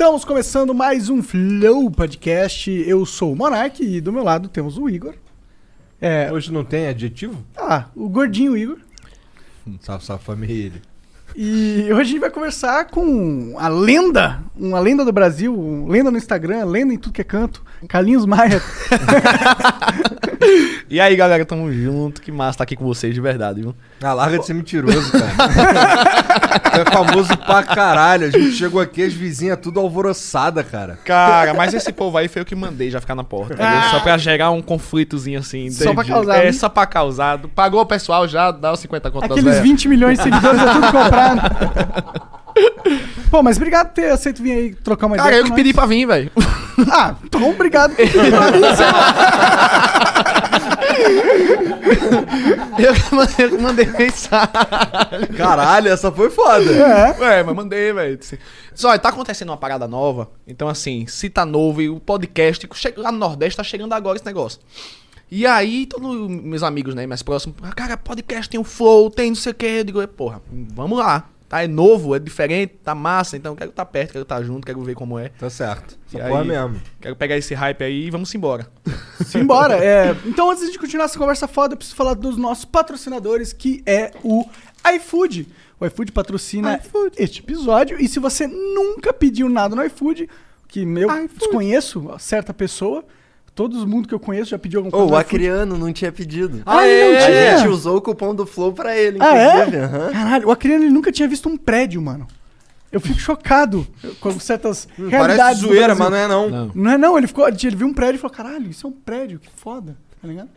Estamos começando mais um Flow Podcast. Eu sou o Monark e do meu lado temos o Igor. É, Hoje não tem adjetivo? ah, o gordinho Igor. Salve, salve família. E hoje a gente vai conversar com a lenda, uma lenda do Brasil, lenda no Instagram, lenda em tudo que é canto, Carlinhos Maia. E aí, galera, tamo junto. Que massa estar aqui com vocês de verdade, viu? Ah, larga de ser mentiroso, cara. é famoso pra caralho. A gente chegou aqui, as vizinhas tudo alvoroçada, cara. Cara, mas esse povo aí foi eu que mandei já ficar na porta. Ah. Só pra gerar um conflitozinho assim. Só pra causar, É, né? só pra causar. Pagou o pessoal já, dá os 50 contas Aqueles 20 milhões de seguidores é tudo comprado. Pô, mas obrigado por ter aceito vir aí trocar uma Cara, ideia. eu que pedi pra vir, velho. Ah, então obrigado por pedir pra lá. Eu que mandei, mandei mensagem. Caralho, essa foi foda. É. Ué, mas mandei, velho. Só, tá acontecendo uma parada nova. Então, assim, se tá novo e o podcast, lá no Nordeste, tá chegando agora esse negócio. E aí, todos meus amigos, né, mais próximos, cara, podcast tem um flow, tem não sei o que. Eu digo, porra, vamos lá. Tá, é novo, é diferente, tá massa, então quero estar perto, quero estar junto, quero ver como é. Tá certo. Essa E porra aí? mesmo. Quero pegar esse hype aí e vamos embora. Simbora. É, então, antes de continuar essa conversa foda, eu preciso falar dos nossos patrocinadores, que é o iFood. O iFood patrocina este episódio. E se você nunca pediu nada no iFood, que eu desconheço certa pessoa, todo mundo que eu conheço já pediu alguma Ô, coisa o no iFood. Acriano não tinha pedido. Ah, ele não A tinha? gente usou o cupom do Flow pra ele, Ah, é? inclusive. aham. Caralho, o Acriano ele nunca tinha visto um prédio, mano. Eu fico chocado com certas Hum, realidades Parece zoeira, mas não é não. Não. Não é não, ele ficou, ele viu um prédio e falou, caralho, isso é um prédio, que foda, tá ligado?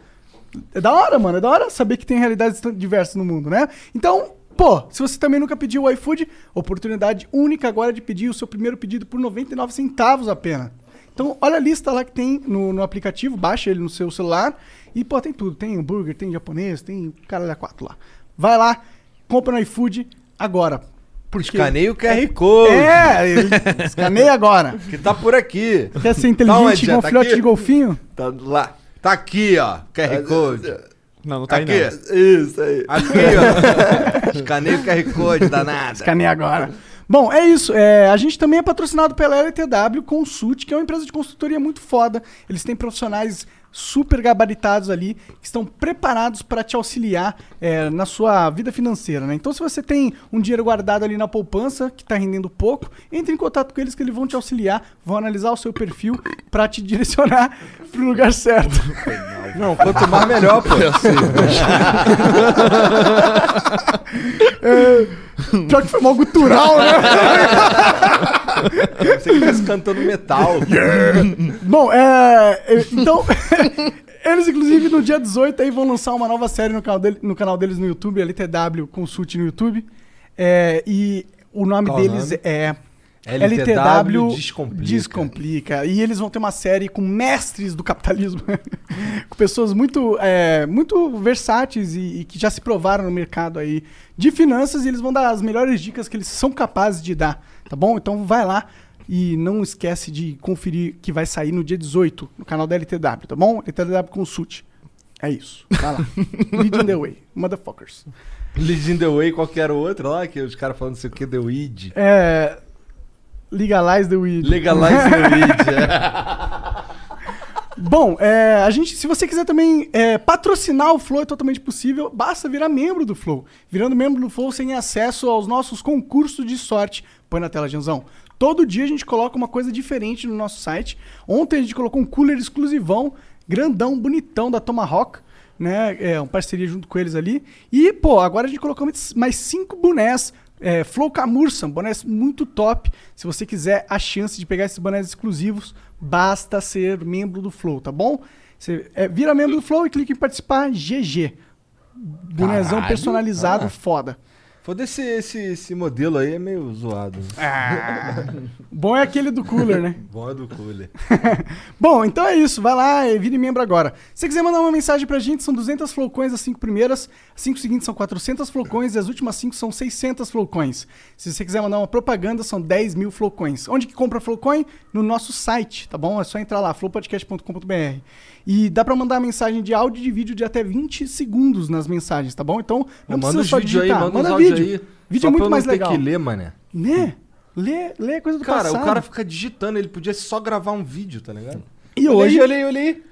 É da hora, mano, é da hora saber que tem realidades tão diversas no mundo, né? Então, pô, se você também nunca pediu o iFood, oportunidade única agora de pedir o seu primeiro pedido por 99 centavos apenas. Então, olha a lista lá que tem no, no aplicativo, baixa ele no seu celular e, pô, tem tudo. Tem hambúrguer, tem japonês, tem caralho a quatro lá. Vai lá, compra no iFood agora. Porque... Escaneia o QR Code. É, escaneia agora. Que tá por aqui. Quer ser Tá inteligente igual um tá filhote aqui? de golfinho? Tá lá. Tá aqui, ó. QR Code. Não, não tá Aqui. aí não. Isso aí. Aqui, ó. Escaneia o QR Code, danada. Escaneia agora. Bom, é isso. É, a gente também é patrocinado pela LTW Consult, que é uma empresa de consultoria muito foda. Eles têm profissionais super gabaritados ali, que estão preparados para te auxiliar é, na sua vida financeira. Né? Então, se você tem um dinheiro guardado ali na poupança, que está rendendo pouco, entre em contato com eles que eles vão te auxiliar, vão analisar o seu perfil para te direcionar para o lugar certo. Não, quanto mais melhor, pô. Pior que foi mal gutural, né? Você que estivesse cantando metal. Bom, é, é, então, eles inclusive no dia 18 aí vão lançar uma nova série no canal, dele- no canal deles no YouTube, LTW Consult no YouTube. É, e o nome Qual deles nome? é LTW Descomplica. Descomplica. E eles vão ter uma série com mestres do capitalismo, com pessoas muito, é, muito versáteis e, e que já se provaram no mercado aí de finanças e eles vão dar as melhores dicas que eles são capazes de dar, tá bom? Então vai lá e não esquece de conferir que vai sair no dia 18 no canal da LTW, tá bom? LTW Consult. É isso. Vai lá. Lead in the way. Motherfuckers. Lead in the Way, qualquer outra lá, que os caras falando não sei o que, The Weed. É... Legalize the weed. Legalize the Weed. é. Bom, é, a gente, se você quiser também é, patrocinar o Flow, é totalmente possível. Basta virar membro do Flow. Virando membro do Flow, você tem acesso aos nossos concursos de sorte. Põe na tela, Janzão. Todo dia a gente coloca uma coisa diferente no nosso site. Ontem a gente colocou um cooler exclusivão, grandão, bonitão da Tomahawk. Né, é uma parceria junto com eles ali. E, pô, agora a gente colocou mais- cinco bonés é, Flow Camurça, bonés muito top. Se você quiser a chance de pegar esses bonés exclusivos, basta ser membro do Flow, tá bom? Você é, vira membro do Flow e clica em participar, GG. Bonézão personalizado, Ah. foda. Foda-se esse, esse modelo aí, é meio zoado. Bom é aquele do cooler, né? Bom é do cooler. Bom, então é isso. Vai lá e vire membro agora. Se você quiser mandar uma mensagem pra gente, são 200 flowcoins as cinco primeiras. As cinco seguintes são 400 flowcoins e as últimas cinco são 600 flowcoins. Se você quiser mandar uma propaganda, são 10 mil flowcoins. Onde que compra flowcoin? No nosso site, tá bom? É só entrar lá, flowpodcast.com.br. E dá pra mandar mensagem de áudio e de vídeo de até 20 segundos nas mensagens, tá bom? Então, não manda precisa só vídeos aí, digitar. manda, os áudios vídeo. aí. Vídeo é muito pra eu mais legal. ter que ler, mané. Né? Lê, lê coisa do Cara, passado. o cara fica digitando, ele podia só gravar um vídeo, tá ligado? E Olha hoje... olha aí, olha aí.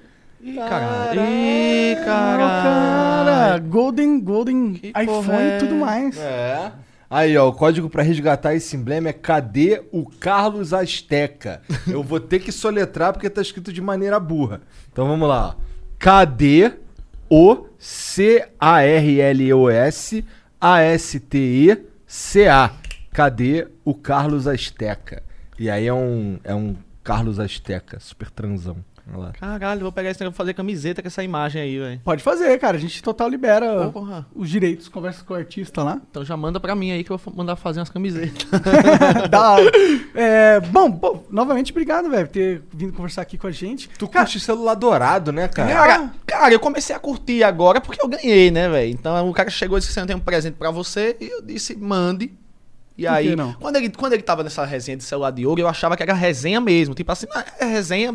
Ih, caralho. Ih, caralho. cara, Golden, Golden Que iPhone é? e tudo mais. É. Aí, ó, o código pra resgatar esse emblema é Cadê o Carlos Azteca? Eu vou ter que soletrar porque tá escrito de maneira burra. Então vamos lá. ó. Cadê o C-A-R-L-O-S A-S-T-E-C-A? Cadê o Carlos Azteca? E aí é um, é um Carlos Azteca, super transão. Olha lá. Caralho, vou pegar esse negócio e fazer camiseta com essa imagem aí, velho. Pode fazer, cara. A gente total libera Porra. os direitos, conversa com o artista lá. Então já manda pra mim aí que eu vou mandar fazer umas camisetas. da hora. É, bom, pô, novamente, obrigado, velho, por ter vindo conversar aqui com a gente. Tu curte celular dourado, né, cara? Cara, cara, eu comecei a curtir agora porque eu ganhei, né, velho? Então o cara chegou e disse que eu tenho um presente pra você e eu disse, mande. E Por aí, não? Quando, ele, quando ele tava nessa resenha de celular de ouro, eu achava que era resenha mesmo. Tipo assim, ah, é resenha,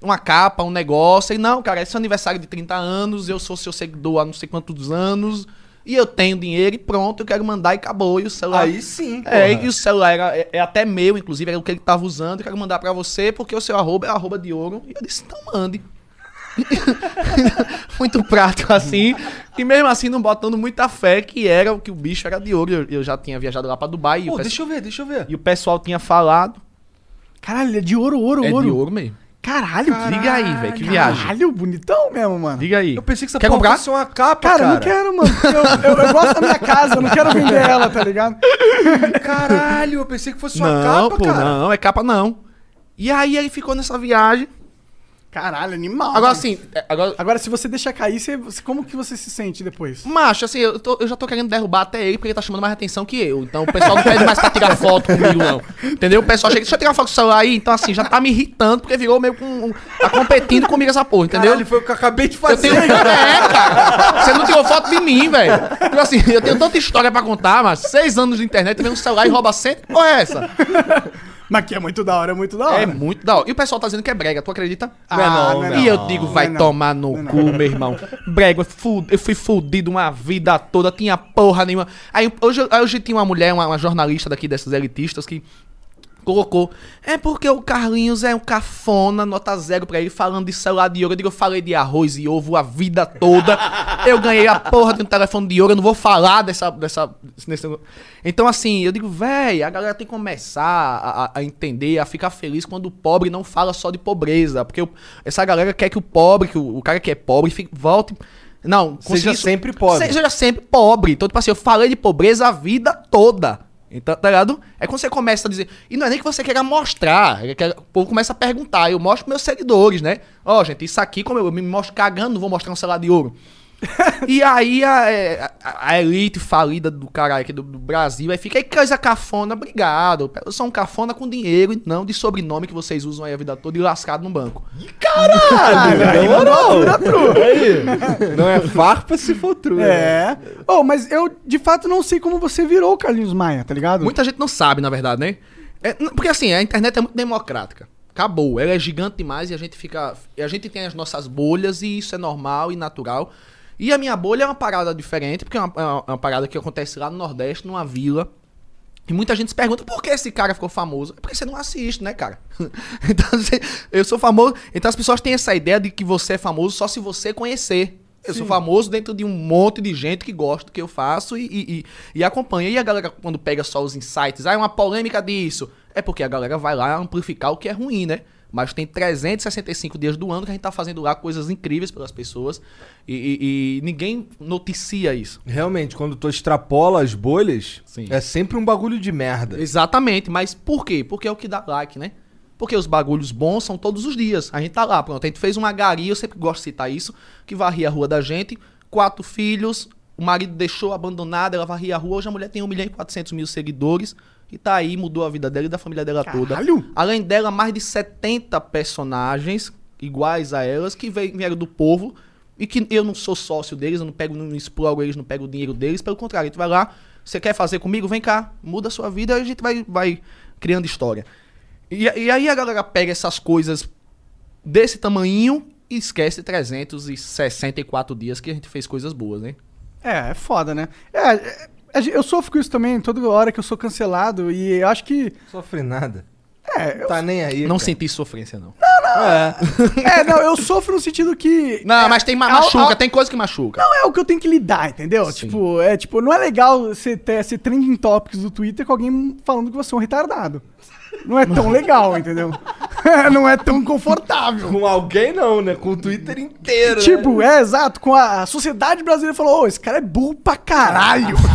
uma capa, um negócio. E não, cara, esse é seu aniversário de 30 anos, eu sou seu seguidor há não sei quantos anos, e eu tenho dinheiro e pronto, eu quero mandar e acabou. E o celular. Aí sim, É, porra. e o celular era, é, é até meu, inclusive, era o que ele tava usando, eu quero mandar pra você, porque o seu arroba é arroba de ouro. E eu disse, então mande. muito prático assim. E mesmo assim, não botando muita fé que era o que o bicho era de ouro. Eu, eu já tinha viajado lá pra Dubai e, Pô, deixa eu ver, deixa eu ver. e o pessoal tinha falado. Caralho, é de ouro, ouro, é ouro. de ouro mesmo. Caralho, Liga aí, velho, que viagem. Caralho, bonitão mesmo, mano. Diga aí. Eu pensei que essa Quer comprar? fosse uma capa, Cara, cara. eu não quero, mano. Eu, eu- eu gosto da minha casa, eu não quero vender ela, tá ligado? Caralho, eu pensei que fosse uma Não, capa, pô, cara. não, é capa não. E aí ele ficou nessa viagem. Caralho, animal. Agora mano. assim, é, agora, Agora, se você deixar cair, você, como que você se sente depois? Macho, assim, eu, tô- eu já tô querendo derrubar até ele porque ele tá chamando mais atenção que eu. Então o pessoal não pede mais pra tirar foto comigo, não. Entendeu? O pessoal chega, deixa eu tirar foto com o celular aí. Então, assim, já tá me irritando porque virou meio com. um- Tá competindo comigo essa porra, entendeu? Caralho, foi o que eu acabei de Eu fazer. tenho. É, cara. Você não tirou foto de mim, velho. Tipo assim, eu tenho tanta história pra contar, mas seis anos de internet, vem um celular e rouba cento. Porra, é essa? Mas que é muito da hora, é muito da hora. É muito da hora. E o pessoal tá dizendo que é brega, tu acredita? Não é não, não é não. E eu digo, vai não é não. tomar no Não é cu, meu irmão. Brega, eu fu- eu fui fudido uma vida toda, tinha porra nenhuma. Aí hoje, hoje tinha uma mulher, uma, uma jornalista daqui dessas elitistas que colocou. É porque o Carlinhos é um cafona, nota zero pra ele, falando de celular de ouro. Eu digo, eu falei de arroz e ovo a vida toda. Eu ganhei a porra de um telefone de ouro, eu não vou falar dessa. dessa nesse... Então, assim, eu digo, véi, a galera tem que começar a, a- entender, a ficar feliz quando o pobre não fala só de pobreza. Porque o- essa galera quer que o pobre, que o, o cara que é pobre, fique, volte. Não, Seja sempre pobre. Se- Seja sempre pobre. Então, tipo assim, eu falei de pobreza a vida toda. Então, tá ligado? É quando você começa a dizer. E não é nem que você queira mostrar. É que o povo começa a perguntar. Eu mostro pros meus seguidores, né? Ó, gente, isso aqui, como eu, eu me mostro cagando, não vou mostrar um celular de ouro. e aí a, é, a- a elite falida do caralho aqui do, do Brasil aí fica aí coisa cafona, obrigado. Eu sou um cafona com dinheiro e não de sobrenome que vocês usam aí a vida toda e lascado no banco. Caralho, aí. Não é farpa se for true. né? É. Oh, mas eu, de fato, não sei como você virou o Carlinhos Maia, tá ligado? Muita gente não sabe, na verdade, né? É, porque assim, a internet é muito democrática. Acabou. Ela é gigante demais e a gente fica. A gente tem as nossas bolhas e isso é normal e natural. E a minha bolha é uma parada diferente, porque é uma, é uma- é uma parada que acontece lá no Nordeste, numa vila. E muita gente se pergunta por que esse cara ficou famoso. É porque você não assiste, né, cara? então, assim, eu sou famoso. Então as pessoas têm essa ideia de que você é famoso só se você conhecer. Eu sou famoso dentro de um monte de gente que gosta do que eu faço e, e, e- e acompanha. E a galera, quando pega só os insights, ah, é uma polêmica disso. É porque a galera vai lá amplificar o que é ruim, né? Mas tem 365 dias do ano que a gente tá fazendo lá coisas incríveis pelas pessoas e, e- e ninguém noticia isso. Realmente, quando tu extrapola as bolhas, Sim. é sempre um bagulho de merda. Exatamente, mas por quê? Porque é o que dá like, né? Porque os bagulhos bons são todos os dias. A gente tá lá, pronto. A gente fez uma garia, eu sempre gosto de citar isso, que varria a rua da gente, quatro filhos, o marido deixou abandonada, ela varria a rua, hoje a mulher tem 1 milhão e 400 mil seguidores, e tá aí, mudou a vida dela e da família dela toda. Caralho! Além dela, mais de 70 personagens iguais a elas, que vieram do povo, e que eu não sou sócio deles, eu não pego, não exploro eles, não pego o dinheiro deles, pelo contrário, gente vai lá, você quer fazer comigo? Vem cá, muda a sua vida, e a gente vai, vai criando história. E, e aí a galera pega essas coisas desse tamanho e esquece 364 dias que a gente fez coisas boas, né? É, é foda, né? É, é, eu sofro com isso também, toda hora que eu sou cancelado, e eu acho que. Sofre nada. É, eu, Tá nem aí. não cara. senti sofrência, não. é, não, eu sofro no sentido que. Não, é, mas tem ma- é, machuca, é, tem coisa que machuca. Não é o que eu tenho que lidar, entendeu? Sim. Tipo, é tipo, não é legal você ter esse trending topics do Twitter com alguém falando que você é um retardado. Não é tão legal, entendeu? não é tão confortável. Com alguém não, né? Com o Twitter inteiro. né? Tipo, é exato, com a, a sociedade brasileira falou, ô, esse cara é burro pra caralho.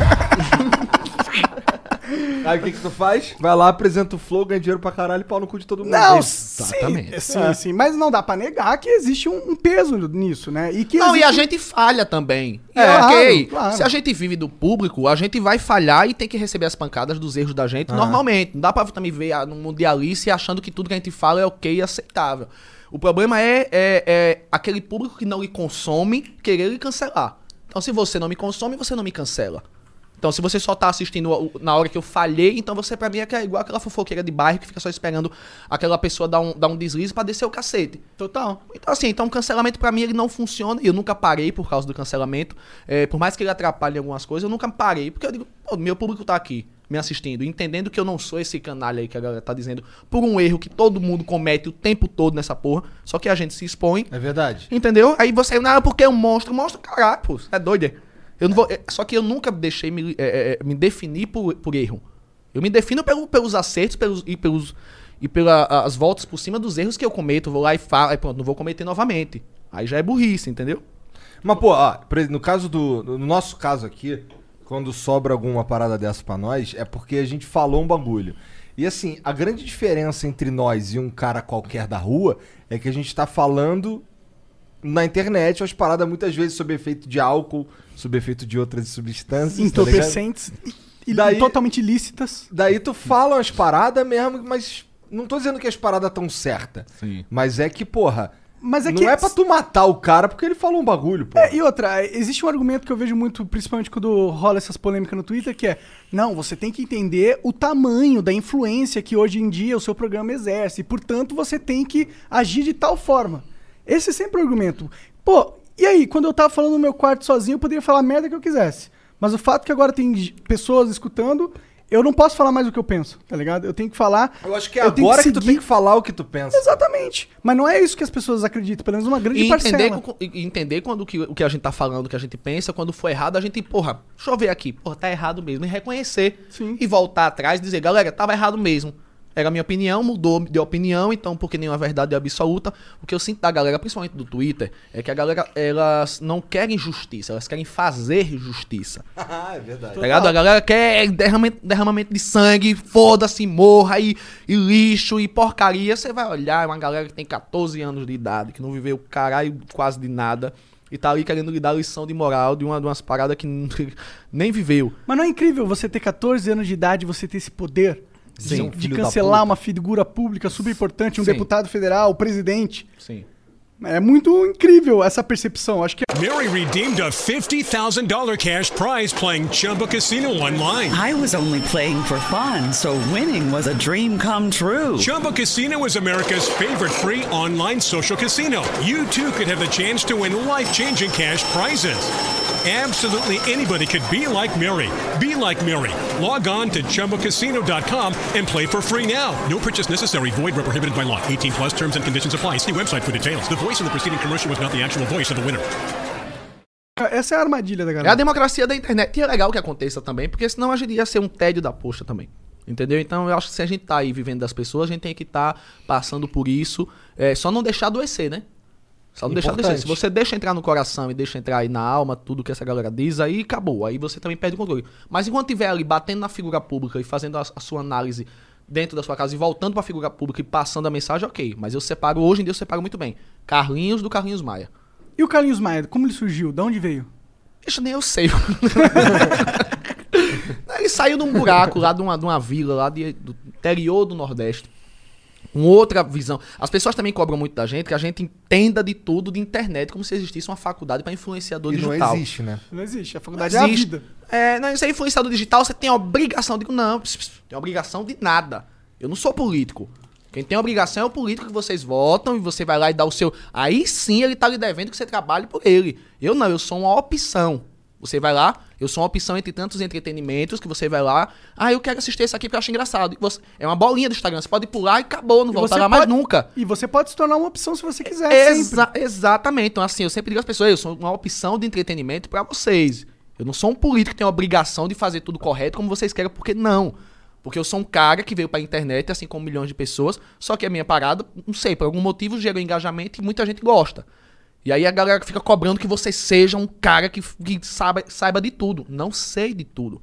Aí o que que tu faz? Vai lá, apresenta o flow, ganha dinheiro pra caralho e pau no cu de todo mundo. Não, Exatamente. sim, sim, sim, mas não dá pra negar que existe um, um peso nisso, né? E que Não, e a existe- gente falha também. E É, ok, claro, claro. se a gente vive do público, a gente vai falhar e tem que receber as pancadas dos erros da gente normalmente. Não dá pra também ver a- no mundialice achando que tudo que a gente fala é ok e aceitável. O problema é, é- é aquele público que não lhe consome querer lhe cancelar. Então, se você não me consome, você não me cancela. Então, se você só tá assistindo na hora que eu falhei, então você pra mim é é igual aquela fofoqueira de bairro que fica só esperando aquela pessoa dar um, dar um deslize pra descer o cacete. Total. Então, assim, então o cancelamento pra mim ele não funciona. E eu nunca parei por causa do cancelamento. É, por mais que ele atrapalhe algumas coisas, eu nunca parei. Porque eu digo, pô, meu público tá aqui me assistindo, entendendo que eu não sou esse canalha aí que a galera tá dizendo por um erro que todo mundo comete o tempo todo nessa porra. Só que a gente se expõe. É verdade. Entendeu? Aí você, não, porque é um monstro. Monstro, caralho, pô, é doido. É? Eu não vou, é, só que eu nunca deixei me, é, é, me definir por, por erro. Eu me defino pelo- pelos acertos pelos, e pelos e pelas voltas por cima dos erros que eu cometo. Vou lá e falo, aí pronto, não vou cometer novamente. Aí já é burrice, entendeu? Mas, pô, ó, no caso do. No nosso caso aqui, quando sobra alguma parada dessa pra nós, é porque a gente falou um bagulho. E assim, a grande diferença entre nós e um cara qualquer da rua é que a gente tá falando na internet umas paradas muitas vezes sob efeito de álcool, sob efeito de outras substâncias. tá? Entorpecentes e Daí- totalmente ilícitas. Daí tu fala umas paradas mesmo, mas não tô dizendo que as paradas tão certas. Sim. Mas é que, porra, Mas é não que é pra tu matar o cara porque ele falou um bagulho, porra. É, e outra, existe um argumento que eu vejo muito, principalmente quando rola essas polêmicas no Twitter, que é: não, você tem que entender o tamanho da influência que hoje em dia o seu programa exerce, e, portanto você tem que agir de tal forma. Esse é sempre o argumento. Pô, e aí, quando eu tava falando no meu quarto sozinho, eu poderia falar a merda que eu quisesse. Mas o fato que agora tem pessoas escutando, eu não posso falar mais o que eu penso, tá ligado? Eu tenho que falar. Eu acho que é eu agora que, tu seguir- tem que falar o que tu pensa. Exatamente. Mas não é isso que as pessoas acreditam, pelo menos uma grande E parcela. entender, co- e entender quando o que, o que a gente tá falando, o que a gente pensa, quando for errado, a gente, porra, deixa eu ver aqui, porra, tá errado mesmo. E reconhecer. Sim. E voltar atrás e dizer, galera, tava errado mesmo. Era a minha opinião, mudou de opinião, então, porque nenhuma verdade é absoluta. O que eu sinto da galera, principalmente do Twitter, é que a galera, elas não querem justiça, elas querem fazer justiça. Ah, é verdade. Tá ligado? A galera quer derramamento, derramamento de sangue, foda-se, morra e, e lixo e porcaria. Você vai olhar, é uma galera que tem 14 anos de idade, que não viveu caralho quase de nada. E tá ali querendo lhe dar lição de moral de uma de umas paradas que nem viveu. Mas não é incrível você ter 14 anos de idade e você ter esse poder Sim, de, um de cancelar uma figura pública super importante, um Sim. deputado federal, o presidente? Sim. É muito incrível essa percepção. Acho que Mary redeemed a $50,000 cash prize playing Chumba Casino online. I was only playing for fun, so winning was a dream come true. Chumba Casino is America's favorite free online social casino. You too could have the chance to win life changing cash prizes. Absolutely anybody could be like Mary. Be like Mary. Log on to ChumboCasino.com and play for free now. No purchase necessary. Void where prohibited by law. 18 plus terms and conditions apply. See website for details. The voice in the preceding commercial was not the actual voice of the winner. Essa é a armadilha da É a galera. democracia da internet. E é legal que aconteça também, porque senão a gente ia ser um tédio da poxa também. Entendeu? Então eu acho que se a gente tá aí vivendo das pessoas, a gente tem que estar passando por isso. É, só não deixar adoecer, né? Só não deixar adoecer. Se você deixa entrar no coração e deixa entrar aí na alma tudo que essa galera diz, aí acabou. Aí você também perde o controle. Mas enquanto tiver ali batendo na figura pública e fazendo a, a sua análise dentro da sua casa e voltando pra figura pública e passando a mensagem, ok. Mas eu separo, hoje em dia eu separo muito bem. Carlinhos do Carlinhos Maia. E o Carlinhos Maia, como ele surgiu? De onde veio? Isso nem eu sei. Ele saiu de um buraco lá de uma, de uma vila lá de- do interior do Nordeste. Com outra visão. As pessoas também cobram muito da gente que a gente entenda de tudo de internet, como se existisse uma faculdade para influenciador E não digital. existe, né? Não existe. A Não faculdade é a existe. vida. É, não, isso é influenciador digital, você tem a obrigação. Eu digo, não, tem obrigação de nada. Eu não sou político. Quem tem obrigação é o político que vocês votam e você vai lá e dá o seu. Aí sim ele tá lhe devendo que você trabalhe por ele. Eu não, eu sou uma opção. Você vai lá, eu sou uma opção entre tantos entretenimentos que você vai lá. Ah, eu quero assistir esse aqui porque eu acho engraçado. Você- é uma bolinha do Instagram, você pode pular e acabou, não E voltará mais nunca. E você pode se tornar uma opção se você quiser. Exa sempre. exatamente. Então, assim, eu sempre digo às pessoas, eu sou uma opção de entretenimento pra vocês. Eu não sou um político que tem a obrigação de fazer tudo correto como vocês querem, porque não. Porque eu sou um cara que veio pra internet, assim como milhões de pessoas, só que a minha parada, não sei, por algum motivo gerou engajamento e muita gente gosta. E aí a galera fica cobrando que você seja um cara que, que saiba, saiba de tudo. Não sei de tudo.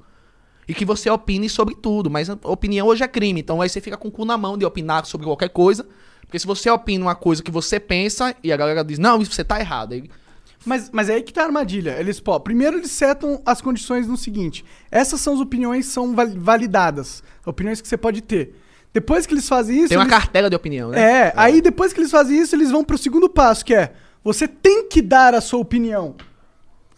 E que você opine sobre tudo, mas opinião hoje é crime. Então aí você fica com o cu na mão de opinar sobre qualquer coisa. Porque se você opina uma coisa que você pensa e a galera diz, não, isso você tá errado. Aí, Mas, mas é aí que tá a armadilha. Eles, pô, primeiro eles setam as condições no seguinte: essas são as opiniões que são val- validadas, opiniões que você pode ter. Depois que eles fazem isso. tem uma eles- cartela de opinião, né? É, aí depois que eles fazem isso, eles vão pro segundo passo, que é: você tem que dar a sua opinião.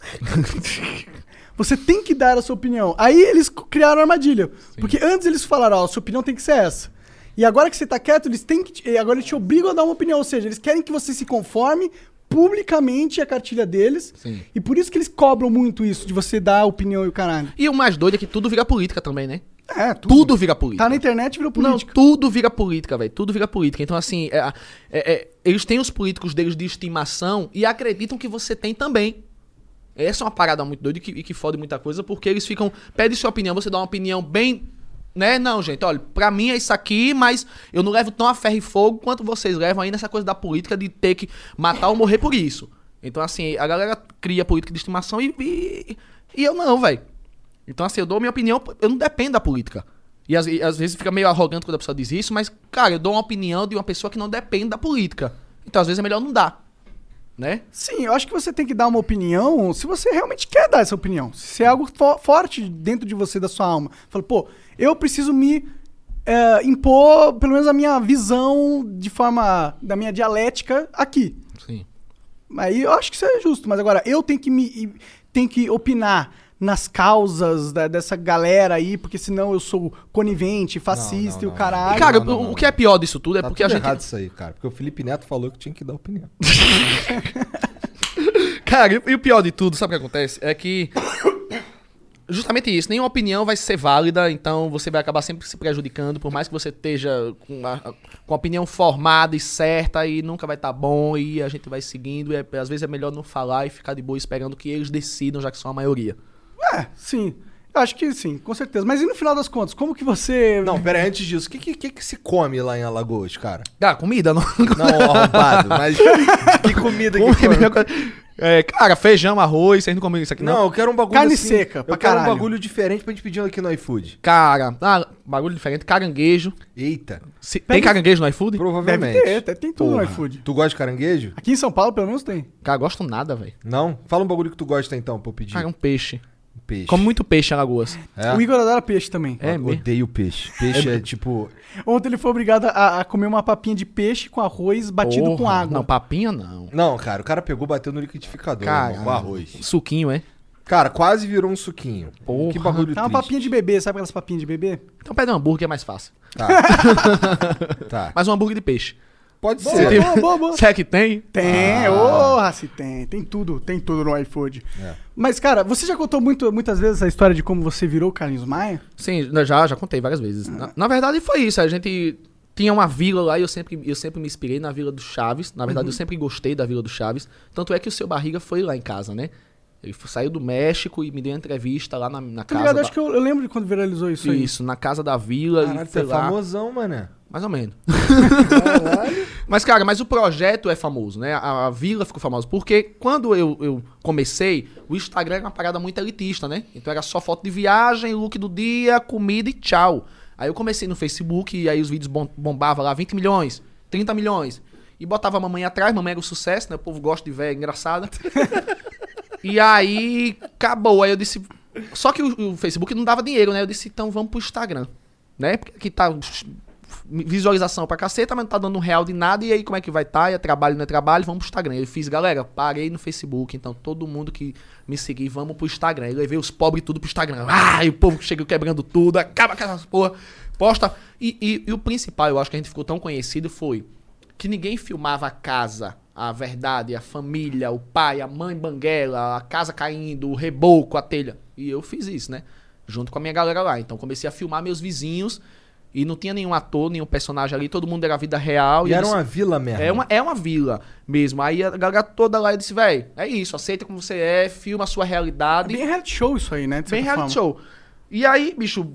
você tem que dar a sua opinião. Aí eles criaram a armadilha. Porque antes eles falaram: ó, a sua opinião tem que ser essa. E agora que você tá quieto, eles têm que. te- e agora eles te obrigam a dar uma opinião. Ou seja, eles querem que você se conforme publicamente a cartilha deles. Sim. E por isso que eles cobram muito isso, de você dar a opinião e o caralho. E o mais doido é que tudo vira política também, né? É, Tudo vira política. Tá na internet virou Não, política. tudo vira política, velho. Tudo vira política. Então, assim, é- é- é- eles têm os políticos deles de estimação e acreditam que você tem também. Essa é uma parada muito doida e que, e que fode muita coisa, porque eles ficam. Pede sua opinião, você dá uma opinião bem. Né? Não, gente, olha, pra mim é isso aqui, mas eu não levo tão a ferro e fogo quanto vocês levam aí nessa coisa da política de ter que matar ou morrer por isso. Então, assim, a galera cria política de estimação e, e, e eu não, velho. Então, assim, eu dou minha opinião, eu não dependo da política. E às, e às vezes fica meio arrogante quando a pessoa diz isso, mas, cara, eu dou uma opinião de uma pessoa que não depende da política. Então, às vezes é melhor não dar. Né? Sim, eu acho que você tem que dar uma opinião se você realmente quer dar essa opinião. Se é algo fo- forte dentro de você, da sua alma. Fala, pô, eu preciso me é, impor, pelo menos a minha visão de forma, da minha dialética aqui. Sim. Aí eu acho que isso é justo, mas agora eu tenho que me tenho que opinar nas causas da- dessa galera aí, porque senão eu sou conivente, fascista não, e o não. caralho. E, cara, não, não, o, não. o que é pior disso tudo é Tá porque tudo a gente. errado isso aí, cara. Porque o Felipe Neto falou que tinha que dar opinião. Cara, e, e o pior de tudo, sabe o que acontece? É que. Justamente isso, nenhuma opinião vai ser válida, então você vai acabar sempre se prejudicando, por mais que você esteja com a, com a opinião formada e certa, e nunca vai estar bom, e a gente vai seguindo, e é- às vezes é melhor não falar e ficar de boa esperando que eles decidam, já que são a maioria. É, sim. Eu acho que sim, com certeza. Mas e no final das contas, como que você. Não, pera antes disso, o que, que, que, que se come lá em Alagoas, cara? Cara, comida não. Não, arrombado, mas que comida que Comida, come? É, cara, feijão, arroz, vocês não comem isso aqui não? Não, eu quero um bagulho Carne assim, seca, pra Eu quero caralho. um bagulho diferente pra gente pedir aqui no iFood. Cara, ah, bagulho diferente, caranguejo. Eita, Se- tem caranguejo no iFood? Deve provavelmente. ter, tem- tudo no Porra. iFood. Tu gosta de caranguejo? Aqui em São Paulo, pelo menos, tem. Cara, gosto nada, velho. Não? Fala um bagulho que tu gosta então, pra eu pedir. Cara, um peixe. Peixe. Come muito peixe em Alagoas. É? O Igor adora peixe também. É Eu? Odeio peixe. Peixe é, tipo... Ontem ele foi obrigado a, a comer uma papinha de peixe com arroz batido com Porra. água. Não, papinha não. Não, cara, o cara pegou, bateu no liquidificador, Cara, irmão, com arroz. Suquinho, é? Cara, quase virou um suquinho. Porra. Que bagulho Tá uma triste. papinha de bebê, sabe aquelas papinhas de bebê? Então pede um hambúrguer que é mais fácil. Tá. tá. Mas um hambúrguer de peixe. Pode Boa, ser. boa, boa, boa. Será que tem? Tem, ô, se tem. Tem tudo, tem tudo no iFood. Mas, cara, você já contou muito, muitas vezes a história de como você virou o Carlinhos Maia? Sim, né, já, já contei várias vezes. Na, na verdade foi isso, a gente tinha uma vila lá e eu sempre, eu sempre me inspirei na Vila do Chaves. Na verdade, eu sempre gostei da Vila do Chaves. Tanto é que o seu Barriga foi lá em casa, né? Ele f- saiu do México e me deu uma entrevista lá na, na Tá casa ligado? da... Acho que eu, eu lembro de quando viralizou isso, aí. Isso, na casa da vila. Caralho, e foi é lá. famosão, mané. Mais ou menos. mas, cara, mas o projeto é famoso, né? A, a vila ficou famosa. Porque quando eu, eu comecei, o Instagram era uma parada muito elitista, né? Então era só foto de viagem, look do dia, comida e tchau. Aí eu comecei no Facebook e aí os vídeos bom- bombavam lá 20 milhões, 30 milhões. E botava a mamãe atrás, mamãe era o sucesso, né? O povo gosta de ver, é engraçada. E aí, acabou. Aí eu disse. Só que o, o Facebook não dava dinheiro, né? Eu disse, então vamos pro Instagram. Né? Porque aqui tá visualização pra caceta, mas não tá dando real de nada. E aí, como é que vai estar? Tá? É trabalho, não é trabalho? Vamos pro Instagram. Eu fiz, galera, parei no Facebook. Então, todo mundo que me seguir, vamos pro Instagram. Eu levei os pobres tudo pro Instagram. Ah, o povo chega quebrando tudo, acaba com essas porra, posta. E, e- e o principal, eu acho que a gente ficou tão conhecido foi que ninguém filmava a casa, a verdade, a família, o pai, a mãe banguela, a casa caindo, o reboco, a telha. E eu fiz isso, né? Junto com a minha galera lá. Então comecei a filmar meus vizinhos e não tinha nenhum ator, nenhum personagem ali, todo mundo era vida real. E eu era disse- uma vila mesmo. é uma, é uma vila mesmo. Aí a galera toda lá disse, velho, é isso, aceita como você é, filma a sua É realidade. bem reality show isso aí, né? Bem reality forma. show. E aí, bicho,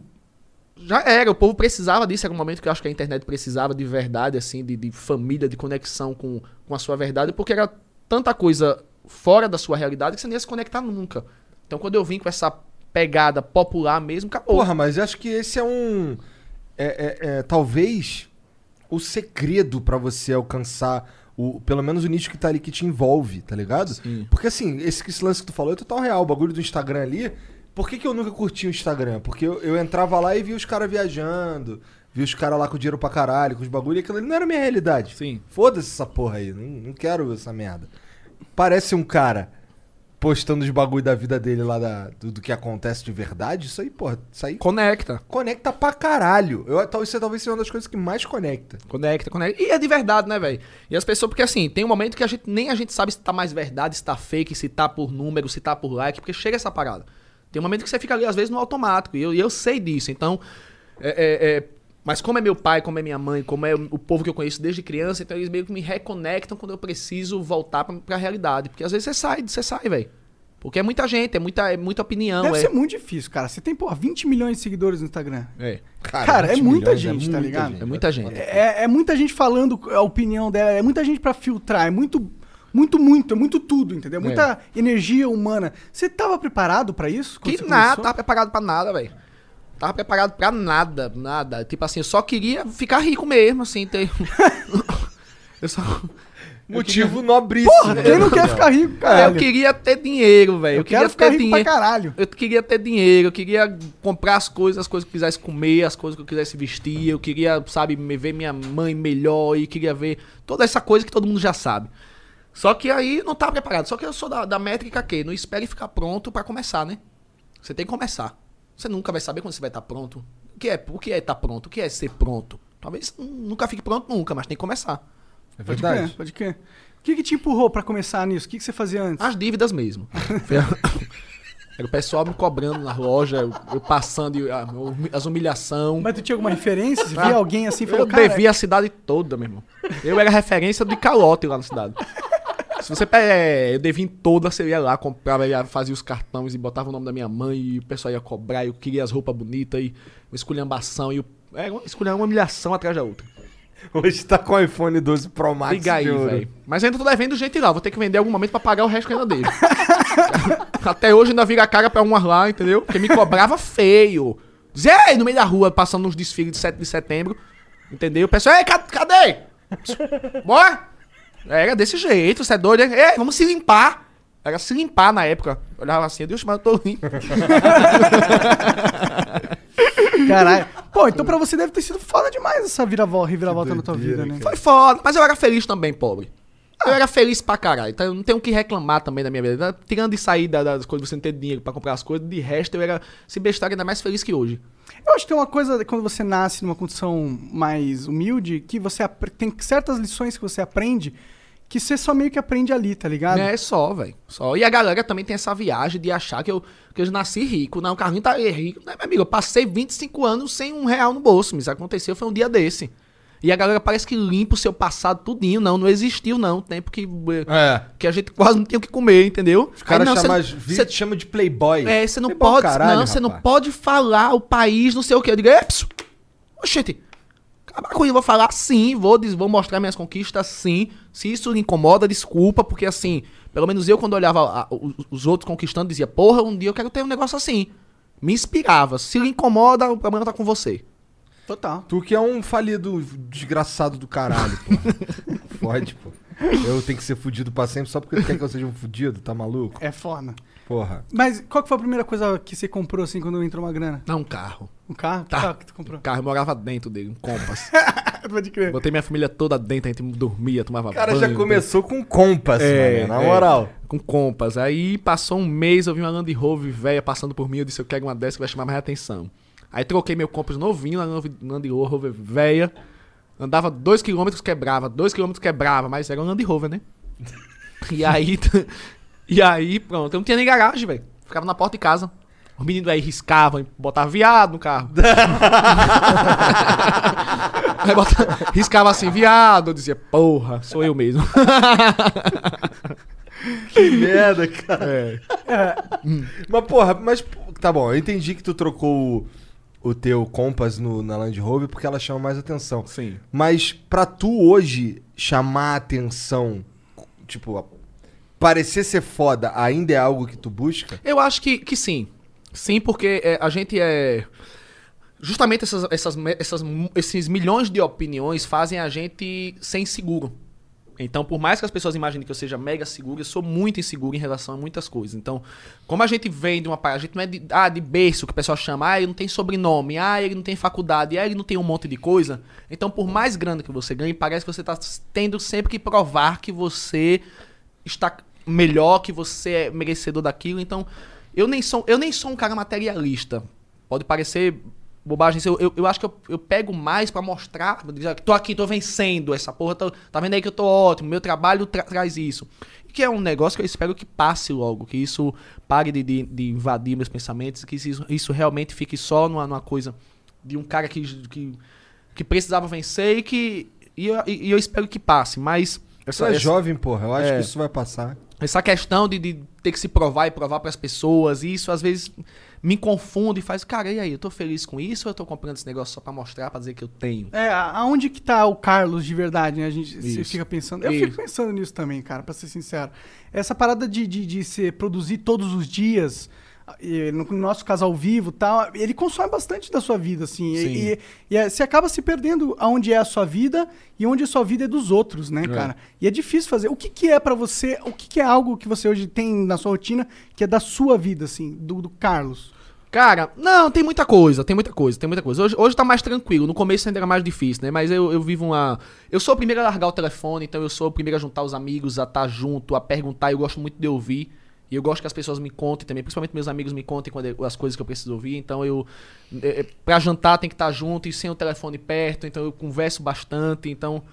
já era. O povo precisava disso. Era um momento que eu acho que a internet precisava de verdade, assim, de, de família, de conexão com, com a sua verdade, porque era tanta coisa fora da sua realidade que você não ia se conectar nunca. Então, quando eu vim com essa pegada popular mesmo, acabou. Porra, mas eu acho que esse é um. É, é- é, talvez o segredo pra você alcançar o, pelo menos o nicho que tá ali que te envolve, tá ligado? Sim. Porque assim, esse, esse lance que tu falou é total real. O bagulho do Instagram ali. Por que, que eu nunca curti o Instagram? Porque eu, eu entrava lá e via os caras viajando, via os caras lá com dinheiro pra caralho, com os bagulho, e aquilo ali não era minha realidade. Sim. Foda-se essa porra aí, não, não quero essa merda. Parece um cara postando os bagulho da vida dele lá, da- do, do que acontece de verdade. Isso aí, porra, isso aí Conecta. conecta pra caralho. Eu, tal- isso é talvez seja uma das coisas que mais conecta. Conecta, conecta. E é de verdade, né, velho? E as pessoas, porque assim, tem um momento que a gente nem a gente sabe se tá mais verdade, se tá fake, se tá por número, se tá por like, porque chega essa parada. Tem um momento que você fica ali, às vezes, no automático. E eu, e eu sei disso. Então, é, é- é- mas como é meu pai, como é minha mãe, como é o povo que eu conheço desde criança, então eles meio que me reconectam quando eu preciso voltar pra, pra realidade. Porque às vezes você sai, você sai, velho. Porque é muita gente, é muita, é muita opinião. Deve é... ser muito difícil, cara. Você tem, pô, 20 milhões de seguidores no Instagram. É. Cara, é 20 muita milhões, gente, tá muita ligado? gente. É muita gente. É, é muita gente falando a opinião dela, é muita gente pra filtrar, é muito, muito, muito, é muito tudo, entendeu? Muita energia humana. Você tava preparado pra isso? Que nada, tava preparado pra nada, velho. Tava preparado pra nada, nada. Tipo assim, eu só queria ficar rico mesmo, assim, ter. eu só. Motivo nobríssimo. Porra, quem não quer ficar rico, caralho? Eu queria ter dinheiro, velho. Eu Eu, queria ficar ter rico dinheiro. pra caralho. Eu queria ter dinheiro, eu queria comprar as coisas, as coisas que eu quisesse comer, as coisas que eu quisesse vestir, eu queria, sabe, me ver minha mãe melhor e queria ver toda essa coisa que todo mundo já sabe. Só que aí não tava preparado. Só que eu sou da, da métrica que não espere ficar pronto pra começar, né? Você tem que começar. Você nunca vai saber quando você vai estar pronto. O que é, o que é estar pronto? O que é ser pronto? Talvez nunca fique pronto nunca, mas tem que começar. É Pode verdade. crer, pode crer. O que, que te empurrou pra começar nisso? O que, que você fazia antes? As dívidas mesmo. Era o pessoal me cobrando na loja, eu, eu passando e a- as humilhação. Mas tu tinha alguma referência? Você via alguém assim e Eu falou, cara... devia a cidade toda, meu irmão. Eu era referência de calote lá na cidade. Se você pega, é, eu devia em toda, você ia lá, comprava, ia, fazia os cartões e botava o nome da minha mãe e o pessoal ia cobrar, eu queria as roupas bonitas e uma esculhambação e o, é, uma- esculhar uma humilhação atrás da outra. Hoje tá com o iPhone 12 Pro Max Liga aí, velho. Mas ainda tô devendo gente lá, vou ter que vender algum momento pra pagar o resto que ainda dele. Até hoje ainda vira a cara pra umas lá, entendeu? Porque me cobrava feio. Ei, no meio da rua, passando nos desfiles de 7 de setembro. Entendeu? O pessoal, ei, ca- cadê? Bora? Era desse jeito, você é doido, hein? Ei, vamos se limpar. Era se limpar na época. Eu olhava assim, Deus, mas eu tô limpo. Caralho. Pô, então pra você deve ter sido foda demais essa viravolta, reviravolta na tua vida, né? Foi foda, mas eu era feliz também, pobre. Eu era feliz pra caralho, então eu não tenho o que reclamar também da minha vida. Tirando de sair da- das coisas, você não ter dinheiro pra comprar as coisas, de resto eu era, se bestar, ainda mais feliz que hoje. Eu acho que tem uma coisa, quando você nasce numa condição mais humilde, que você tem certas lições que você aprende que você só meio que aprende ali, tá ligado? É só, velho. Só. E a galera também tem essa viagem de achar que eu, que eu nasci rico. Não, o Carlinhos tá rico. Não, meu amigo, eu passei 25 anos sem um real no bolso. Mas isso aconteceu, foi um dia desse. E a galera parece que limpa o seu passado tudinho. Não, não existiu, não. Tempo que, É. que a gente quase não tinha o que comer, entendeu? Os caras chamam, cê- chama de playboy. É, você não Playboy pode. caralho, não, você não pode falar o país, não sei o quê. Eu digo, Eps! Oxente, acabar com isso, eu vou falar sim, vou, vou mostrar minhas conquistas sim. Se isso lhe incomoda, desculpa, porque assim, pelo menos eu, quando olhava a- os, os outros conquistando, dizia, porra, um dia eu quero ter um negócio assim. Me inspirava. Se lhe incomoda, o problema tá com você. Total. Tu que é um falido desgraçado do caralho, pô. Fode, pô. Eu tenho que ser fudido pra sempre só porque tu quer que eu seja um fudido, tá maluco? É foda. Porra. Mas qual que foi a primeira coisa que você comprou assim quando entrou uma grana? Não, um carro. Um carro? Que Tá. carro que tu comprou? Um carro, eu morava dentro dele, um Compass. Pode crer. Botei minha família toda dentro, a gente dormia, tomava O cara já banho, começou com compas, É, mano, na é, moral. Com compas. Aí passou um mês, eu vi uma Land Rover velha passando por mim, eu disse, eu quero uma dessa que vai chamar mais atenção. Aí troquei meu Compass novinho na Land Land Rover velha. Andava 2km, quebrava, 2km quebrava, mas era um Land Rover, né? E aí, e aí, pronto, eu não tinha nem garagem, velho. Ficava na porta de casa. Os meninos aí riscavam, botavam viado no carro. aí botava, riscava assim, viado. Eu dizia, porra, sou eu mesmo. Que merda, cara. É. Mas, porra, mas tá bom, eu entendi que tu trocou o, o teu Compass no, na Land Rover porque ela chama mais atenção. Sim. Mas pra tu hoje chamar atenção, tipo, parecer ser foda ainda é algo que tu busca? Eu acho que, que sim. Sim, porque é, a gente é. Justamente essas, essas, essas, esses milhões de opiniões fazem a gente ser inseguro. Então, por mais que as pessoas imaginem que eu seja mega seguro, eu sou muito inseguro em relação a muitas coisas. Então, como a gente vem de uma a gente não é de, ah, de berço, que o pessoal chama, ah, ele não tem sobrenome, ah, ele não tem faculdade, ah, ele não tem um monte de coisa. Então, por mais grande que você ganhe, parece que você está tendo sempre que provar que você está melhor, que você é merecedor daquilo. Então, eu nem sou, eu nem sou um cara materialista. Pode parecer bobagem. Eu, eu, eu acho que eu, eu pego mais pra mostrar. Tô aqui, tô vencendo essa porra. tô- tá vendo aí que eu tô ótimo. Meu trabalho tra- traz isso. Que é um negócio que eu espero que passe logo. Que isso pare de, de, de invadir meus pensamentos. Que isso, isso realmente fique só numa, numa coisa de um cara que, que, que precisava vencer e que. E eu, e eu espero que passe. Mas. Essa, é essa- jovem, porra, eu acho É. que isso vai passar. essa questão de, de ter que se provar e provar pras pessoas, isso às vezes me confunde e faz, cara, e aí, eu tô feliz com isso ou eu tô comprando esse negócio só pra mostrar, pra dizer que eu tenho? É, aonde que tá o Carlos de verdade, né? A gente Isso. fica pensando. Eu Isso. fico pensando nisso também, cara, pra ser sincero. Essa parada de, de, de se produzir todos os dias, no nosso caso ao vivo e tal, ele consome bastante da sua vida, assim. e- Sim. E, e é- você acaba se perdendo aonde é a sua vida e onde a sua vida é dos outros, né, cara? E é difícil fazer. O que, que é pra você, o que, que é algo que você hoje tem na sua rotina que é da sua vida, assim, do, do Carlos? Cara, não, tem muita coisa, tem muita coisa, tem muita coisa. Hoje, hoje tá mais tranquilo, no começo ainda era mais difícil, né? Mas eu, eu vivo uma. Eu sou o primeiro a largar o telefone, então eu sou o primeiro a juntar os amigos, a estar junto, a perguntar. Eu gosto muito de ouvir. E eu gosto que as pessoas me contem também, principalmente meus amigos me contem quando eu- as coisas que eu preciso ouvir. Então eu. É, é, pra jantar tem que estar junto e sem o telefone perto, então eu converso bastante. Então.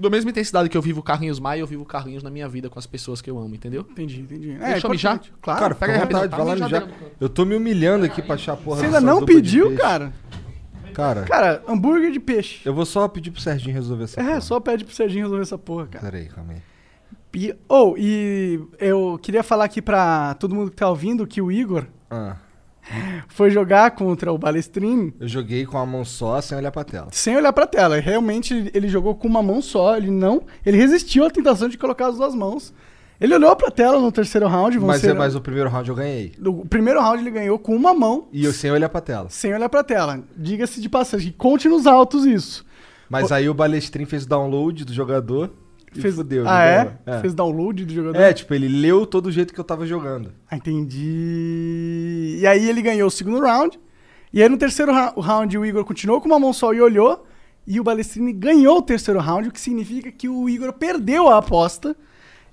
Da mesma intensidade que eu vivo o Carlinhos Maia, eu vivo o Carlinhos na minha vida com as pessoas que eu amo, entendeu? Entendi, entendi. Deixa eu mijar? Claro. Cara, pega aí, vontade, rapidão. vai lá Tá mijar. Eu tô me humilhando aqui pra achar a porra Você ainda não pediu, cara? Cara, Cara, hambúrguer de peixe. eu vou só pedir pro Serginho resolver essa É, porra. só pede pro Serginho resolver essa porra, cara. Pera aí, calma aí. E, oh, e eu queria falar aqui pra todo mundo que tá ouvindo que o Igor Ah, foi jogar contra o Balestrin eu joguei com a mão só, sem olhar pra tela. sem olhar pra tela. Realmente ele jogou com uma mão só, ele não, ele resistiu à tentação de colocar as duas mãos. Ele olhou pra tela no terceiro round, vão Mas, ser- é, mas o primeiro round eu ganhei. o primeiro round ele ganhou com uma mão, E eu sem olhar pra tela. sem olhar pra tela. Diga-se de passagem, conte nos altos isso. Mas aí o Balestrin fez download do jogador e Fez, fudeu. ah, é? é? Fez download do jogador? É, tipo, ele leu todo o jeito que eu tava jogando. Ah, entendi. E aí ele ganhou o segundo round. E aí no terceiro round o Igor continuou com uma mão só e olhou. E o Balestrini ganhou o terceiro round, o que significa que o Igor perdeu a aposta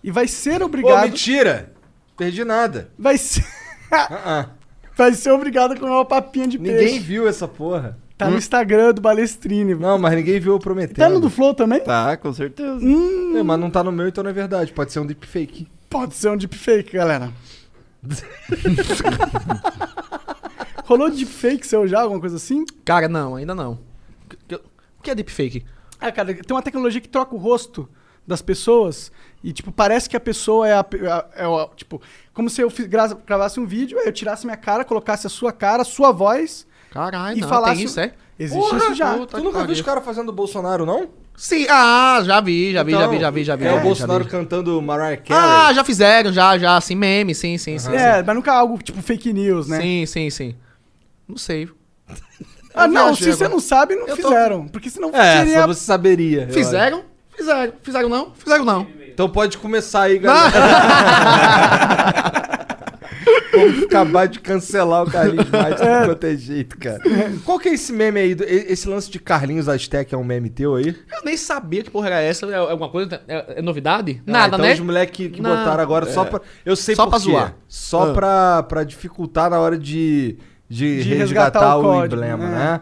e vai ser Pô, obrigado. mentira! Perdi nada. vai ser. Ah, ah. vai ser obrigado a comer uma papinha de Ninguém peixe. viu essa porra. Tá no Instagram do Balestrini. Não, mas ninguém viu eu prometendo. Tá no do Flow também? Tá, com certeza. É, mas não tá no meu, então não é verdade. Pode ser um deepfake. Pode ser um deepfake, galera. Rolou deepfake seu já, alguma coisa assim? Cara, não, ainda não. O que é deepfake? Ah, cara, tem uma tecnologia que troca o rosto das pessoas e, tipo, parece que a pessoa é a. é a- é a- tipo, como se eu fiz- gravasse um vídeo, aí eu tirasse minha cara, colocasse a sua cara, a sua voz Caralho, e não, falasse. tem isso, é? Existe Porra, isso já. Tu nunca viu os caras fazendo o Bolsonaro, não? Sim, ah, já vi, já vi, já Então, vi, já vi, já vi. É, já o Bolsonaro já vi. cantando Mariah Ah, Carey. já fizeram, já, já, assim, meme, sim, sim, sim. É, mas nunca algo tipo fake news, né? Sim, sim, sim. Não sei. Ah, não, se você não sabe, não Eu tô- fizeram. Porque senão É, seria. só você saberia. Fizeram? Fizeram. Fizeram não? Fizeram não. Então pode começar aí, galera. Vamos acabar de cancelar o Carlinhos Maia de tudo quanto é jeito, cara. Qual que é esse meme aí? Esse lance de Carlinhos Aztec é um meme teu aí? Eu nem sabia que porra era essa. É alguma coisa? É, é novidade? Ah, Nada, então né? os moleques que, que botaram agora só pra. Eu sei Só por pra quê. zoar. Só Ah. pra, pra dificultar na hora de, de, De resgatar, resgatar o o, código, emblema, né? né?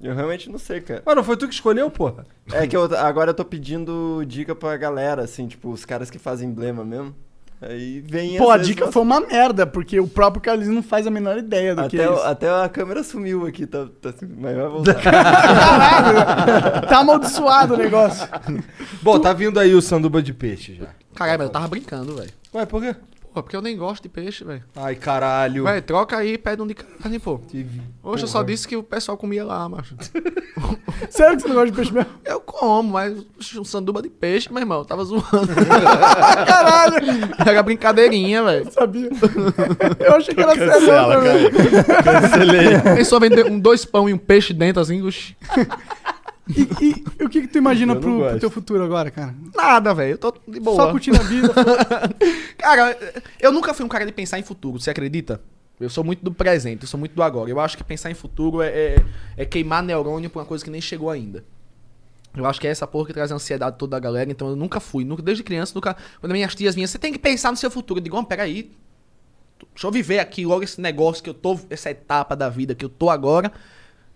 Eu realmente não sei, cara. Mas não foi tu que escolheu, porra? É que eu, agora eu tô pedindo dica pra galera, assim, tipo, os caras que fazem emblema mesmo. Aí vem Pô, a dica nossa, foi uma merda, porque o próprio Carlinhos não faz a menor ideia do que é Até, o- isso. até a câmera sumiu aqui, tá, tá assim, mas vai voltar. Caralho, tá amaldiçoado o negócio. Bom, tá vindo aí o sanduba de peixe já. Caralho, mas eu tava brincando, velho. Ué, por quê? Porra, porque eu nem gosto de peixe, velho. Ai, caralho. Vai, troca aí e pede um de carne, pô. Tive- Hoje eu só disse que o pessoal comia lá, macho. Sério que você não gosta de peixe mesmo? Eu como, mas um sanduba de peixe, meu irmão, eu tava zoando. Caralho, Era brincadeirinha, velho. sabia. Eu achei que era sério. também. Pensou vender um, dois pão e um peixe dentro, assim, oxi. E, e- e o que, que tu imagina pro, pro teu futuro agora, cara? Nada, velho. Eu tô de boa. Só curtindo a vida. Cara, eu nunca fui um cara de pensar em futuro, você acredita? Eu sou muito do presente, eu sou muito do agora. Eu acho que pensar em futuro é, é, é queimar neurônio pra uma coisa que nem chegou ainda. Eu acho que é essa porra que traz a ansiedade toda da galera, então eu nunca fui. Nunca, desde criança, nunca. Quando minhas tias vinham, você tem que pensar no seu futuro. Eu digo, oh, peraí. Deixa eu viver aqui logo esse negócio que eu tô, essa etapa da vida que eu tô agora.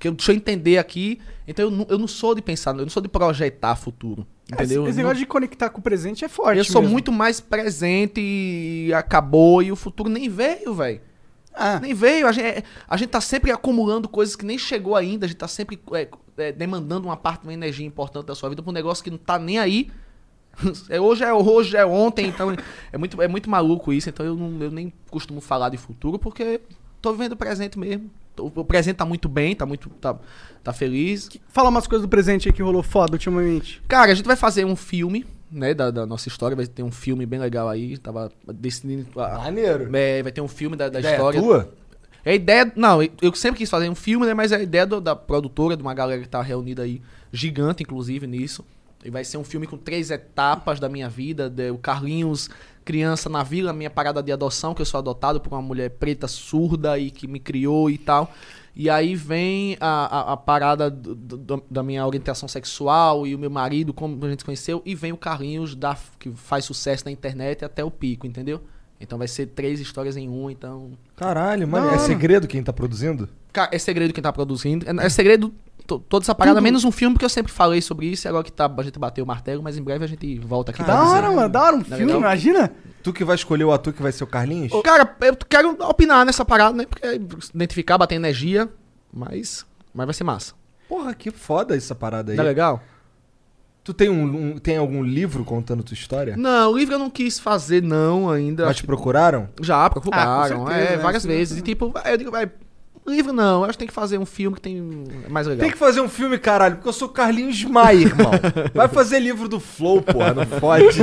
Que eu, deixa eu entender aqui. Então eu, não- eu não sou de pensar, eu não sou de projetar futuro. Entendeu? Esse, negócio de conectar com o presente é forte. eu sou mesmo. muito mais presente e acabou e o futuro nem veio, velho. Ah, Nem veio. A gente, a gente tá sempre acumulando coisas que nem chegou ainda. A gente tá sempre é, é, demandando uma parte de uma energia importante da sua vida pra um negócio que não tá nem aí. É, hoje é hoje, é ontem. Então é muito, é muito maluco isso. Então eu, não, eu nem costumo falar de futuro porque tô vivendo o presente mesmo. O presente tá muito bem, tá muito. tá, tá feliz. fala umas coisas do presente aí que rolou foda ultimamente. Cara, a gente vai fazer um filme, né, da, da nossa história. Vai ter um filme bem legal aí. Tava decidindo. Maneiro. É, vai ter um filme da, da Ideia história. tua? É a ideia. Não, eu sempre quis fazer um filme, né? Mas é a ideia do- da produtora, de uma galera que tá reunida aí, gigante, inclusive, nisso. E vai ser um filme com três etapas da minha vida. de- o Carlinhos, criança na vila, minha parada de adoção, que eu sou adotado por uma mulher preta surda e que me criou e tal. E aí vem a, a, a parada do- do- da minha orientação sexual e o meu marido, como a gente conheceu, e vem o Carlinhos da, que faz sucesso na internet até o pico, entendeu? Então vai ser três histórias em um, então. Caralho, mano. É segredo quem tá produzindo? Cara, é segredo quem tá produzindo. É, é segredo to- toda essa parada, menos um filme, porque eu sempre falei sobre isso e agora que tá, a gente bateu o martelo, mas em breve a gente volta aqui pra Da hora, mano. Da hora um Não é filme, legal? imagina. Tu que vai escolher o ator que vai ser o Carlinhos? Cara, eu quero opinar nessa parada, né? Porque identificar, bater energia, mas, mas vai ser massa. Porra, que foda essa parada aí. Não é legal? Tu tem, um, um- tem algum livro contando tua história? Não, o livro eu não quis fazer, não, ainda. Mas Acho te procuraram? Já, Ah, procuraram. com certeza, é, né? várias Isso- vezes. E tipo, eu digo, vai, livro não, eu acho que tem que fazer um filme que tem. É mais legal. Tem que fazer um filme, caralho, porque eu sou Carlinhos Maia, irmão. Vai fazer livro do Flow, porra, não pode.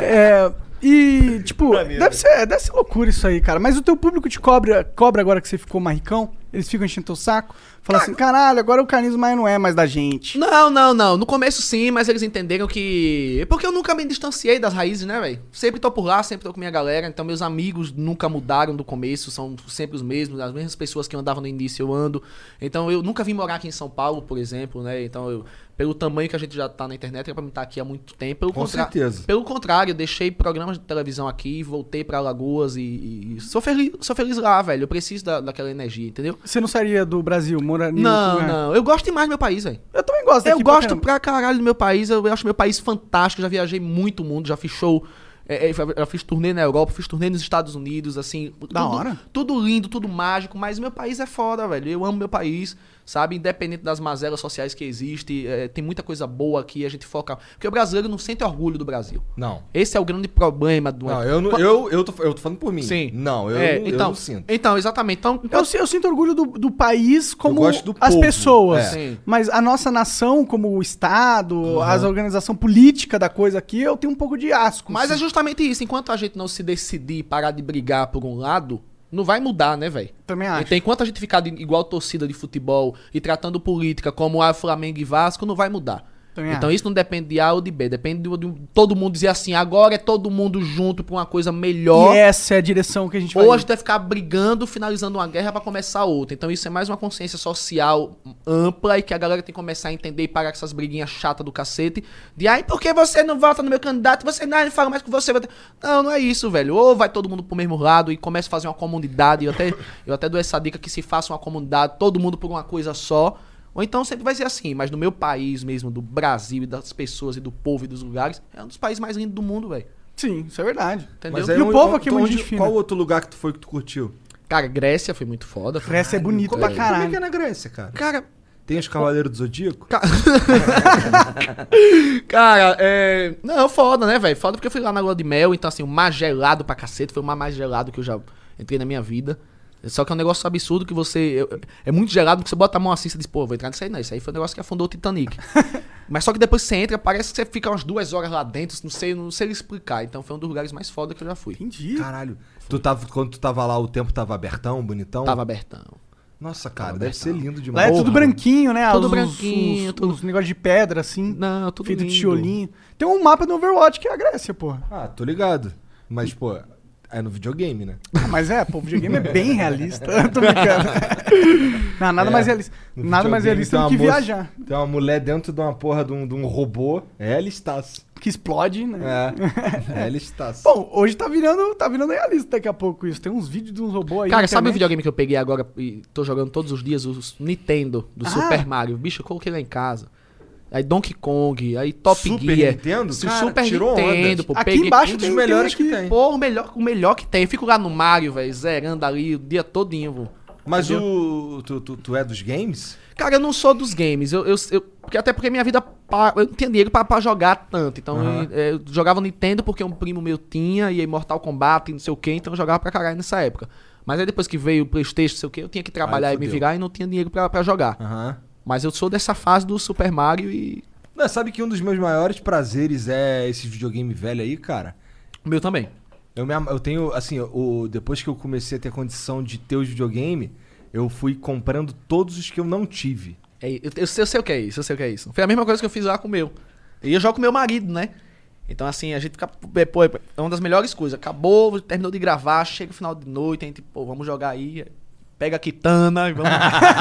É, e, tipo, deve ser, deve ser loucura isso aí, cara. Mas o teu público te cobra, cobra agora que você ficou marricão? Eles ficam enchendo teu saco? Falar assim, caralho, agora o carnismo mais não é mais da gente. Não, não, não. No começo sim, mas eles entenderam que. Porque eu nunca me distanciei das raízes, né, velho? Sempre tô por lá, sempre tô com minha galera. Então meus amigos nunca mudaram do começo, são sempre os mesmos, as mesmas pessoas que eu andava no início eu ando. Então eu nunca vim morar aqui em São Paulo, por exemplo, né? Então eu. Pelo tamanho que a gente já tá na internet, é pra mim estar aqui há muito tempo. Pelo Com contra- certeza. Pelo contrário, eu deixei programas de televisão aqui, voltei pra Alagoas e, e- e sou, feliz, sou feliz lá, velho. Eu preciso da, daquela energia, entendeu? Você não sairia do Brasil, moraria Não, não. Eu gosto demais do meu país, velho. Eu também gosto Eu daqui pra gosto pra caralho do meu país, eu acho meu país fantástico, já viajei muito o mundo, já fiz show, é, é, já fiz turnê na Europa, fiz turnê nos Estados Unidos, assim. Da tudo, hora. Tudo lindo, tudo mágico, mas meu país é foda, velho. Eu amo meu país, sabe? Independente das mazelas sociais que existem, é, tem muita coisa boa aqui, a gente foca. Porque o brasileiro não sente orgulho do Brasil. Não. Esse é o grande problema do. Não, eu, não, eu, eu, tô, eu tô falando por mim. Sim. Não, eu, É, não- eu então, não sinto. Então, exatamente. Então, Eu, si- eu sinto orgulho do, do país como gosto do as povo, pessoas. é. Sim. Mas a nossa nação, como o Estado, as organização política da coisa aqui, eu tenho um pouco de asco. Mas é assim. justamente isso. Enquanto a gente não se decidir parar de brigar por um lado, não vai mudar, né, velho? Também acho. Então, enquanto a gente ficar de- igual torcida de futebol e tratando política como a Flamengo e Vasco, não vai mudar. Então isso não depende de A ou de B, depende de, de todo mundo dizer assim, agora é todo mundo junto pra uma coisa melhor. E essa é a direção que a gente vai. Ou a gente vai ficar brigando, finalizando uma guerra pra começar outra. Então isso é mais uma consciência social ampla e que a galera tem que começar a entender e parar com essas briguinhas chatas do cacete. De ai, por que você não vota no meu candidato? Você não fala mais com você. vai ter-" Não, não é isso, velho. Ou vai todo mundo pro mesmo lado e começa a fazer uma comunidade. Eu até, eu até dou essa dica que se faça uma comunidade, todo mundo por uma coisa só. Ou então sempre vai ser assim, mas no meu país mesmo, do Brasil e das pessoas e do povo e dos lugares, é um dos países mais lindos do mundo, velho. Sim, isso é verdade. Entendeu? Mas E aí, o onde- povo aqui é onde- muito fina. Qual outro lugar que tu foi que tu curtiu? Cara, Grécia foi muito foda. Grécia é bonito Como, pra é, que- como é caralho. que é na Grécia, cara? Cara, Tem os Cavaleiros do Zodíaco? Cara, é. Não, foda, né, velho? Foda porque eu fui lá na lua de mel, então, assim, o mar gelado pra cacete. Foi o mar mais gelado que eu já entrei na minha vida. Só que é um negócio absurdo que você. eu- É muito gelado que você bota a mão assim e você diz, pô, vou entrar nisso aí, não. Isso aí foi um negócio que afundou o Titanic. Mas só que depois que você entra, parece que você fica umas duas horas lá dentro, não sei, não sei explicar. Então foi um dos lugares mais foda que eu já fui. Entendi. Caralho. Tu tava, quando tu tava lá, o tempo tava abertão, bonitão? Tava abertão. Nossa, cara, Tava deve ser lindo Lá demais. é tudo Porra. branquinho, né? Tudo Os- branquinho, os, tudo- os negócios de pedra, assim. Não, tudo feito de lindo. tiolinho. Tem um mapa do Overwatch que é a Grécia, porra. Ah, tô ligado. Mas, pô, é no videogame, né? Ah, Mas é, pô, o videogame é bem realista. Tô brincando. Não, nada É, mais realista. Nada mais realista tem do que moça- viajar. Tem uma mulher dentro de uma porra de um, de um robô. É ela Estácio. Que explode, né? É. é. Bom, hoje tá virando, tá virando realista daqui a pouco isso. Tem uns vídeos de uns robôs aí. Cara, sabe o videogame que eu peguei agora e tô jogando todos os dias? O Nintendo, do Ah. Super Mario. Bicho, eu coloquei lá em casa. Aí Donkey Kong, aí Top Super Gear. Nintendo? Su- Cara, Super tirou Nintendo, onda. pô. Aqui peguei embaixo um dos tem- melhores tem que aqui. tem. Pô, o melhor, o melhor que tem. Eu fico lá no Mario, velho, zerando ali o dia todinho, pô. Mas Entendeu? o. Tu, tu, tu é dos games? Cara, eu não sou dos games. Eu, eu, eu- porque até porque minha vida. Eu não tinha dinheiro pra, pra jogar tanto. Então Aham. eu, eu jogava Nintendo porque um primo meu tinha, e aí Mortal Kombat e não sei o que, então eu jogava pra caralho nessa época. Mas aí depois que veio o Playstation, não sei o que, eu tinha que trabalhar Aí e me virar e não tinha dinheiro pra, pra jogar. Aham. Mas eu sou dessa fase do Super Mario e. Não, sabe que um dos meus maiores prazeres é esse videogame velho aí, cara? O meu também. Eu, me eu tenho, assim, o, depois que eu comecei a ter condição de ter os videogame, eu fui comprando todos os que eu não tive. É, eu, eu sei, eu sei o que é isso, eu sei o que é isso. Foi a mesma coisa que eu fiz lá com o meu. E eu jogo com meu marido, né? Então, assim, a gente fica. é, Pô, é uma das melhores coisas. Acabou, terminou de gravar, chega o final de noite, a gente, pô, vamos jogar aí. Pega a Kitana e vamos.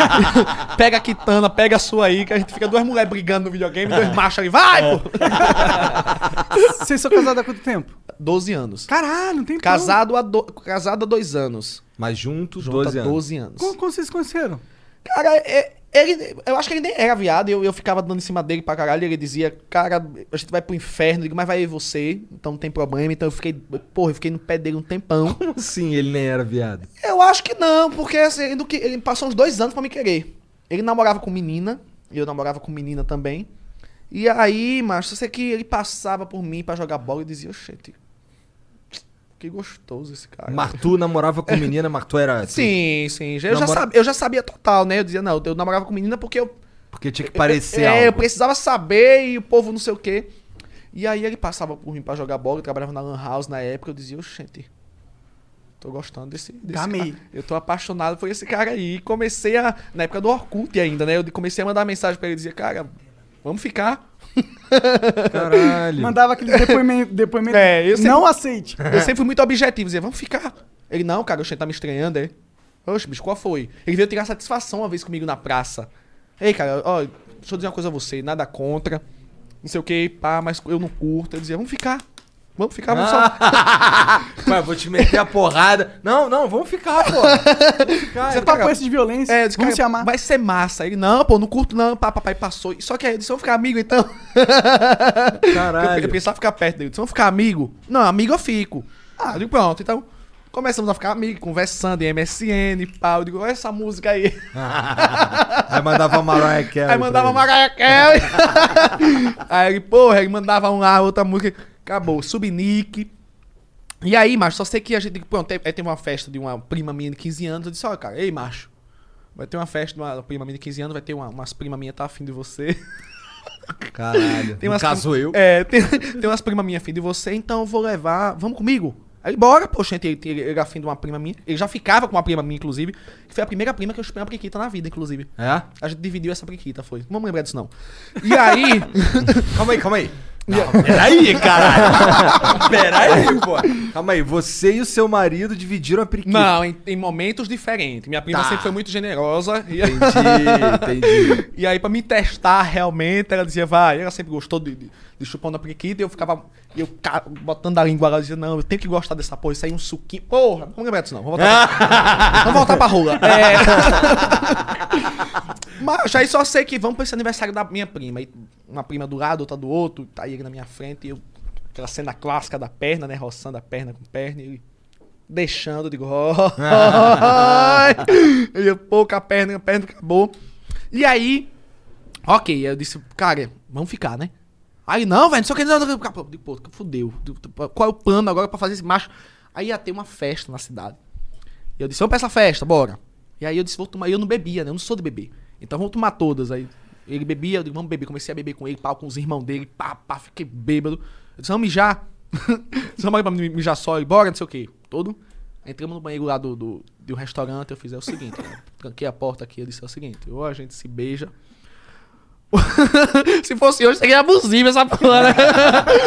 pega a Kitana, pega a sua aí, que a gente fica duas mulheres brigando no videogame, dois machos ali, vai, pô! Vocês são casados há quanto tempo? 12 anos. Caralho, não tem Casado há, do... Casado há dois anos. Mas juntos, Junto 12 há anos. 12 anos. Como, como vocês se conheceram? Cara, é- ele, eu acho que ele nem era viado, eu, eu ficava dando em cima dele pra caralho, e ele dizia, cara, a gente vai pro inferno, eu digo, mas vai eu e você, então não tem problema, então eu fiquei, porra, eu fiquei no pé dele um tempão. Como assim ele nem era viado? eu acho que não, porque assim, ele, ele passou uns dois anos pra me querer. Ele namorava com menina, e eu namorava com menina também, e aí, macho, eu sei que ele passava por mim pra jogar bola e dizia, oxente, que gostoso esse cara. Martu namorava com menina, Martu era assim, Sim, sim, eu, já Namora- sabia, eu já sabia total, né, eu dizia, não, eu namorava com menina porque eu porque tinha que parecer é, algo. eu precisava saber e o povo não sei o quê. E aí ele passava por mim pra jogar bola, eu trabalhava na Lan House na época, eu dizia, oxente, tô gostando desse, desse cara. Eu tô apaixonado por esse cara aí. E comecei a. Na época do Orkut ainda, né? Eu comecei a mandar mensagem pra ele dizia, cara, vamos ficar. Caralho. Mandava aquele depoimento, depoimento É, eu sempre- não aceite. Eu sempre fui muito objetivo, dizia, vamos ficar. Ele, não, cara, o tá me estranhando, é. Oxe, bicho, qual foi? Ele veio tirar satisfação uma vez comigo na praça. Ei, cara, ó, deixa eu dizer uma coisa a você, nada contra. Não sei o que, pá, mas eu não curto. Ele dizia, vamos ficar. Vamos ficar, vamos só. Mas vou te meter a porrada. Não, não, vamos ficar, pô. Vamos ficar. Você tá com esse de violência. É, eu disse, vamos cara, se amar. vai ser massa. Ele, não, pô, não curto não, pá, papai passou. Só que aí, eu disse, vamos ficar amigo então. Eu, Caralho. eu precisava ficar perto dele. Eu disse, vamos ficar amigo? Não, amigo eu fico. Ah, eu digo, pronto, então. Começamos a ficar amigos, conversando em MSN, pau. Eu digo, olha essa música aí. Aí mandava Mariah Carey. Aí mandava. Mariah Carey. aí ele, porra, ele mandava um lá, outra música. Acabou, subnick. E aí, macho, só sei que a gente. Pronto, aí teve uma festa de uma prima minha de 15 anos. Eu disse, ó, cara, ei, macho. Vai ter uma festa de uma prima minha de 15 anos, vai ter uma, umas primas minhas tá afim de você. Caralho. Tem no umas caso prim- eu. É, tem, tem umas primas minhas afim de você, então eu vou levar. Vamos comigo? Aí, bora, poxa, ele, ele, ele era afim de uma prima minha. Ele já ficava com uma prima minha, inclusive. Que foi a primeira prima que eu chupei uma priquita na vida, inclusive. É? A gente dividiu essa priquita, foi. Não vamos lembrar disso, não. E aí. Calma aí, calma aí. Não, peraí, caralho. peraí, pô. Calma aí, você e o seu marido dividiram a periquita. não, em, em momentos diferentes. Minha prima Tá. sempre foi muito generosa. E, Entendi, entendi. e aí, pra me testar realmente, ela dizia, vai. Ela sempre gostou de, de, de chupar na priquita. E eu ficava. e Eu botando a língua lá, dizia, não, eu tenho que gostar dessa porra. Isso aí é um suquinho. Porra, não lembrar disso, não. Vamos voltar pra, vamos voltar pra rola. É. Mas aí só sei que vamos pra esse aniversário da minha prima. E uma prima do lado, outra do outro. Tá ele na minha frente. E eu. Aquela cena clássica da perna, né? Roçando a perna com perna. E deixando, eu digo, "Oi". E eu, pô, com a perna, a perna acabou. E aí, ok, eu disse, cara, vamos ficar, né? Aí, não, velho, não sei o que, não, não, não. Digo, pô, fudeu. Qual é o plano agora pra fazer esse macho? Aí ia ter uma festa na cidade. E eu disse, vamos pra essa festa, bora. E aí eu disse, vou tomar. E eu não bebia, né? Eu não sou de beber. Então vamos tomar todas. Aí ele bebia, eu digo, vamos beber. Comecei a beber com ele, pau, com os irmãos dele, pá, pá, fiquei bêbado. Eu disse, vamos mijar. Disse, vamos pra mijar só e bora, não sei o que. Todo. Entramos no banheiro lá do, do, restaurante, eu fiz é o seguinte, eu tranquei a porta aqui, eu disse é o seguinte, ou a gente se beija. se fosse hoje, seria abusivo essa porra, né?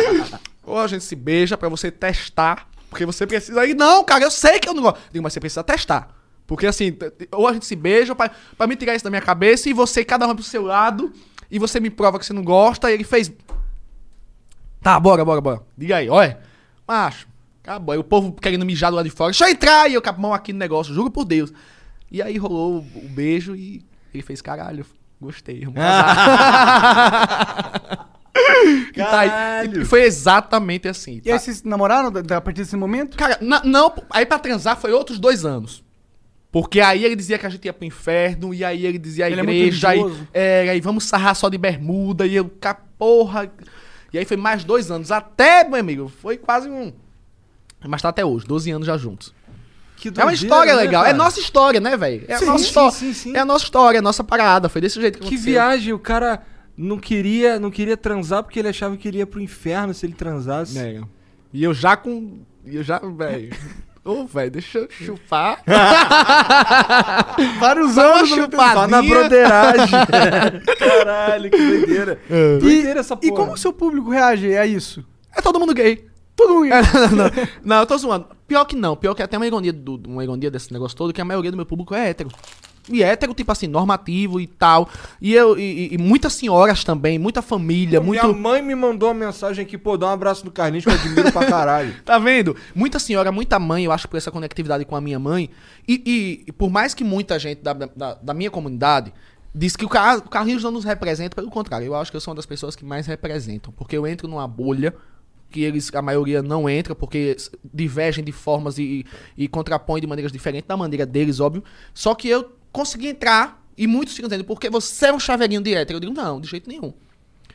ou a gente se beija pra você testar, porque você precisa. Aí, não, cara, eu sei que eu não gosto. Digo, mas você precisa testar. Porque assim, ou a gente se beija pra, pra me tirar isso da minha cabeça e você, cada um pro seu lado, e você me prova que você não gosta, e ele fez. Tá, bora, bora, bora. Diga aí, olha. Macho, acabou. Aí o povo querendo mijar do lado de fora. Deixa eu entrar! E eu com a mão aqui no negócio, juro por Deus. E aí rolou o, o beijo e ele fez, caralho, gostei. Vamos casar. E tá aí. Caralho. E foi exatamente assim. E aí tá? vocês namoraram a partir desse momento? Cara, na- não, aí pra transar foi outros dois anos. Porque aí ele dizia que a gente ia pro inferno, e aí ele dizia a Ele é igreja, aí, religioso. é, aí vamos sarrar só de bermuda, e eu, porra. E aí foi mais dois anos. Até, meu amigo, foi quase um. Mas tá até hoje, 12 anos já juntos. É uma história né, legal. É cara? nossa história, né, velho? É a Sim, nossa sim, história. sim. É a nossa história, é a nossa parada. Foi desse jeito que Que aconteceu. viagem, o cara não queria, não queria transar porque ele achava que ele ia pro inferno se ele transasse. É. E eu já com. E eu já, velho. Ô, velho, deixa eu chupar. Vários anos. chupadinha. Só na broderagem. Caralho, que doideira. Doideira essa E porra. como o seu público reage a isso? É todo mundo gay. É, não, não, não, eu tô zoando. Pior que não. Pior que até uma ironia, do, uma ironia desse negócio todo, que a maioria do meu público é hétero. E hétero, tipo assim, normativo e tal. E eu e, e muitas senhoras também, muita família, muito. Minha mãe me mandou uma mensagem aqui, pô, dá um abraço no Carlinhos que eu admiro pra caralho. Tá vendo? Muita senhora, muita mãe, eu acho, por essa conectividade com a minha mãe. E, e- e por mais que muita gente da, da, da minha comunidade diz que o, Car o Carlinhos não nos representa, pelo contrário, eu acho que eu sou uma das pessoas que mais representam. Porque eu entro numa bolha que eles, a maioria não entra, porque divergem de formas e, e contrapõem de maneiras diferentes, da maneira deles, óbvio. Só que eu consegui entrar, e muitos ficam dizendo, porque você é um chaveirinho de hétero. Eu digo, não, de jeito nenhum.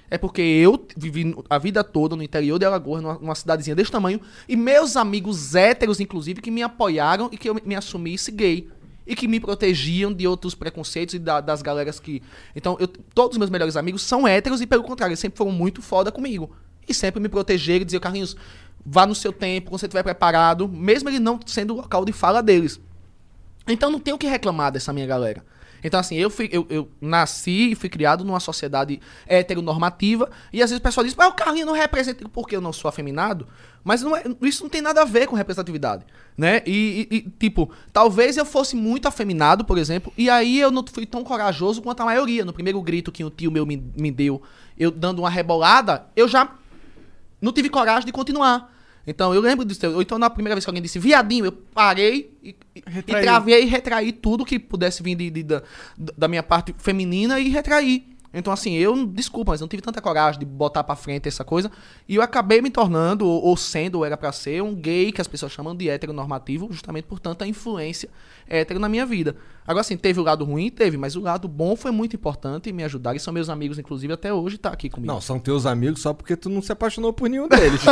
É porque eu vivi a vida toda no interior de Alagoas, numa, numa cidadezinha desse tamanho, e meus amigos héteros, inclusive, que me apoiaram e que eu me- me assumisse gay. E que me protegiam de outros preconceitos e da- das galeras que. Então, eu- todos os meus melhores amigos são héteros e, pelo contrário, eles sempre foram muito foda comigo. E sempre me proteger e dizer, Carlinhos, vá no seu tempo, quando você estiver preparado, mesmo ele não sendo o local de fala deles. Então não tenho o que reclamar dessa minha galera. Então, assim, eu, fui, eu, eu nasci e fui criado numa sociedade heteronormativa, e às vezes o pessoal diz, mas o Carlinhos não representa porque eu não sou afeminado, mas não é- isso não tem nada a ver com representatividade, né? E, e- e, tipo, talvez eu fosse muito afeminado, por exemplo, e aí eu não fui tão corajoso quanto a maioria. No primeiro grito que o tio meu me, me deu, eu dando uma rebolada, eu já não tive coragem de continuar. Então eu lembro disso. Ou então na primeira vez que alguém disse viadinho, eu parei e, e, e travei e retraí tudo que pudesse vir de, de- da, da minha parte feminina e retraí. Então, assim, eu, desculpa, mas eu não tive tanta coragem de botar pra frente essa coisa. E eu acabei me tornando, ou, ou sendo, ou era pra ser, um gay que as pessoas chamam de heteronormativo, justamente por tanta influência hétero na minha vida. Agora, assim, teve o lado ruim? Teve, mas o lado bom foi muito importante e me ajudaram. E são meus amigos, inclusive, até hoje, tá aqui comigo. Não, são teus amigos só porque tu não se apaixonou por nenhum deles.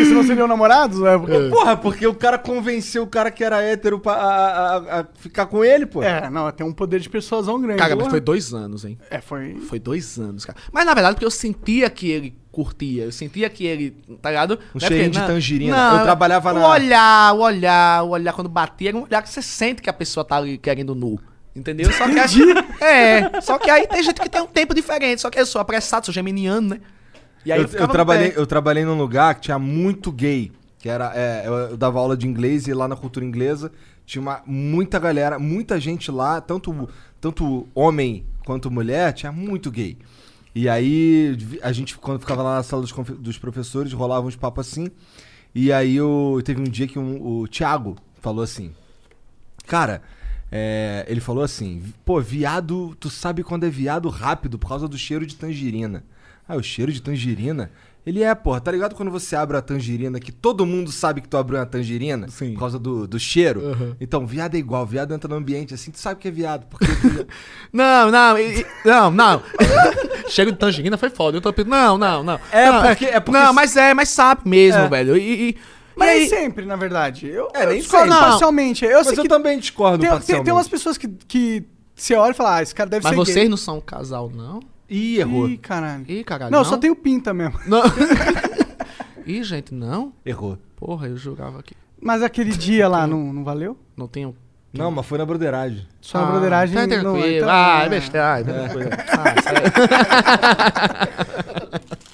Isso não seriam namorados? É, porque- Porra, porque o cara convenceu o cara que era hétero pra, a, a- a ficar com ele, pô. é, não, tem um poder de persuasão grande. Cara, mas foi dois anos, hein? É, foi. Foi dois anos, cara. Mas na verdade, porque eu sentia que ele curtia, eu sentia que ele, tá ligado? Um Não é cheirinho porque- de tangerina. não, Eu trabalhava o na- olhar, o olhar, o olhar quando batia, era um olhar que você sente que a pessoa tá ali querendo nu. Entendeu? Só que É, só que aí tem gente que tem um tempo diferente, só que eu sou apressado, sou geminiano, né? E aí eu, eu, eu trabalhei, eu trabalhei num lugar que tinha muito gay. Que era. é, eu, eu dava aula de inglês e lá na cultura inglesa tinha uma, muita galera, muita gente lá, tanto, tanto homem quanto mulher, tinha muito gay. E aí a gente, quando ficava lá na sala dos, dos professores, rolava uns papos assim. E aí eu, teve um dia que um- o Thiago falou assim. Cara, é, ele falou assim: pô, viado, tu sabe quando é viado rápido por causa do cheiro de tangerina. Ah, o cheiro de tangerina? Ele é, porra, tá ligado quando você abre a tangerina que todo mundo sabe que tu abriu uma tangerina? Sim. Por causa do, do cheiro? Uhum. Então, viado é igual, viado entra no ambiente assim, tu sabe que é viado. Porque Não, não, e- e- não, não. Chega de tangerina, foi foda. Eu tô não, não, não. É, Não, porque- é porque- Não, mas é, mas sabe mesmo, É. velho. E, e- Mas e nem aí- sempre, na verdade. Eu, É, eu nem discordo sempre. parcialmente. Eu Mas sei eu que também discordo tem, tem, parcialmente. tem umas pessoas que, que você olha e fala, ah, esse cara deve Mas ser vocês gay. não são um casal, não? Ih, errou. Ih, caralho. Ih, caralho. não, eu só tenho pinta mesmo. Não. Ih, gente, não? Errou. Porra, eu jogava aqui. Mas aquele dia lá não, não valeu? Não tenho. Não, mas foi na broderagem. Só a broderagem Tá não... tranquilo. então- ah, é é. besteira. Ah, é. Ah.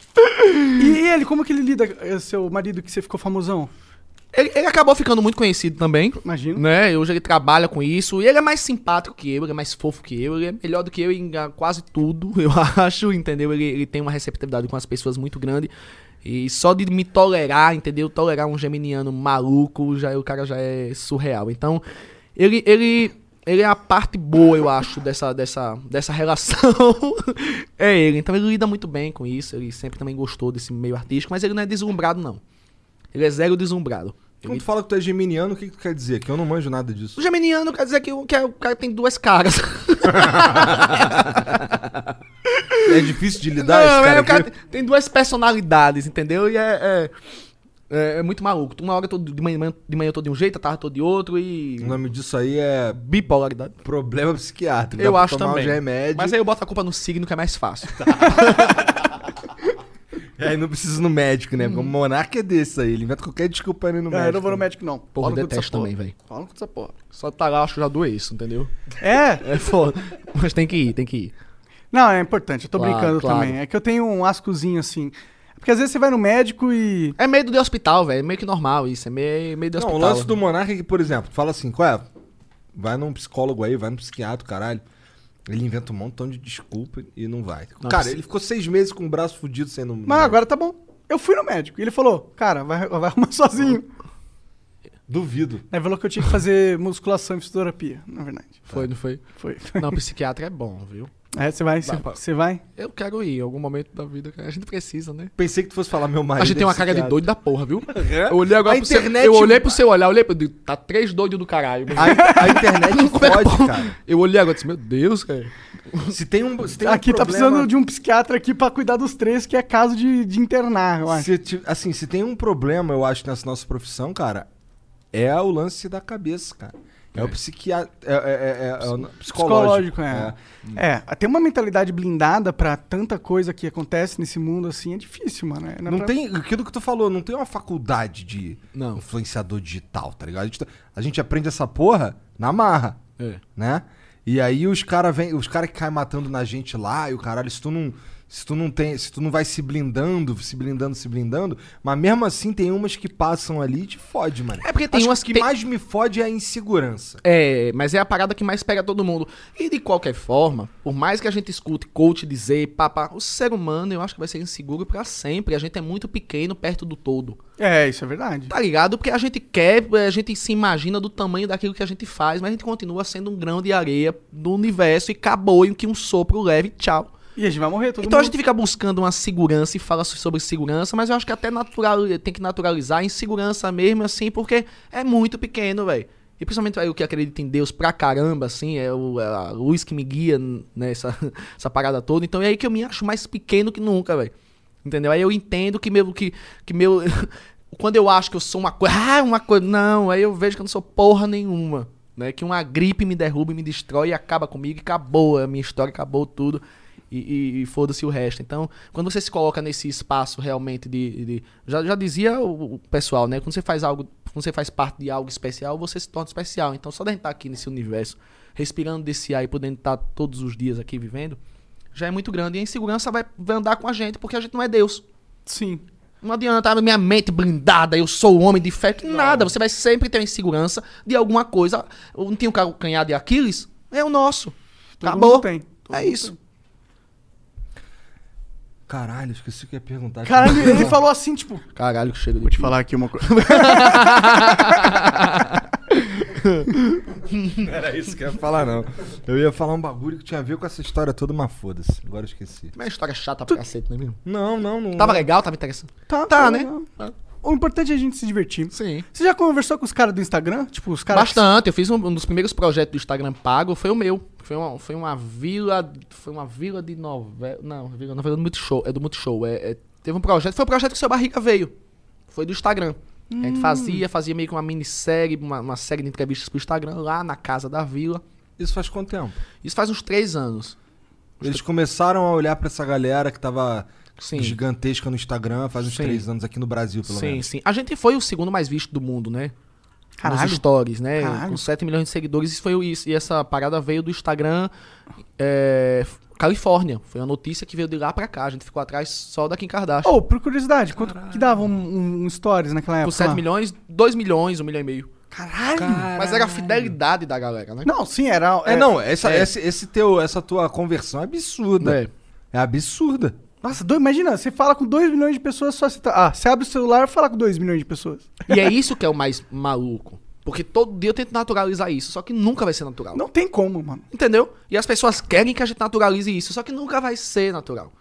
E ele, como que ele lida, eh, seu marido que você ficou famosão? Ele, ele acabou ficando muito conhecido também. Imagino. Né? Hoje ele trabalha com isso. E ele é mais simpático que eu, ele é mais fofo que eu, ele é melhor do que eu em ah, quase tudo, eu acho, entendeu? Ele, ele tem uma receptividade com as pessoas muito grande. E só de me tolerar, entendeu? Tolerar um geminiano maluco, já, o cara já é surreal. Então, ele, ele, ele é a parte boa, eu acho, dessa, dessa, dessa relação. é ele. Então ele lida muito bem com isso. Ele sempre também gostou desse meio artístico, mas ele não é deslumbrado, não. Ele é zero deslumbrado. Quando tu fala que tu é geminiano, o que, que tu quer dizer? Que eu não manjo nada disso. O geminiano quer dizer que, o- que é- o cara tem duas caras. É difícil de lidar Não, esse cara é, o cara tem, tem duas personalidades, entendeu? E é, é, é- é muito maluco. Uma hora eu tô de manhã, de manhã eu tô de um jeito, à tarde eu tô de outro e. O nome disso aí é Bipolaridade. problema psiquiátrico. Eu acho também. uns remédios. Mas aí eu boto a culpa no signo que é mais fácil. E aí não precisa ir no médico, né? Porque o monarca é desse aí. Ele inventa qualquer desculpa aí no É, médico. eu não vou no médico, não. Porra, eu detesto também, velho. Fala com essa porra. Só tá lá, acho que já doeu isso, entendeu? É? É foda. Mas tem que ir, tem que ir. Não, é importante. Eu tô Claro, brincando claro. também. É que eu tenho um ascozinho assim. Porque às vezes você vai no médico e... É medo de hospital, velho. É meio que normal isso. É meio, meio de Não, hospital. o lance do monarca é que, por exemplo, tu fala assim, qual é? Vai num psicólogo aí, vai num psiquiatra, caralho. Ele inventa um montão de desculpa e não vai. Nossa. Cara, ele ficou seis meses com o braço fudido sem. Mas agora tá bom. Eu fui no médico. E ele falou, cara, vai, vai arrumar sozinho. Duvido. Aí falou que eu tinha que fazer musculação e fisioterapia, na verdade. Foi, não foi? Foi. Não, psiquiatra é bom, viu? É, você vai, você, vai? Eu quero ir em algum momento da vida. cara. A gente precisa, né? Pensei que tu fosse falar meu marido. A gente tem é uma cara de doido da porra, viu? Eu olhei agora A pro seu, internet- Eu olhei pro seu olhar, eu olhei pro. Tá três doidos do caralho. A, a internet fode, cara. Eu olhei agora e disse, meu Deus, cara. Se tem um. Se tem um aqui tá problema- precisando de um psiquiatra aqui pra cuidar dos três, que é caso de, de internar, eu acho. Se, assim, se tem um problema, eu acho, nessa nossa profissão, cara, é o lance da cabeça, cara. É, o psiquiatra. É, é, é, é o psicológico. Psicológico, é. É, ter uma mentalidade blindada pra tanta coisa que acontece nesse mundo assim é difícil, mano. É- Não pra- tem. Aquilo que tu falou, não tem uma faculdade de Não. influenciador digital, tá ligado? A gente, tá- a gente aprende essa porra na marra, É. né? E aí os caras vêm, os caras que caem matando na gente lá, e o caralho, se tu não. Se tu não tem. Se tu não vai se blindando, se blindando, se blindando, mas mesmo assim tem umas que passam ali e te fode, mano. É porque tem Acho umas que tem- mais me fode é a insegurança. É, mas é a parada que mais pega todo mundo. E de qualquer forma, por mais que a gente escute coach dizer, papá, o ser humano eu acho que vai ser inseguro pra sempre. A gente é muito pequeno perto do todo. É, isso é verdade. Tá ligado? Porque a gente quer, a gente se imagina do tamanho daquilo que a gente faz, mas a gente continua sendo um grão de areia do universo e acabou em que um sopro leve, tchau. E a gente vai morrer todo então a mundo. gente fica buscando uma segurança e fala sobre segurança, mas eu acho que até natural, tem que naturalizar a insegurança mesmo, assim, porque é muito pequeno, velho. E principalmente eu que acredito em Deus pra caramba, assim, é, o- é a luz que me guia nessa essa parada toda. Então é aí que eu me acho mais pequeno que nunca, velho. Entendeu? Aí eu entendo que meu. Que, que meu quando eu acho que eu sou uma coisa. Ah, uma coisa. Não, aí eu vejo que eu não sou porra nenhuma. Né? Que uma gripe me derruba e me destrói e acaba comigo e acabou. A minha história acabou tudo. E, e- e foda-se o resto. Então, quando você se coloca nesse espaço realmente de. de- já, já dizia o, o pessoal, né? Quando você faz algo. Quando você faz parte de algo especial, você se torna especial. Então, só gente estar aqui nesse universo, respirando desse ar e podendo estar todos os dias aqui vivendo, já é muito grande. E a insegurança vai, vai andar com a gente, porque a gente não é Deus. Sim. Não adianta, ah, minha mente blindada, eu sou o homem de fé. que Nada, você vai sempre ter insegurança de alguma coisa. Não tinha o calcanhar de Aquiles? É o nosso. Todo Acabou. mundo tem. Todo É mundo isso. Caralho, esqueci o que ia perguntar. Caralho, ele falou assim, tipo. Caralho, que cheiro de Vou te falar aqui uma coisa. Não era isso que eu ia falar, não. Eu ia falar um bagulho que tinha a ver com essa história toda, mas foda-se. Agora eu esqueci. Uma história chata pra cacete, não é mesmo? Não, não, não. Tava legal, tava interessante. Tá, Tá, né? legal. O importante é a gente se divertir. Sim. Você já conversou com os caras do Instagram? Tipo, os caras. Bastante. Eu fiz um, um dos primeiros projetos do Instagram pago, foi o meu. Foi uma, foi uma vila. Foi uma vila de novela. Não, vila novela do Multishow. É do Multishow. É, é- teve um projeto. Foi o projeto que o seu barriga veio. Foi do Instagram. A Hum. gente fazia, fazia meio que uma minissérie, uma, uma série de entrevistas pro Instagram lá na casa da vila. Isso faz quanto tempo? Isso faz uns três anos. Eles começaram a olhar pra essa galera que tava Sim. gigantesca no Instagram faz uns Sim. três anos aqui no Brasil, pelo sim, menos. sim. A gente foi o segundo mais visto do mundo, né? Caralho. Nos stories, né? Caralho. Com 7 milhões de seguidores. Isso foi, o- isso, e essa parada veio do Instagram é, Califórnia. Foi uma notícia que veio de lá pra cá. A gente ficou atrás só da Kim Kardashian. Ô, por curiosidade, quanto que dava um, um stories naquela época? Por 7 lá? milhões, 2 milhões, 1 milhão e meio. Caralho! Mas era a fidelidade da galera, né? Não, sim, era. É, não, essa, É. Esse, esse teu, essa tua conversão é absurda. É. É, absurda. Nossa, dois, imagina, você fala com 2 milhões de pessoas só você tá. Ah, você abre o celular e fala com 2 milhões de pessoas. E é isso que é o mais maluco. Porque todo dia eu tento naturalizar isso, só que nunca vai ser natural. Não tem como, mano. Entendeu? E as pessoas querem que a gente naturalize isso, só que nunca vai ser natural.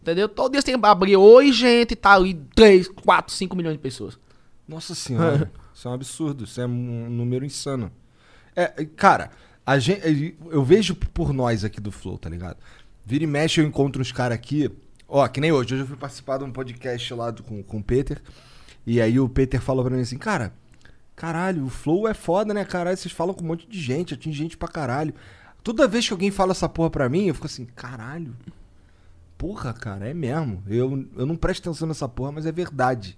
Entendeu? Todo dia você tem que abrir, oi gente, tá ali 3, 4, 5 milhões de pessoas. Nossa senhora. isso é um absurdo. Isso é um número insano. É, cara, a gente, eu vejo por nós aqui do Flow, tá ligado? Vira e mexe, eu encontro uns caras aqui. Ó, que nem hoje. Hoje eu fui participar de um podcast lá do- com, com o Peter. E aí o Peter falou pra mim assim, cara, caralho, o Flow é foda, né, caralho? Vocês falam com um monte de gente, atinge gente pra caralho. Toda vez que alguém fala essa porra pra mim, eu fico assim, caralho. Porra, cara, é mesmo. Eu, eu não presto atenção nessa porra, mas é verdade.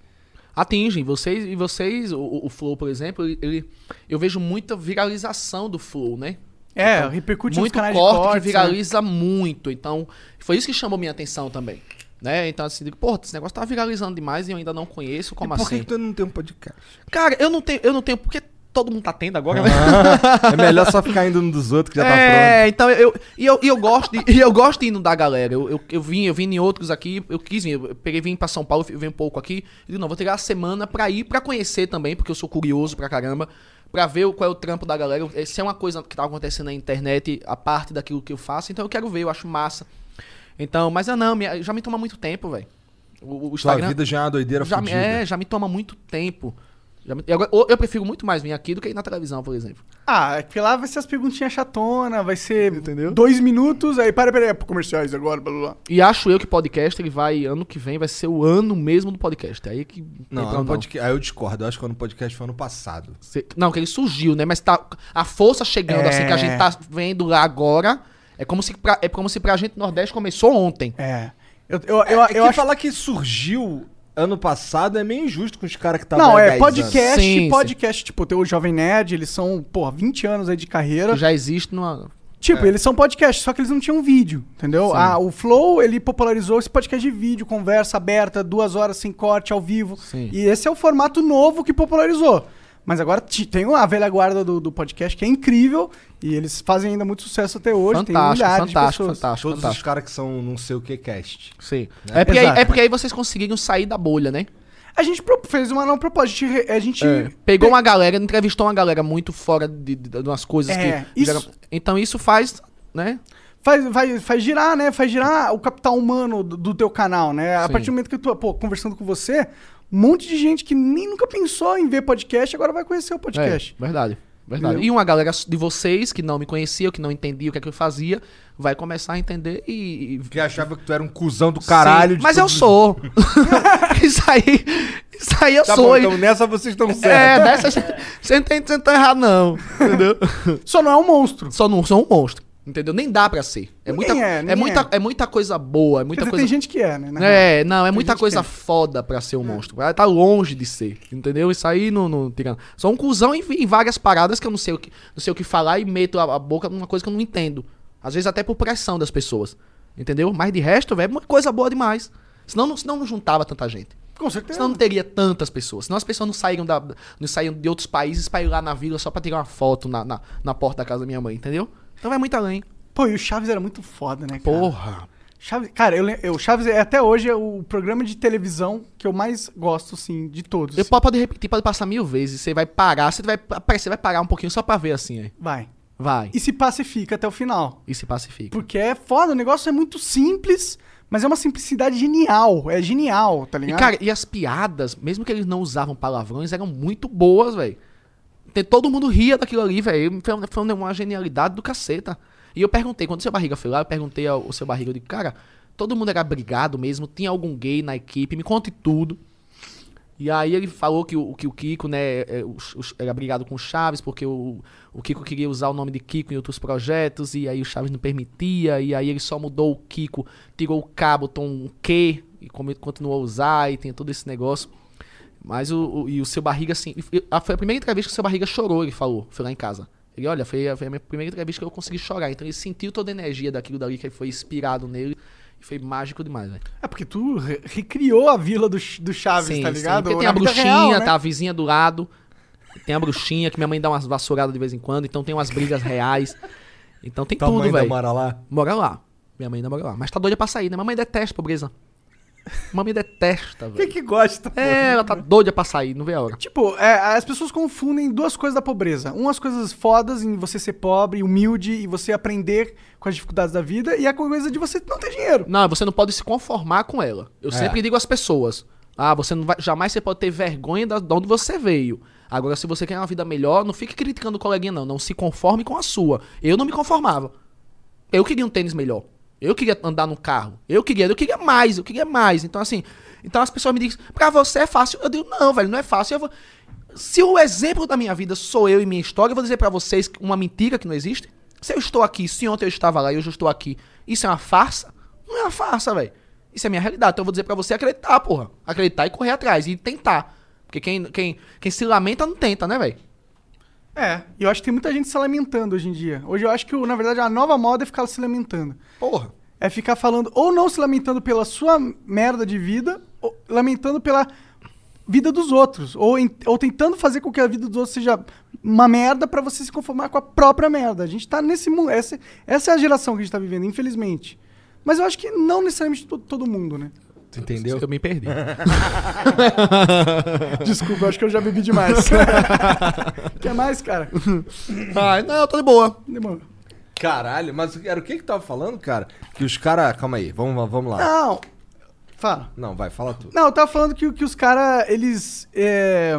Atingem vocês e vocês, o, o Flow, por exemplo, ele, eu vejo muita viralização do Flow, né? É, repercute nos muito canais corte, de cortes, que viraliza muito. Então, foi isso que chamou minha atenção também. Né? Então, assim, digo, pô, esse negócio tá viralizando demais e eu ainda não conheço, como e por que, assim? que tu não tem um podcast? Cara, eu não tenho, eu não tenho, porque todo mundo tá tendo agora, né? é melhor só ficar indo no dos outros que já tá é, então eu, e eu, e eu gosto de, e eu gosto de ir no da galera. Eu, eu, eu vim, eu vim em outros aqui, eu quis vir, eu peguei vim pra São Paulo, eu vim um pouco aqui. E digo, não, vou tirar a semana pra ir, pra conhecer também, porque eu sou curioso pra caramba, pra ver qual é o trampo da galera. Se é uma coisa que tá acontecendo na internet, a parte daquilo que eu faço, então eu quero ver, eu acho massa. Então, mas eu não, já me toma muito tempo, velho. O, o Sua Instagram vida já é uma doideira já, é, já me toma muito tempo. E agora, eu prefiro muito mais vir aqui do que ir na televisão, por exemplo. Ah, é que lá vai ser as perguntinhas chatona, vai ser Entendeu? dois minutos, aí para, peraí, é pro comerciais agora, blá blá blá. E acho eu que podcast, ele vai, ano que vem, vai ser o ano mesmo do podcast. Aí que. Não, no podcast, aí eu discordo. Eu acho que no podcast foi ano passado. Cê- Não, que ele surgiu, né? Mas tá. A força chegando, É. assim, que a gente tá vendo lá agora. É como se pra, é como se pra gente Nordeste começou ontem. É. Eu, eu, eu, é eu que acho. falar que surgiu ano passado é meio injusto com os caras que estavam Não, há é 10 podcast, anos. Sim, sim. podcast, tipo, tem o Jovem Nerd, eles são, porra, 20 anos aí de carreira. Que já existe numa. Tipo, eles são podcast, só que eles não tinham vídeo, entendeu? Sim. Ah, o Flow, ele popularizou esse podcast de vídeo, conversa aberta, duas horas sem corte, ao vivo. Sim. E esse é o formato novo que popularizou. Mas agora tem a velha guarda do, do podcast, que é incrível, e eles fazem ainda muito sucesso até hoje. tem Fantástico, de fantástico, pessoas. fantástico, Todos os fantástico. caras que são não sei o que cast. Sim. É, porque aí, é porque aí vocês conseguiram sair da bolha, né? A gente fez uma não proposta, a gente... A É. Pegou uma galera, entrevistou uma galera muito fora de, de, de umas coisas É, que. isso- geram- Então isso faz, né? faz, vai, faz girar, né? Faz girar o capital humano do, do teu canal, né? A Sim. partir do momento que eu tô, pô, conversando com você, um monte de gente que nem nunca pensou em ver podcast, agora vai conhecer o podcast. É, verdade. Verdade. Entendeu? E uma galera de vocês que não me conheciam, que não entendia o que é que eu fazia, vai começar a entender e. Que achava que tu era um cuzão do caralho. Sim, de mas eu sou. isso aí. Isso aí eu Tá sou. bom, então nessa vocês estão certos. é, dessa você não tem, você não tá errado, não. Entendeu? Só não é um monstro. Só não sou um monstro. Entendeu? Nem dá pra ser. É muita, é, é, ninguém muita, é. é muita coisa boa, é muita dizer, coisa. tem gente que é, né? na. É, não, é muita gente coisa é. foda pra ser um monstro. Vai tá longe de ser, entendeu? Isso aí não, não tira. Sou um cuzão em, em várias paradas que eu não sei o que, não sei o que falar e meto a, a boca numa coisa que eu não entendo. Às vezes até por pressão das pessoas. Entendeu? Mas de resto, velho, é uma coisa boa demais. Senão, não- senão não juntava tanta gente. Com certeza. Senão não teria tantas pessoas. Senão as pessoas não saíram, da, não saíram de outros países pra ir lá na vila só pra tirar uma foto na, na, na porta da casa da minha mãe, entendeu? Então vai muito além. Pô, e o Chaves era muito foda, né, cara? Porra. Chaves, cara, eu, eu, Chaves é até hoje é o programa de televisão que eu mais gosto, assim, de todos. Eu pode repetir, pode passar mil vezes. Você vai parar, você vai, você vai parar um pouquinho só pra ver assim, aí. Vai. Vai. E se pacifica até o final. E se pacifica. Porque é foda, o negócio é muito simples, mas é uma simplicidade genial. É genial, tá E, ligado? cara, e as piadas, mesmo que eles não usavam palavrões, eram muito boas, velho. Todo mundo ria daquilo ali, velho. Foi, foi uma genialidade do caceta. E eu perguntei, quando o seu barriga foi lá, eu perguntei ao, seu barriga, eu digo, cara, todo mundo era brigado mesmo, tinha algum gay na equipe, me conte tudo. E aí ele falou que o, que o Kiko, né, é, o- era brigado com o Chaves, porque o, o Kiko queria usar o nome de Kiko em outros projetos, e aí o Chaves não permitia, e aí ele só mudou o Kiko, tirou o K, botou um Q, e continuou a usar, e tem todo esse negócio. Mas o, o- e o seu barriga, assim, a- foi a primeira entrevista que o seu barriga chorou, ele falou, foi lá em casa. Ele, olha, foi a, foi a minha primeira entrevista que eu consegui chorar. Então ele sentiu toda a energia daquilo dali que foi inspirado nele. E foi mágico demais, velho. É porque tu re- recriou a vila do, do Chaves, Sim, tá sim, ligado? porque tem Na a bruxinha, real, né? tá a vizinha do lado. Tem a bruxinha, que minha mãe dá umas vassouradas de vez em quando. Então tem umas brigas reais. Então tem Tua tudo, mãe velho. mora lá? Mora lá. Minha mãe ainda mora lá. Mas tá doida pra sair, né? Mamãe detesta pobreza. Mamãe detesta, Quem velho. que gosta? É, ela tá doida pra sair, não vê a hora. Tipo, é, as pessoas confundem duas coisas da pobreza. Umas coisas fodas em você ser pobre, humilde e você aprender com as dificuldades da vida, e a coisa de você não ter dinheiro. Não, você não pode se conformar com ela. Eu É. sempre digo às pessoas: ah, você não vai, jamais você pode ter vergonha da, de onde você veio. Agora, se você quer uma vida melhor, não fique criticando o coleguinha, não. Não se conforme com a sua. Eu não me conformava. Eu queria um tênis melhor. Eu queria andar num carro. Eu queria, eu queria mais, eu queria mais. Então, assim, então as pessoas me dizem, pra você é fácil. Eu digo, não, velho, não é fácil. Vou... Se o exemplo da minha vida sou eu e minha história, eu vou dizer pra vocês uma mentira que não existe. Se eu estou aqui, se ontem eu estava lá e hoje eu estou aqui, isso é uma farsa? Não é uma farsa, velho. Isso é minha realidade. Então eu vou dizer pra você acreditar, porra. Acreditar e correr atrás e tentar. Porque quem, quem, quem se lamenta não tenta, né, velho? É, e eu acho que tem muita gente se lamentando hoje em dia. Hoje eu acho que, na verdade, a nova moda é ficar se lamentando. Porra. É ficar falando, ou não se lamentando pela sua merda de vida, ou lamentando pela vida dos outros. Ou, em- ou tentando fazer com que a vida dos outros seja uma merda pra você se conformar com a própria merda. A gente tá nesse mundo. Essa, essa é a geração que a gente tá vivendo, infelizmente. Mas eu acho que não necessariamente to- todo mundo, né? Tu entendeu? Eu me perdi. Desculpa, eu acho que eu já bebi demais. Quer mais, cara? Ai, não, eu tô de boa. Demorou. Caralho, mas era o que que tava falando, cara? Que os caras... Calma aí, vamos, vamos lá. Não. Fala. Não, vai, fala tu. Não, eu tava falando que, que os caras, eles. é,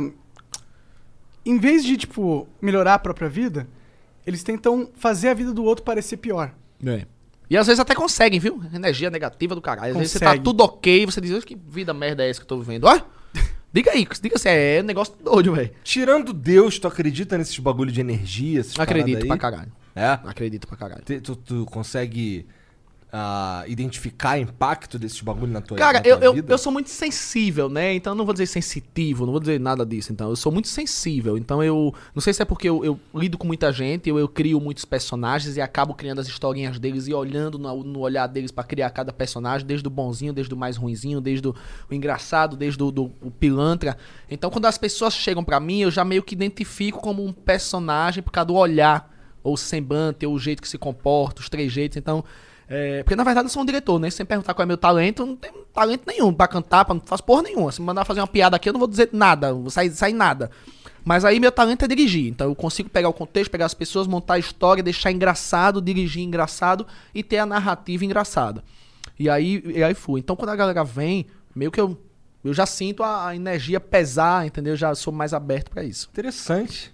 em vez de, tipo, melhorar a própria vida, eles tentam fazer a vida do outro parecer pior. É. E às vezes até conseguem, viu? Energia negativa do caralho. Às vezes você tá Consegue. tudo ok, você diz, "Oxe, que vida merda é essa que eu tô vivendo? Ó, diga aí, diga se é, é um negócio doido, velho. Tirando Deus, tu acredita nesses bagulho de energia? Acredito pra caralho. É? Acredito pra caralho. Tu, tu consegue ah, identificar impacto desses bagulho na tua, Cara, na tua eu, eu, vida? eu sou muito sensível, né? Então eu não vou dizer sensitivo, não vou dizer nada disso. Então eu sou muito sensível. Então eu. Não sei se é porque eu, eu lido com muita gente, eu, eu crio muitos personagens e acabo criando as historinhas deles e olhando no, no olhar deles pra criar cada personagem, desde o bonzinho, desde o mais ruinzinho, desde o, o engraçado, desde o, do, o pilantra. Então quando as pessoas chegam pra mim, eu já meio que identifico como um personagem por causa do olhar, ou o semblante, ou o jeito que se comporta, os trejeitos. Então. É, porque na verdade eu sou um diretor, né? Se você me perguntar qual é meu talento, eu não tenho talento nenhum pra cantar, pra, não faço porra nenhuma. Se me mandar fazer uma piada aqui, eu não vou dizer nada, não vou sair, sair nada. Mas aí meu talento é dirigir. Então eu consigo pegar o contexto, pegar as pessoas, montar a história, deixar engraçado, dirigir engraçado e ter a narrativa engraçada. E aí, e aí fui. Então quando a galera vem, meio que eu, eu já sinto a, a energia pesar, entendeu? Eu já sou mais aberto pra isso. Interessante.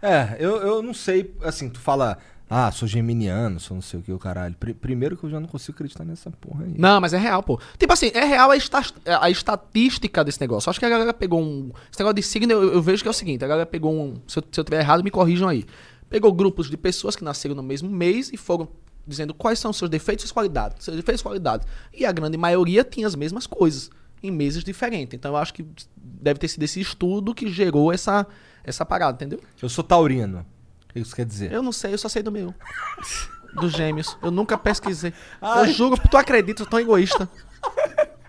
É, eu, eu não sei, assim, tu fala, ah, sou geminiano, sou não sei o que, o caralho. Pri- primeiro que eu já não consigo acreditar nessa porra aí. Não, mas é real, pô. Tipo assim, é real a, esta- a estatística desse negócio. Acho que a galera pegou um. Esse negócio de signo, eu, eu vejo que é o seguinte: a galera pegou um. Se eu, se eu tiver errado, me corrijam aí. Pegou grupos de pessoas que nasceram no mesmo mês e foram dizendo quais são os seus defeitos e suas qualidades. Seus defeitos e qualidades. E a grande maioria tinha as mesmas coisas, em meses diferentes. Então eu acho que deve ter sido esse estudo que gerou essa, essa parada, entendeu? Eu sou taurino. O que isso quer dizer? Eu não sei, eu só sei do meu. Dos gêmeos. Eu nunca pesquisei. Eu juro, tu acredita, eu sou tão egoísta.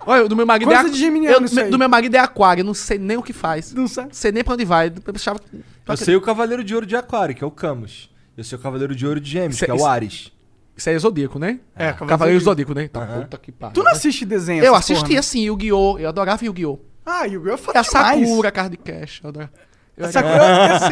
Olha, do meu marido Coisa é de eu- isso aí. Do meu marido é aquário, eu não sei nem o que faz. Não sabe? sei nem pra onde vai. Eu achava- Eu sei o Cavaleiro de Ouro de Aquário, que é o Camus. Eu sei o Cavaleiro de Ouro de Gêmeos, Isso é- que é o Ares. Isso aí é Zodíaco, né? É, Cavaleiro Zodíaco, né? Tá, Aham. puta que pariu. Tu não assiste desenho Eu porra, assistia né? assim, Yu-Gi-Oh! Eu adorava Yu-Gi-Oh! Ah, Yu-Gi-Oh! é foda a demais. Sakura, Card Cash. Eu adorava. Eu Sakura,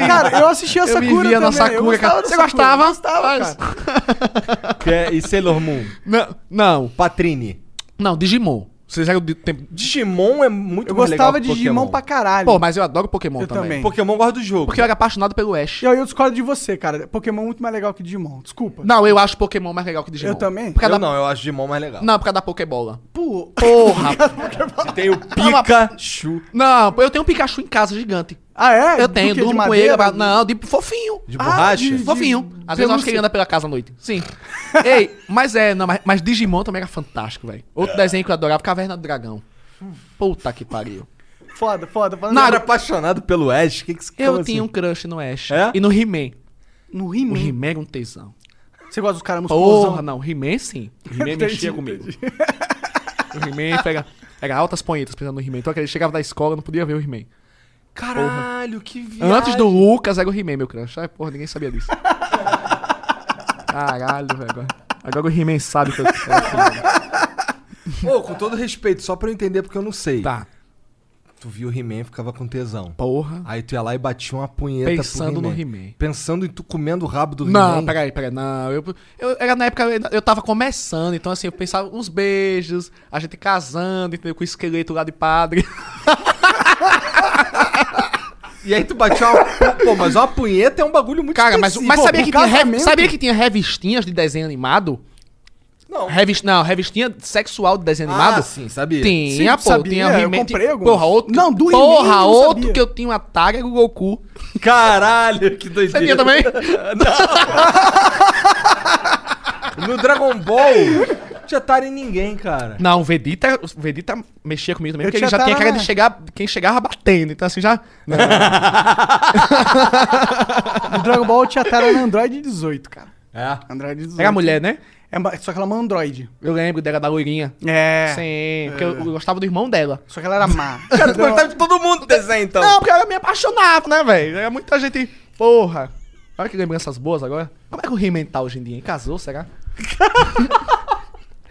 eu- cara, eu assistia a Eu Sakura vivia na também. eu Sakura, gostava Você Sakura, gostava? eu Gostava, Mas- cara. Que é, e Sailor Moon. Não, não. Patrine. Não, Digimon. Vocês de tempo. Digimon é muito Eu mais gostava de Digimon Pokémon. pra caralho. Pô, mas eu adoro Pokémon Eu também. também. Pokémon gosta do jogo. Porque eu era apaixonado pelo Ash. E aí eu discordo de você, cara. Pokémon é muito mais legal que Digimon. Desculpa. Não, eu acho Pokémon mais legal que Digimon. Eu também? Por causa Eu da... não, eu acho Digimon mais legal. Não, por causa da Pokébola. Pô. Porra! Tem o Pikachu. não, eu tenho um Pikachu em casa gigante. Ah, é? Eu Do tenho? De durmo com ele. mas- Não, de fofinho. De Ah, borracha? de- Fofinho. Às vezes eu acho que ele anda pela casa à noite. Sim. Ei, mas é, não, mas, mas Digimon também era fantástico, velho. Outro desenho que eu adorava, Caverna do Dragão. Puta que pariu. Foda, foda. foda. Não, era apaixonado pelo Ash. Que que você Eu como tinha um assim? crush no Ash. É? E no He-Man. No O He-Man. He-Man era um tesão. Você gosta dos caras musculosão? Porra, não. He-Man sim. O He-Man Entendi, mexia comigo. O He-Man pega, pega altas ponhetas pensando no He-Man. Então ele chegava da escola, não podia ver o He-Man. Caralho, que viagem. Antes do Lucas era o He-Man, meu crush. Ai, porra, ninguém sabia disso. Caralho, velho. Agora, o He-Man sabe que eu. Pô, com todo respeito, só pra eu entender, porque eu não sei. Tá. Tu viu o He-Man ficava com tesão. Porra. Aí tu ia lá e batia uma punheta Pensando pro no He-Man. Pensando em tu comendo o rabo do Não, He-Man. peraí, peraí. Não, eu, eu era na época, eu- eu tava começando, então assim, eu pensava uns beijos, a gente casando, entendeu? Com o esqueleto lá de padre. E aí tu batia uma... Pô, mas uma punheta é um bagulho muito Cara, mas, mas sabia, que tinha sabia que tinha revistinhas de desenho animado? Não. Revist, não, revistinha sexual de desenho Ah, animado? sim, sabia. Tinha, Sim, pô, sabia, tinha eu He-Man. comprei tinha-. Porra, outro. Não, do He-Man Porra, eu não outro sabia. que eu tinha um Atari era o Goku. Caralho, que doideira. Você tinha também? No Dragon Ball, não tinha Atari em ninguém, cara. Não, o Vegeta, o Vegeta mexia comigo também, Eu porque ele tinha já tinha Atari cara de chegar, quem chegava batendo, então assim já... No Dragon Ball tinha tela na Android 18, cara. É. Android 18. Era mulher, né? É, só que ela é uma Android. Eu lembro dela da loirinha. É. Sim, porque eu, eu gostava do irmão dela. Só que ela era má. Cara, tu gostava de todo mundo do desenho, então. Não, porque ela me apaixonava, né, velho? Era muita gente... Porra. Olha que lembranças boas agora. Como é que o He-Man tá hoje em dia, hein? Casou, será?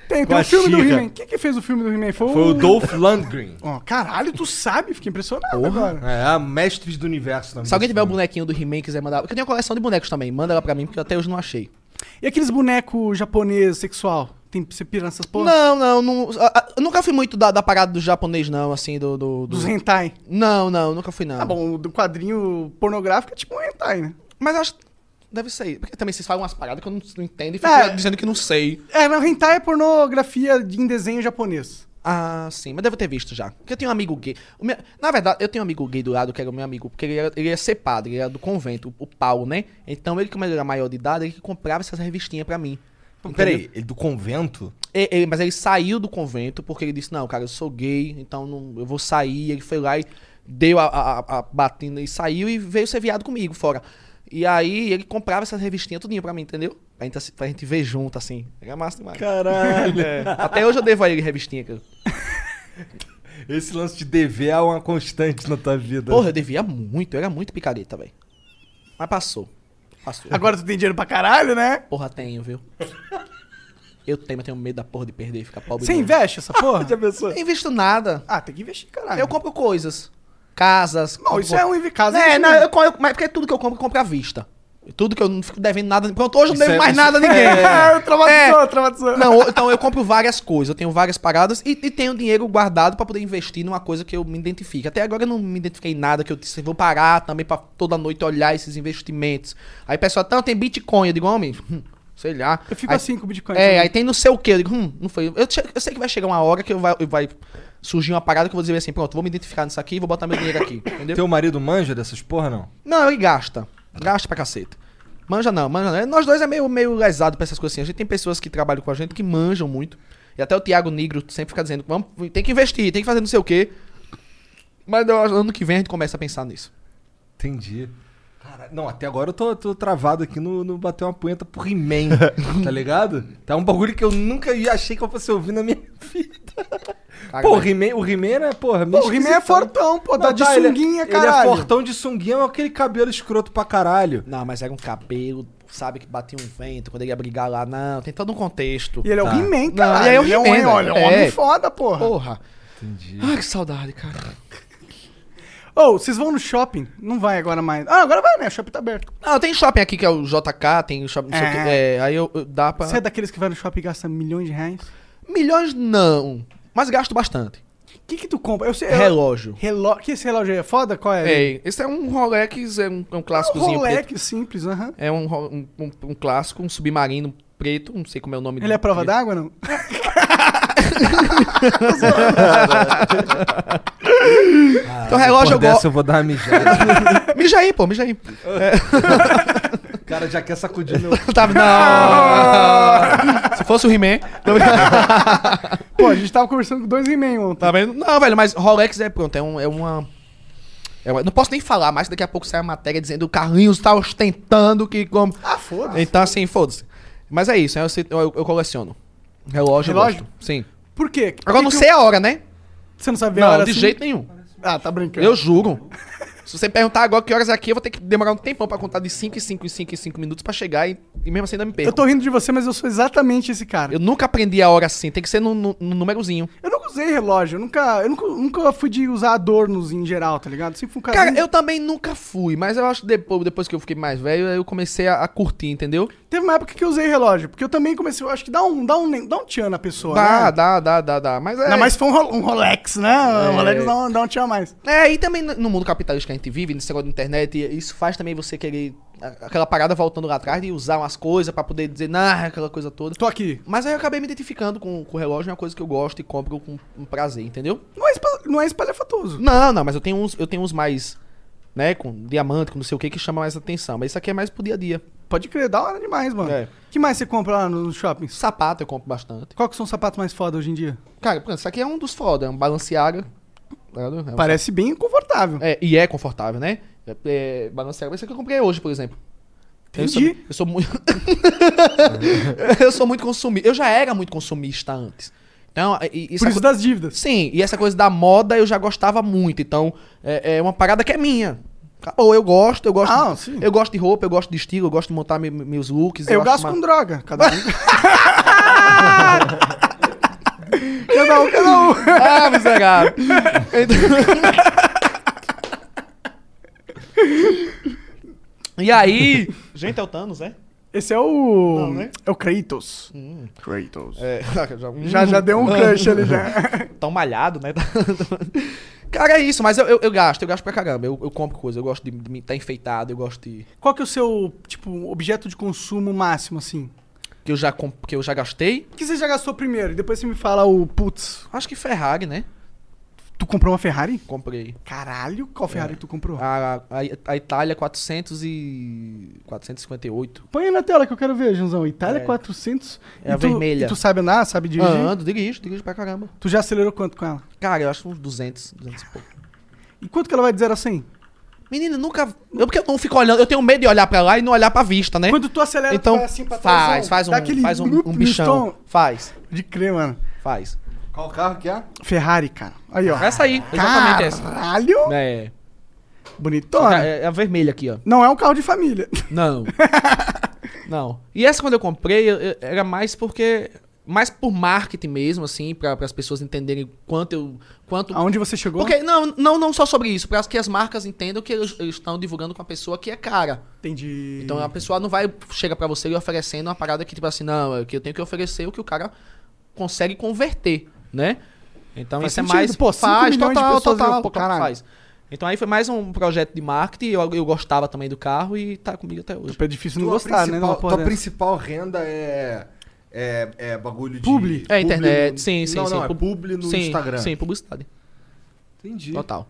Tem, tem o filme do. He-Man. Quem que fez o filme do He-Man? Foi, Foi o Dolph Lundgren. Ó, caralho, tu sabe? Fiquei impressionado agora. É, mestres do universo também. Se alguém tiver o bonequinho do He-Man e quiser mandar... Porque eu tenho uma coleção de bonecos também. Manda ela pra mim, porque até hoje não achei. E aqueles bonecos japonês sexual? Tem, você pira nessas porra? Não, não, não a- a- eu nunca fui muito da, da parada do japonês, não, assim, do. do, do- Dos hentai. Não, não, nunca fui, não. Tá bom, o do quadrinho pornográfico é tipo um hentai, né? Mas acho. Deve ser. Porque também vocês falam umas paradas que eu não, não entendo e fico É. dizendo que não sei. É, não, hentai é pornografia de- em desenho japonês. Ah, sim, mas devo ter visto já. Porque eu tenho um amigo gay. O meu- na verdade, eu tenho um amigo gay do lado, que era o meu amigo, porque ele era, ele ia ser padre, ele era do convento, o, o Paulo, né? Então ele, como ele era maior de idade, ele que comprava essas revistinhas pra mim. Peraí, ele do convento? E- ele- mas ele saiu do convento porque ele disse, não, cara, eu sou gay, então não, eu vou sair. Ele foi lá e deu a, a, a- a batina e saiu e veio ser viado comigo fora. E aí ele comprava essas revistinhas tudinho pra mim, entendeu? Pra gente, pra gente ver junto, assim. Era massa demais. Caralho. É. Até hoje eu devo a ele revistinha. cara. Esse lance de dever é uma constante na tua vida. Porra, eu devia muito, eu era muito picareta, velho. Mas passou. Passou. Agora tu tem dinheiro pra caralho, né? Porra, tenho, viu? Eu tenho, mas tenho medo da porra de perder e ficar pobre. Você investe essa porra? Já pensou? Não invisto nada. ah, tem que investir, caralho. Eu compro coisas. Casas. Não, compro- isso é um invi- casa. É, é não, eu, eu, mas porque tudo que eu compro, eu compro à vista. Tudo que eu não fico devendo nada. Pronto, hoje eu não devo é- mais nada a ninguém. É, traumatizou, É. traumatizou. Não, então eu compro várias coisas, eu tenho várias paradas e, e tenho dinheiro guardado pra poder investir numa coisa que eu me identifique. Até agora eu não me identifiquei em nada, que eu disse, vou parar também pra toda noite olhar esses investimentos. Aí o pessoal, não, tem Bitcoin. Eu digo, homem, hum, sei lá. Eu fico Aí- assim com o Bitcoin. É, também. aí tem não sei o que. Eu digo, hum, não foi. Eu, eu sei que vai chegar uma hora que eu vai, vai surgir uma parada que eu vou dizer assim, pronto, vou me identificar nisso aqui e vou botar meu dinheiro aqui. Entendeu? Teu marido manja dessas porra, não? Não, ele gasta. Gasta pra caceta. Manja não, manja não. Nós dois é meio, meio lesado pra essas coisas assim. A gente tem pessoas que trabalham com a gente que manjam muito. E até o Thiago Negro sempre fica dizendo, vamos, tem que investir, tem que fazer não sei o quê. Mas ano que vem a gente começa a pensar nisso. Entendi. Caralho, não, até agora eu tô, tô travado aqui no, no bater uma punheta por He-Man, tá ligado? Tá um bagulho que eu nunca ia- achei que eu fosse ouvir na minha vida. Cara, Pô, o He-Man, o He-Man é, porra, meio Pô, o He-Man é fortão, pô, tá Não, de tá, ele é- sunguinha, Ele caralho. é fortão de sunguinha, mas aquele cabelo escroto pra caralho. Não, mas era um cabelo, sabe, que batia um vento quando ele ia brigar lá. Não, tem todo um contexto. E ele é Tá. o He-Man, Não, cara. ele é o Ele é um He-Man, olha, é um homem É. foda, porra. Porra. Entendi. Ai, que saudade, cara. Ô, vocês vão no shopping? Não vai agora mais. Ah, agora vai, né? O shopping tá aberto. Não, tem shopping aqui que é o JK, tem o shopping. não sei o quê, É. É, aí eu, eu- dá pra. Você é daqueles que vai no shopping e gasta milhões de reais? Milhões não, mas gasto bastante. O que que tu compra? Eu sei. eu- Relógio. Relógio. Que esse relógio aí é foda? Qual é? É, esse é um Rolex, é um, é um um clássicozinho preto. Rolex simples, aham. É um, um, um- um clássico, um submarino preto, não sei como é o nome Ele é prova dele. d'água, não? Então relógio eu gosto. eu vou dar uma mijada. Mija aí, pô, mija aí. o cara já quer sacudir meu... Tá, não. Se fosse o He-Man. Pô, a gente tava conversando com dois He-Man ontem. Tá vendo? Não, velho, mas Rolex é pronto, é, um, é uma. é uma- não posso nem falar mais, daqui a pouco sai a matéria dizendo que o Carlinhos tá ostentando que como. Ah, foda-se. Então, assim, foda-se. Mas é isso, eu, eu, eu coleciono. Relógio, Relógio? eu gosto. Sim. Por quê? Por Agora que não que sei a hora, né? Você não sabe a Não, hora de assim? jeito nenhum. Ah, tá brincando. Eu juro. Se você perguntar agora que horas é aqui, eu vou ter que demorar um tempão pra contar de 5 em 5 em 5 em 5 minutos pra chegar e, e mesmo assim ainda me perco. Eu tô rindo de você, mas eu sou exatamente esse cara. Eu nunca aprendi a hora assim, tem que ser no, no, no númerozinho. Eu nunca usei relógio, eu nunca, eu nunca, nunca fui de usar adornos em geral, tá ligado? Sempre fui um cara. Cara, eu também nunca fui, mas eu acho que depois, depois que eu fiquei mais velho, eu comecei a, a curtir, entendeu? Teve uma época que eu usei relógio, porque eu também comecei, eu acho que dá um, dá um, dá um tchan na pessoa, Dá, né? dá, dá, dá, dá. Mas é. Ainda mais se for um, um Rolex, né? Um Rolex dá um, dá um tchan a mais. É, e também no mundo capitalista que a gente vive, nesse negócio de internet, isso faz também você querer. Aquela parada voltando lá atrás de usar umas coisas pra poder dizer, nah, aquela coisa toda. Tô aqui. Mas aí eu acabei me identificando com, com o relógio, é uma coisa que eu gosto e compro com um prazer, entendeu? Não é, espa- não é espalhafatoso. Não, não, mas eu tenho uns, eu tenho uns mais, né, com diamante, com não sei o que, que chama mais atenção. Mas isso aqui é mais pro dia a dia. Pode crer, da hora demais, mano. É. que mais você compra lá nos shoppings? Sapato eu compro bastante. Qual que são os sapatos mais foda hoje em dia? Cara, por exemplo, isso aqui é um dos foda, é um Balenciaga. tá? É um Parece bem confortável. É, e é confortável, né? É, é, Balenciaga, esse aqui eu comprei hoje, por exemplo. Entendi. Eu sou, eu sou muito. eu sou muito consumista. Eu já era muito consumista antes. Então, e- e- essa Por isso co- das dívidas. Sim, e essa coisa da moda eu já gostava muito. Então, é, é uma parada que é minha. Ou eu gosto, eu gosto. Ah, sim. Eu gosto de roupa, eu gosto de estilo, eu gosto de montar me- meus looks. Eu, acho gasto uma- com droga, cada um. cada um, cada um. Ah, miserável. e aí. Gente, é o Thanos, é? Esse é o. Não, né? É o Kratos. Kratos. É, Já, já deu um crush ali já. Tão malhado, né? Cara, é isso, mas eu, eu, eu gasto, eu gasto pra caramba. Eu, eu compro coisa, eu gosto de estar tá enfeitado, eu gosto de. Qual que é o seu, tipo, objeto de consumo máximo, assim? Que eu já, comp... que eu já gastei. O que você já gastou primeiro? E depois você me fala o putz. Acho que Ferrari, né? Tu comprou uma Ferrari? Comprei. Caralho, qual Ferrari tu comprou? A, a, a Itália 400 e. 458. Põe aí na tela que eu quero ver, Janzão. Itália É. 400. É E a tu, vermelha. E tu sabe andar, sabe dirigir? Ah, ando, dirijo, dirijo pra caramba. Tu já acelerou quanto com ela? Cara, eu acho uns 200, 200 e pouco. E quanto que ela vai de 0 a 100? Menino, nunca. Eu porque eu não fico olhando, eu tenho medo de olhar pra lá e não olhar pra vista, né? Quando tu acelera, então, tu vai assim pra trás. faz, faz um, faz um, um bichão. Faz, De crer, mano. faz. Qual carro que é? Ferrari, cara. Aí, ó. Essa aí, exatamente essa. Caralho! É, Bonitona. é, é a vermelha aqui, ó. Não é um carro de família. Não. não. E essa quando eu comprei, eu- eu- era mais porque. Mais por marketing mesmo, assim, para as pessoas entenderem quanto eu. Quanto, Aonde você chegou? Porque, não, não, não só sobre isso, para que as marcas entendam que eles eles estão divulgando com a pessoa que é cara. Entendi. Então a pessoa não vai chega pra você e oferecendo uma parada que tipo assim, não, é que eu tenho que oferecer o que o cara consegue converter, né? Então Faz isso sentido. é mais Pô, faz total, pessoas, total, total caralho. faz. Então aí foi mais um projeto de marketing, eu, eu gostava também do carro e tá comigo até hoje. É difícil não Tua gostar, né? tua dessa. principal renda é, é, é bagulho de... Publi? É, internet, sim, sim, não, sim. Não, é Pub- publi no sim, Instagram. Sim, publicidade. Entendi. Total.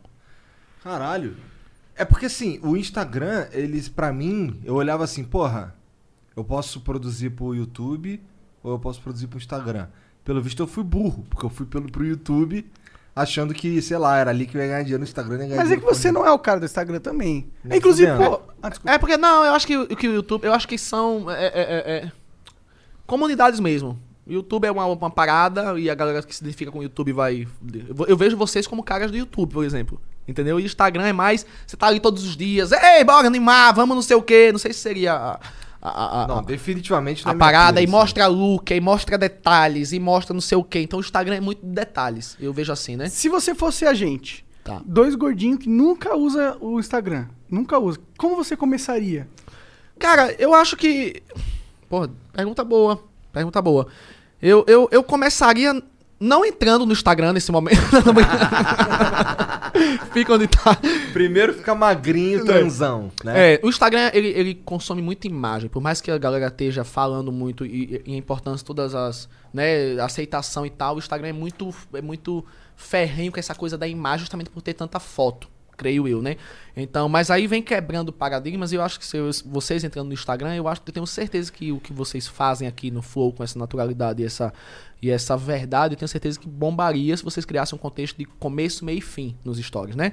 Caralho. É porque assim, o Instagram, eles, pra mim, eu olhava assim, porra, eu posso produzir pro YouTube ou eu posso produzir pro Instagram. Pelo visto eu fui burro, porque eu fui pelo, pro YouTube achando que, sei lá, era ali que eu ia ganhar dinheiro no Instagram. ia ganhar Mas é que você não é o cara do Instagram também. Inclusive, pô. Ah. É porque, não, eu acho que, o- que o YouTube, eu acho que são é, é, é, é, comunidades mesmo. O YouTube é uma, uma parada e a galera que se identifica com o YouTube vai. Eu, vejo vocês como caras do YouTube, por exemplo. Entendeu? E o Instagram é mais. Você tá ali todos os dias. Ei, bora animar, vamos não sei o quê. Não sei se seria a, a, Não, definitivamente não a é parada pira, e mostra look, e mostra detalhes, e mostra não sei o quê. Então o Instagram é muito detalhes. Eu vejo assim, né? Se você fosse a gente, Tá. dois gordinhos que nunca usa o Instagram, nunca usa, como você começaria? Cara, eu acho que. Pô, pergunta boa. Pergunta boa. Eu, eu, eu começaria não entrando no Instagram nesse momento. Fica onde tá. Primeiro fica magrinho, transão, né? É, o Instagram, ele, ele consome muita imagem. Por mais que a galera esteja falando muito e, e a importância de todas as, né, aceitação e tal, o Instagram é muito, é muito ferrenho com essa coisa da imagem justamente por ter tanta foto, creio eu, né? Então, mas aí vem quebrando paradigmas e eu acho que se eu- vocês entrando no Instagram, eu acho que eu tenho certeza que o que vocês fazem aqui no Flow com essa naturalidade e essa, e essa verdade, eu tenho certeza que bombaria se vocês criassem um contexto de começo, meio e fim nos stories, né?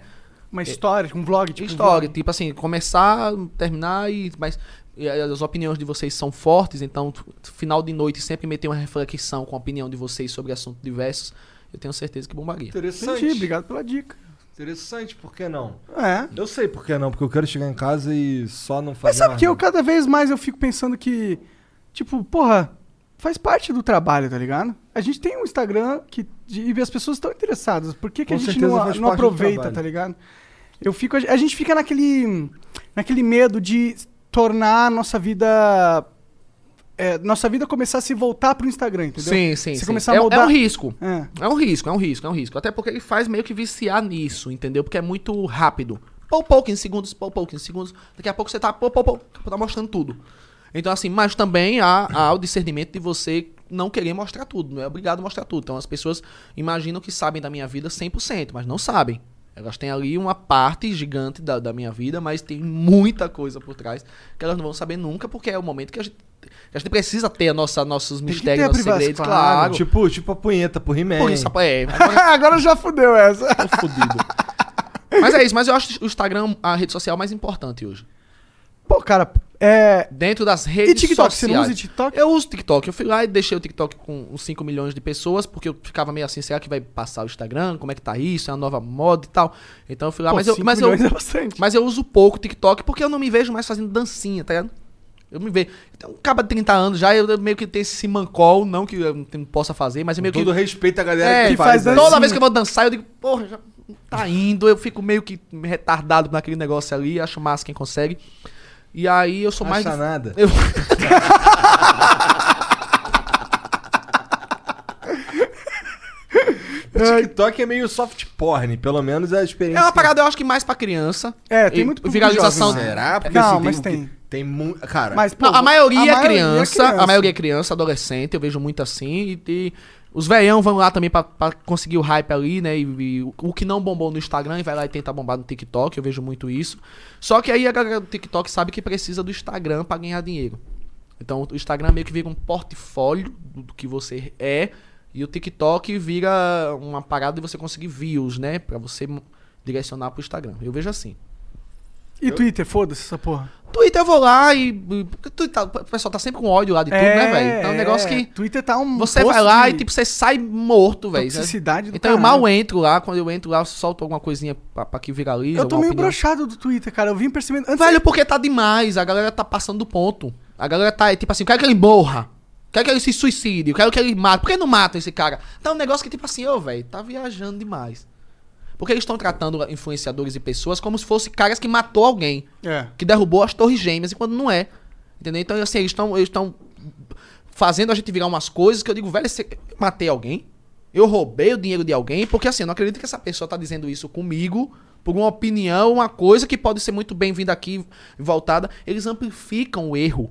Uma história, um vlog, tipo. um história, vlog. tipo assim, começar, terminar e. Mas e as opiniões de vocês são fortes, então, final de noite sempre meter uma reflexão com a opinião de vocês sobre assuntos diversos. Eu tenho certeza que bombaria. Interessante. Entendi, obrigado pela dica. Interessante, por que não? É. Eu sei por que não, porque eu quero chegar em casa e só não fazer Mas sabe que eu cada vez mais eu fico pensando que, tipo, porra, faz parte do trabalho, tá ligado? A gente tem um Instagram que de- e as pessoas estão interessadas. Por que, que a gente não, não aproveita, tá ligado? Eu fico, a gente fica naquele, naquele medo de tornar a nossa vida, é, nossa vida começar a se voltar pro Instagram, entendeu? Sim, sim. Você sim. começar a é, moldar- é um risco. É. É um risco, é um risco, é um risco. Até porque ele faz meio que viciar nisso, entendeu? Porque é muito rápido. Pou, pou, 15 segundos, pou, pou, 15 segundos. Daqui a pouco você tá, pou, pou, pou, tá mostrando tudo. Então, assim, mas também há, há o discernimento de você não querer mostrar tudo, não é obrigado a mostrar tudo. Então, as pessoas imaginam que sabem da minha vida 100%, mas não sabem. Elas têm ali uma parte gigante da, da minha vida, mas tem muita coisa por trás que elas não vão saber nunca, porque é o momento que a gente, a gente precisa ter nossa, nossos mistérios, nossos segredos, claro. claro. Tipo, tipo a punheta pro He-Man. Por isso, é, agora Agora já fudeu essa. tô fudido. Mas é isso, mas eu acho o Instagram a rede social mais importante hoje. Pô, cara, é. Dentro das E redes TikTok? sociais. Você não usa TikTok? Eu uso TikTok. Eu fui lá e deixei o TikTok com uns 5 milhões de pessoas, porque eu ficava meio assim, será que vai passar o Instagram? Como é que tá isso? É uma nova moda e tal. Então eu fui lá, Pô, mas, eu, mas, eu, é mas eu uso pouco TikTok porque eu não me vejo mais fazendo dancinha, tá ligado? Eu me vejo. Então, um de 30 anos já, eu meio que tenho esse mancol, não que eu não possa fazer, mas eu meio Com que. todo respeito à galera É, que faz, né? Toda vez que eu vou dançar, eu digo, porra, já tá indo. Eu fico meio que retardado naquele negócio ali. Acho massa quem consegue. E aí eu sou mais. Acha nada. Eu... O TikTok é meio soft porn, pelo menos é a experiência. É uma parada, eu acho que mais pra criança. É, tem muito viralização. jovem, né? Será? Porque Não, assim, mas tem. tem. Tem mu... Cara, Mas, pô, Não, a maioria, é criança, criança. A maioria é criança, adolescente, eu vejo muito assim. E, e os veião vão lá também pra, pra conseguir o hype ali, né? E, e o, o que não bombou no Instagram e vai lá e tenta bombar no TikTok, eu vejo muito isso. Só que aí a galera do TikTok sabe que precisa do Instagram pra ganhar dinheiro. Então o Instagram meio que vira um portfólio do que você é. E o TikTok vira uma parada de você conseguir views, né? Pra você direcionar pro Instagram. Eu vejo assim. E Twitter, foda-se essa porra. Twitter eu vou lá e. Twitter, o pessoal tá sempre com ódio lá de tudo, né, velho? Então é um negócio que. Twitter tá um. Você vai lá e, tipo, você sai morto, velho. Toxicidade do Então eu mal entro lá, quando eu entro lá, eu solto alguma coisinha pra, pra que viralize. Eu tô meio opinião. do Twitter, cara. Eu vim percebendo. Antes Velho, porque tá demais, a galera tá passando do ponto. A galera tá, é, tipo assim, eu quero que ele morra. Quero que ele se suicide, quero que ele mate. Por que não mata esse cara? Tá um negócio que, tipo assim, ô, velho, tá viajando demais. Porque eles estão tratando influenciadores e pessoas como se fossem caras que matou alguém. É. que derrubou as torres gêmeas, e quando não é. Entendeu? Então, assim, eles estão eles fazendo a gente virar umas coisas que eu digo, velho, você matei alguém? Eu roubei o dinheiro de alguém? Porque assim, eu não acredito que essa pessoa tá dizendo isso comigo por uma opinião, uma coisa que pode ser muito bem-vinda aqui e voltada. Eles amplificam o erro.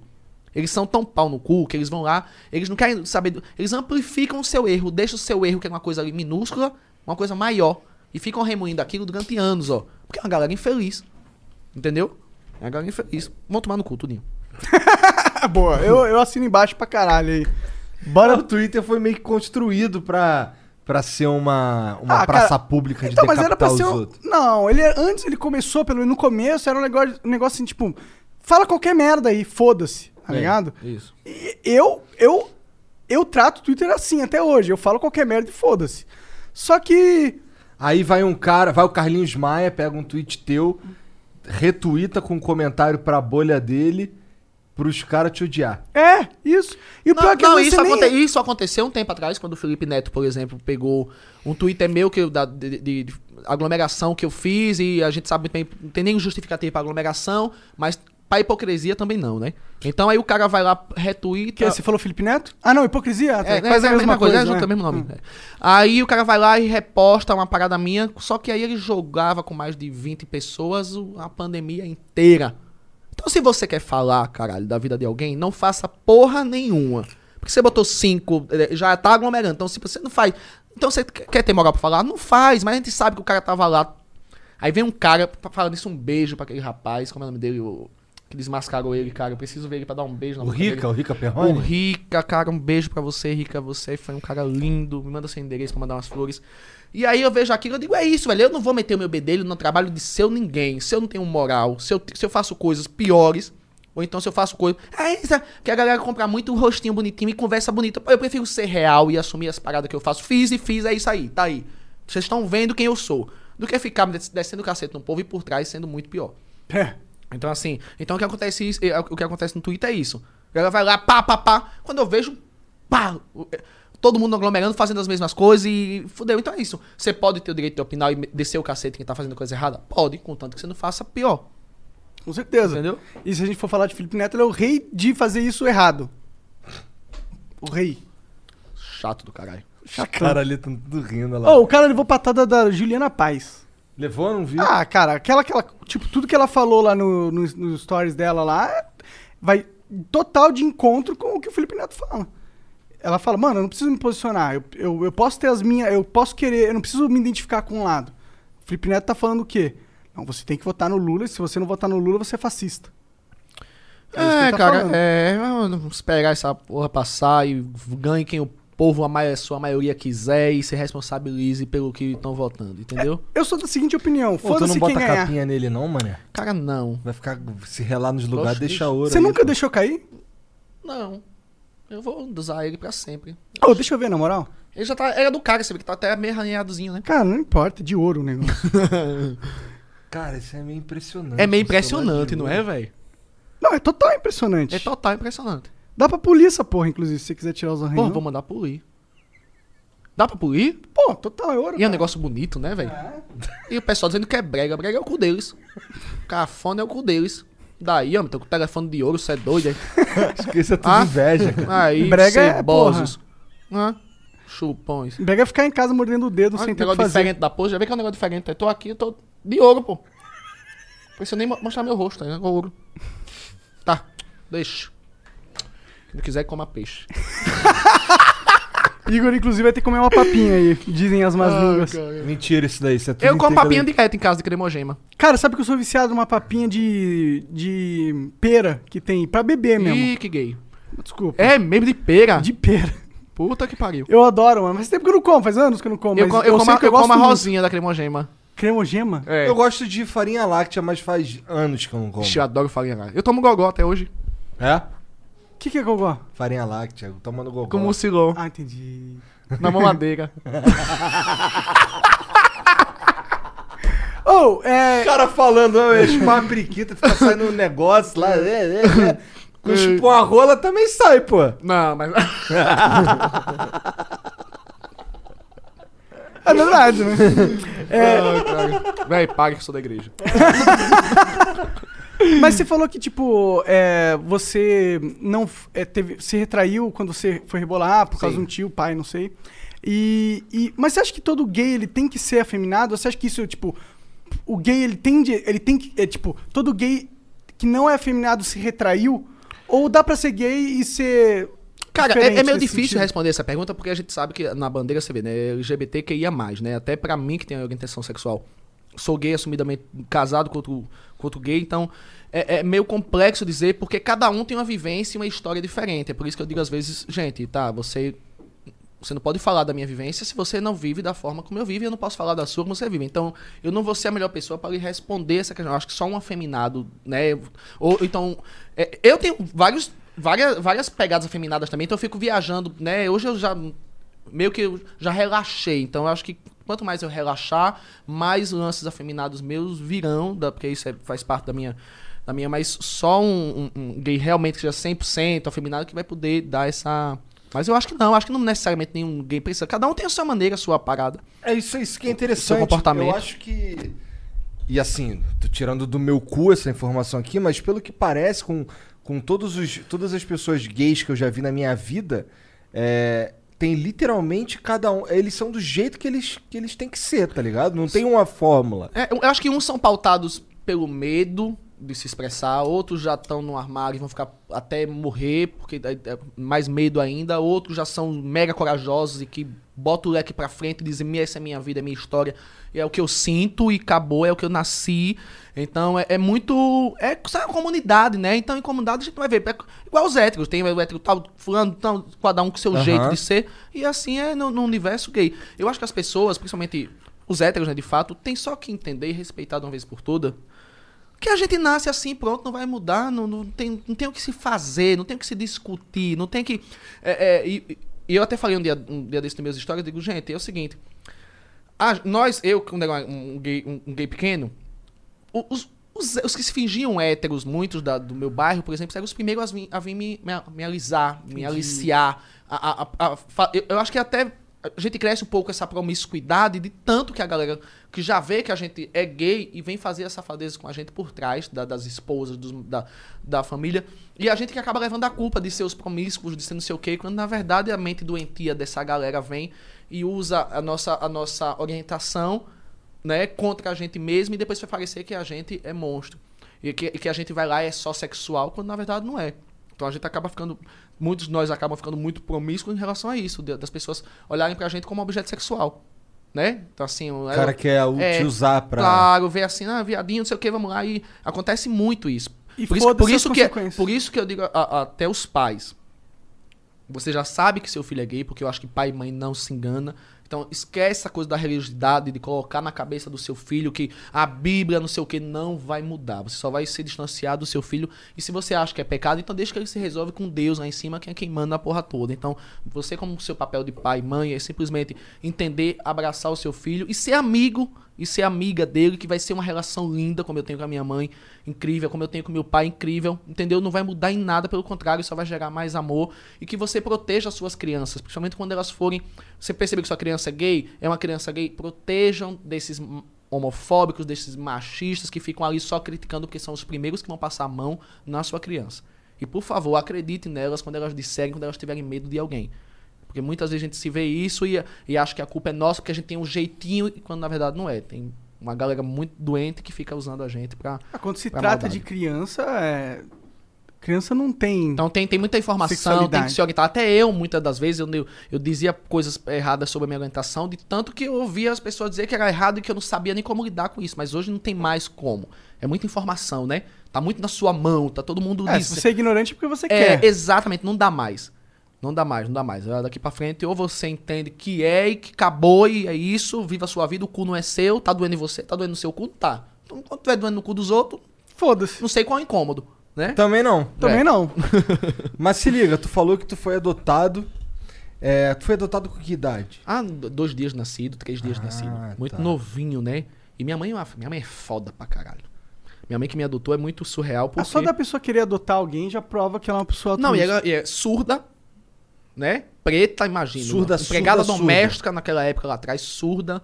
Eles são tão pau no cu que eles vão lá, eles não querem saber. do- Eles amplificam o seu erro, deixam o seu erro, que é uma coisa ali minúscula, uma coisa maior. E ficam remoendo aquilo durante anos, ó. Porque é uma galera infeliz. Entendeu? É uma galera infeliz. Vão tomar no cu, tudinho. Boa. Eu, eu assino embaixo pra caralho aí. o Bora. Twitter foi meio que construído pra, pra ser uma, uma Ah, praça cara, pública de Então, mas era decapitar pra ser. os um- outros. Não, ele antes ele começou, pelo no começo, era um negócio, um negócio assim, tipo, fala qualquer merda aí, foda-se, tá É. ligado? Isso. E eu, eu, eu trato o Twitter assim até hoje. Eu falo qualquer merda e foda-se. Só que. Aí vai um cara, vai o Carlinhos Maia, pega um tweet teu, retuita com um comentário pra bolha dele, pros caras te odiar. É, isso. E o Não, pior é que não, isso, nem- aconte- isso aconteceu um tempo atrás, quando o Felipe Neto, por exemplo, pegou um Twitter meu que eu, da, de, de- de aglomeração que eu fiz, e a gente sabe muito bem, não tem nenhum justificativo pra aglomeração, mas pra hipocrisia também não, né? Então aí o cara vai lá, retuita. Que, você falou Felipe Neto? Ah, não, hipocrisia? É, quase é, a mesma coisa, é, junto, né? é o mesmo nome. é. Aí o cara vai lá e reposta uma parada minha, só que aí ele jogava com mais de 20 pessoas a pandemia inteira. Então se você quer falar, caralho, da vida de alguém, não faça porra nenhuma. Porque você botou cinco, eh, já tá aglomerando. Então se você não faz... Então você quer ter moral pra falar? Não faz, mas a gente sabe que o cara tava lá. Aí vem um cara, falando isso, um beijo pra aquele rapaz, como é o nome dele? O, que desmascarou ele, cara. Eu preciso ver ele pra dar um beijo na O boca dele. Rica, o Rica Perrone? Rica, cara, um beijo pra você, Rica. Você foi um cara lindo. Me manda seu endereço pra mandar umas flores. E aí eu vejo aquilo eu digo, é isso, velho. Eu não vou meter o meu bedelho no trabalho de seu ninguém. Se eu não tenho moral, se eu, se eu faço coisas piores, ou então se eu faço coisas. É isso, que a galera compra muito um rostinho bonitinho e conversa bonita. Eu prefiro ser real e assumir as paradas que eu faço. Fiz e fiz, é isso aí, tá aí. Vocês estão vendo quem eu sou. Do que ficar descendo o cacete no povo e por trás sendo muito pior. É. Então, assim, então o que acontece, isso- é, o que acontece no Twitter é isso. A galera vai lá, pá, pá, pá. Quando eu vejo, pá, o- é, todo mundo aglomerando, fazendo as mesmas coisas e fudeu. Então é isso. Você pode ter o direito de opinar e descer o cacete quem tá fazendo coisa errada? Pode, contanto que você não faça pior. Com certeza. Entendeu? E se a gente for falar de Felipe Neto, ele é o rei de fazer isso errado. O rei. Chato do caralho. Os caras ali estão tudo rindo lá. Oh, o cara levou patada da Juliana Paz. Levou, não viu? Ah, cara, aquela, aquela. Tipo, tudo que ela falou lá no, no, nos stories dela lá é- vai total de encontro com o que o Felipe Neto fala. Ela fala, mano, eu não preciso me posicionar. Eu, eu, eu posso ter as minhas. Eu posso querer. Eu não preciso me identificar com um lado. O Felipe Neto tá falando o quê? Não, você tem que votar no Lula, e se você não votar no Lula, você é fascista. isso que É, ele tá cara, falando. é. Vamos esperar essa porra passar e ganhe quem o povo, a mai- sua maioria, quiser e se responsabilize pelo que estão votando, entendeu? Eu sou da seguinte opinião: Pô, tu não foda-se bota quem a capinha nele não, mané? Cara, não. Vai ficar, se relar nos lugares, deixa ouro Você aí, nunca pô. deixou cair? Não. Eu vou usar ele pra sempre. Ô, deixa eu ver, na moral. Ele já tá. Era do cara, você vê que tá até meio arranhadozinho, né? Cara, não importa, é de ouro o negócio. Cara, isso é meio impressionante. É meio impressionante, não é, velho? não, é total impressionante. É total impressionante. Dá pra polir essa porra, inclusive, se você quiser tirar os Pô, arranhões. vou mandar polir. Dá pra polir? Pô, total é ouro. E é um negócio bonito, né, velho? E o pessoal dizendo que é brega. Brega é o cu deles. Cafona é o cu deles. Daí, homem, tô com o telefone de ouro, você é doido, aí. É tudo Ah? inveja, cara. Aí, Brega é cebosos. Hã? Chupões. Brega é ficar em casa mordendo o dedo Olha sem um ter o que negócio fazer. diferente da pose, já vê que é um negócio diferente. Eu tô aqui, eu tô de ouro, pô. Precisa nem mo- mostrar meu rosto, tá? ligado? Ouro. Tá, deixa. Quem não quiser, coma peixe. Igor, inclusive, vai ter que comer uma papinha aí, dizem as más línguas. Mentira isso daí, isso é tudo Eu como papinha direto em casa de cremogema. Cara, sabe que eu sou viciado numa papinha de. de pera que tem pra beber mesmo. Ih, que gay. Desculpa. É mesmo de pera. De pera. Puta que pariu. Eu adoro, mano. Mas tem tempo que eu não como, faz anos que eu não como. Eu, mas co- eu, como, a- que eu como a rosinha da cremogema. Cremogema? É. Eu gosto de farinha láctea, mas faz anos que eu não como. Ixi, eu adoro farinha lá. Eu tomo gogó até hoje. É? O que, que é gogó? Farinha láctea, tomando gogó. Como mucilon. Ah, entendi. na mamadeira. Oh, é. O cara falando, "Ah, é chupar uma periquita, fica saindo um negócio lá. É, é, é. Com chupar a rola também sai, pô. Não, mas. É verdade, né? Cara. Véi, pague que eu sou da igreja. Mas você falou que, tipo, é, você não é, teve, se retraiu quando você foi rebolar por causa Sim. de um tio, pai, não sei. E, e- mas você acha que todo gay ele tem que ser afeminado? Ou você acha que isso, tipo, o gay ele tem de, ele tem que, é, tipo, todo gay que não é afeminado se retraiu? Ou dá pra ser gay e ser Cara, é, é meio difícil sentido? responder essa pergunta porque a gente sabe que na bandeira você vê, né? LGBTQIA, né? Até pra mim que tem orientação sexual. Sou gay, assumidamente casado com outro, outro gay, então é, é meio complexo dizer porque cada um tem uma vivência e uma história diferente. É por isso que eu digo às vezes, gente, tá, você. Você não pode falar da minha vivência se você não vive da forma como eu vivo e eu não posso falar da sua como você vive. Então, eu não vou ser a melhor pessoa para lhe responder essa questão. Eu acho que só um afeminado, né? Ou então. é, eu tenho vários, várias, várias pegadas afeminadas também, então eu fico viajando, né? Hoje eu já. Meio que eu já relaxei. Então, eu acho que quanto mais eu relaxar, mais lances afeminados meus virão, da, porque isso é- faz parte da minha. Da minha, mas só um, um- um gay realmente que seja 100% afeminado que vai poder dar essa. Mas eu acho que não, acho que não necessariamente nenhum gay precisa. Cada um tem a sua maneira, a sua parada. É isso, isso que é interessante. Seu comportamento. Eu acho que. E assim, tô tirando do meu cu essa informação aqui, mas pelo que parece, com, com todos os, todas as pessoas gays que eu já vi na minha vida, é, tem literalmente cada um. Eles são do jeito que eles, que eles têm que ser, tá ligado? Não tem uma fórmula. É, eu acho que uns são pautados pelo medo de se expressar, outros já estão no armário e vão ficar até morrer, porque é mais medo ainda, outros já são mega corajosos e que botam o leque pra frente e dizem, essa é minha vida, é minha história, é o que eu sinto e acabou, é o que eu nasci. Então é, é muito. É sabe, uma comunidade, né? Então em comunidade a gente vai ver. É igual os héteros, tem o hétero tal, fulano, tal, cada um com seu Aham. jeito de ser. E assim é no, no universo gay. Eu acho que as pessoas, principalmente os héteros, né, de fato, tem só que entender e respeitar de uma vez por toda que a gente nasce assim, pronto, não vai mudar, não, não, tem, não tem o que se fazer, não tem o que se discutir, não tem que. é, é, e, e eu até falei um dia, um dia desse nas minhas histórias, eu digo, gente, é o seguinte. a- nós, eu, um, um gay, um, um gay pequeno, os, os, os que se fingiam héteros, muitos da- do meu bairro, por exemplo, eram os primeiros a vir, a vir me, me, me alisar, me aliciar. A, a- eu, eu acho que até a gente cresce um pouco essa promiscuidade de tanto que a galera que já vê que a gente é gay e vem fazer essa safadeza com a gente por trás da- das esposas, dos- da, da família. E a gente que acaba levando a culpa de ser os promíscuos, de ser não sei o quê, quando na verdade a mente doentia dessa galera vem e usa a nossa, a nossa orientação né, contra a gente mesmo e depois vai parecer que a gente é monstro. E que, e que a gente vai lá e é só sexual, quando na verdade não é. Então a gente acaba ficando. Muitos de nós acabam ficando muito promíscuos em relação a isso, das pessoas olharem pra gente como objeto sexual. Né? Então assim. O cara quer u- É, te usar pra. Claro, ver assim, ah, viadinho, não sei o que, vamos lá. E acontece muito isso. E por isso, por as isso que, consequências. por isso que eu digo a- a- até os pais. Você já sabe que seu filho é gay, porque eu acho que pai e mãe não se engana. Então, esquece essa coisa da religiosidade, de colocar na cabeça do seu filho que a Bíblia, não sei o que, não vai mudar. Você só vai se distanciar do seu filho. E se você acha que é pecado, então deixa que ele se resolve com Deus lá em cima, que é quem manda a porra toda. Então, você, como seu papel de pai e mãe, é simplesmente entender, abraçar o seu filho e ser amigo e ser amiga dele, que vai ser uma relação linda, como eu tenho com a minha mãe, incrível, como eu tenho com meu pai, incrível, entendeu? Não vai mudar em nada, pelo contrário, só vai gerar mais amor e que você proteja as suas crianças, principalmente quando elas forem. Você perceber que sua criança é gay, é uma criança gay, protejam desses homofóbicos, desses machistas que ficam ali só criticando porque são os primeiros que vão passar a mão na sua criança. E por favor, acredite nelas quando elas disserem, quando elas tiverem medo de alguém. Porque muitas vezes a gente se vê isso e, e acha que a culpa é nossa porque a gente tem um jeitinho, quando na verdade não é. Tem uma galera muito doente que fica usando a gente pra. Ah, Quando se Pra trata maldade. de criança, é... criança não tem. Então tem, tem muita informação, tem que se orientar. Até eu, muitas das vezes, eu, eu, eu dizia coisas erradas sobre a minha orientação, de tanto que eu ouvia as pessoas dizer que era errado e que eu não sabia nem como lidar com isso. Mas hoje não tem mais como. É muita informação, né? Tá muito na sua mão, tá todo mundo É, diz- se você é ignorante é porque você É, quer. exatamente, não dá mais. Não dá mais, não dá mais. Ah, Daqui pra frente, ou você entende que é e que acabou e é isso, viva a sua vida, o cu não é seu, tá doendo em você, tá doendo no seu cu, tá. Então, quando tiver doendo no cu dos outros, Foda-se. não sei qual é o incômodo, né? Também não. Também É. não. Mas se liga, tu falou que tu foi adotado. É, tu foi adotado com que idade? Ah, dois dias nascido, três dias Ah, nascido. Muito tá. novinho, né? E minha mãe, é minha mãe é foda pra caralho. Minha mãe que me adotou é muito surreal porque... Ah, só da pessoa querer adotar alguém já prova que ela é uma pessoa Não, e ela e é surda, né? Preta, imagina. Surda, Empregada surda, doméstica naquela época lá atrás, surda.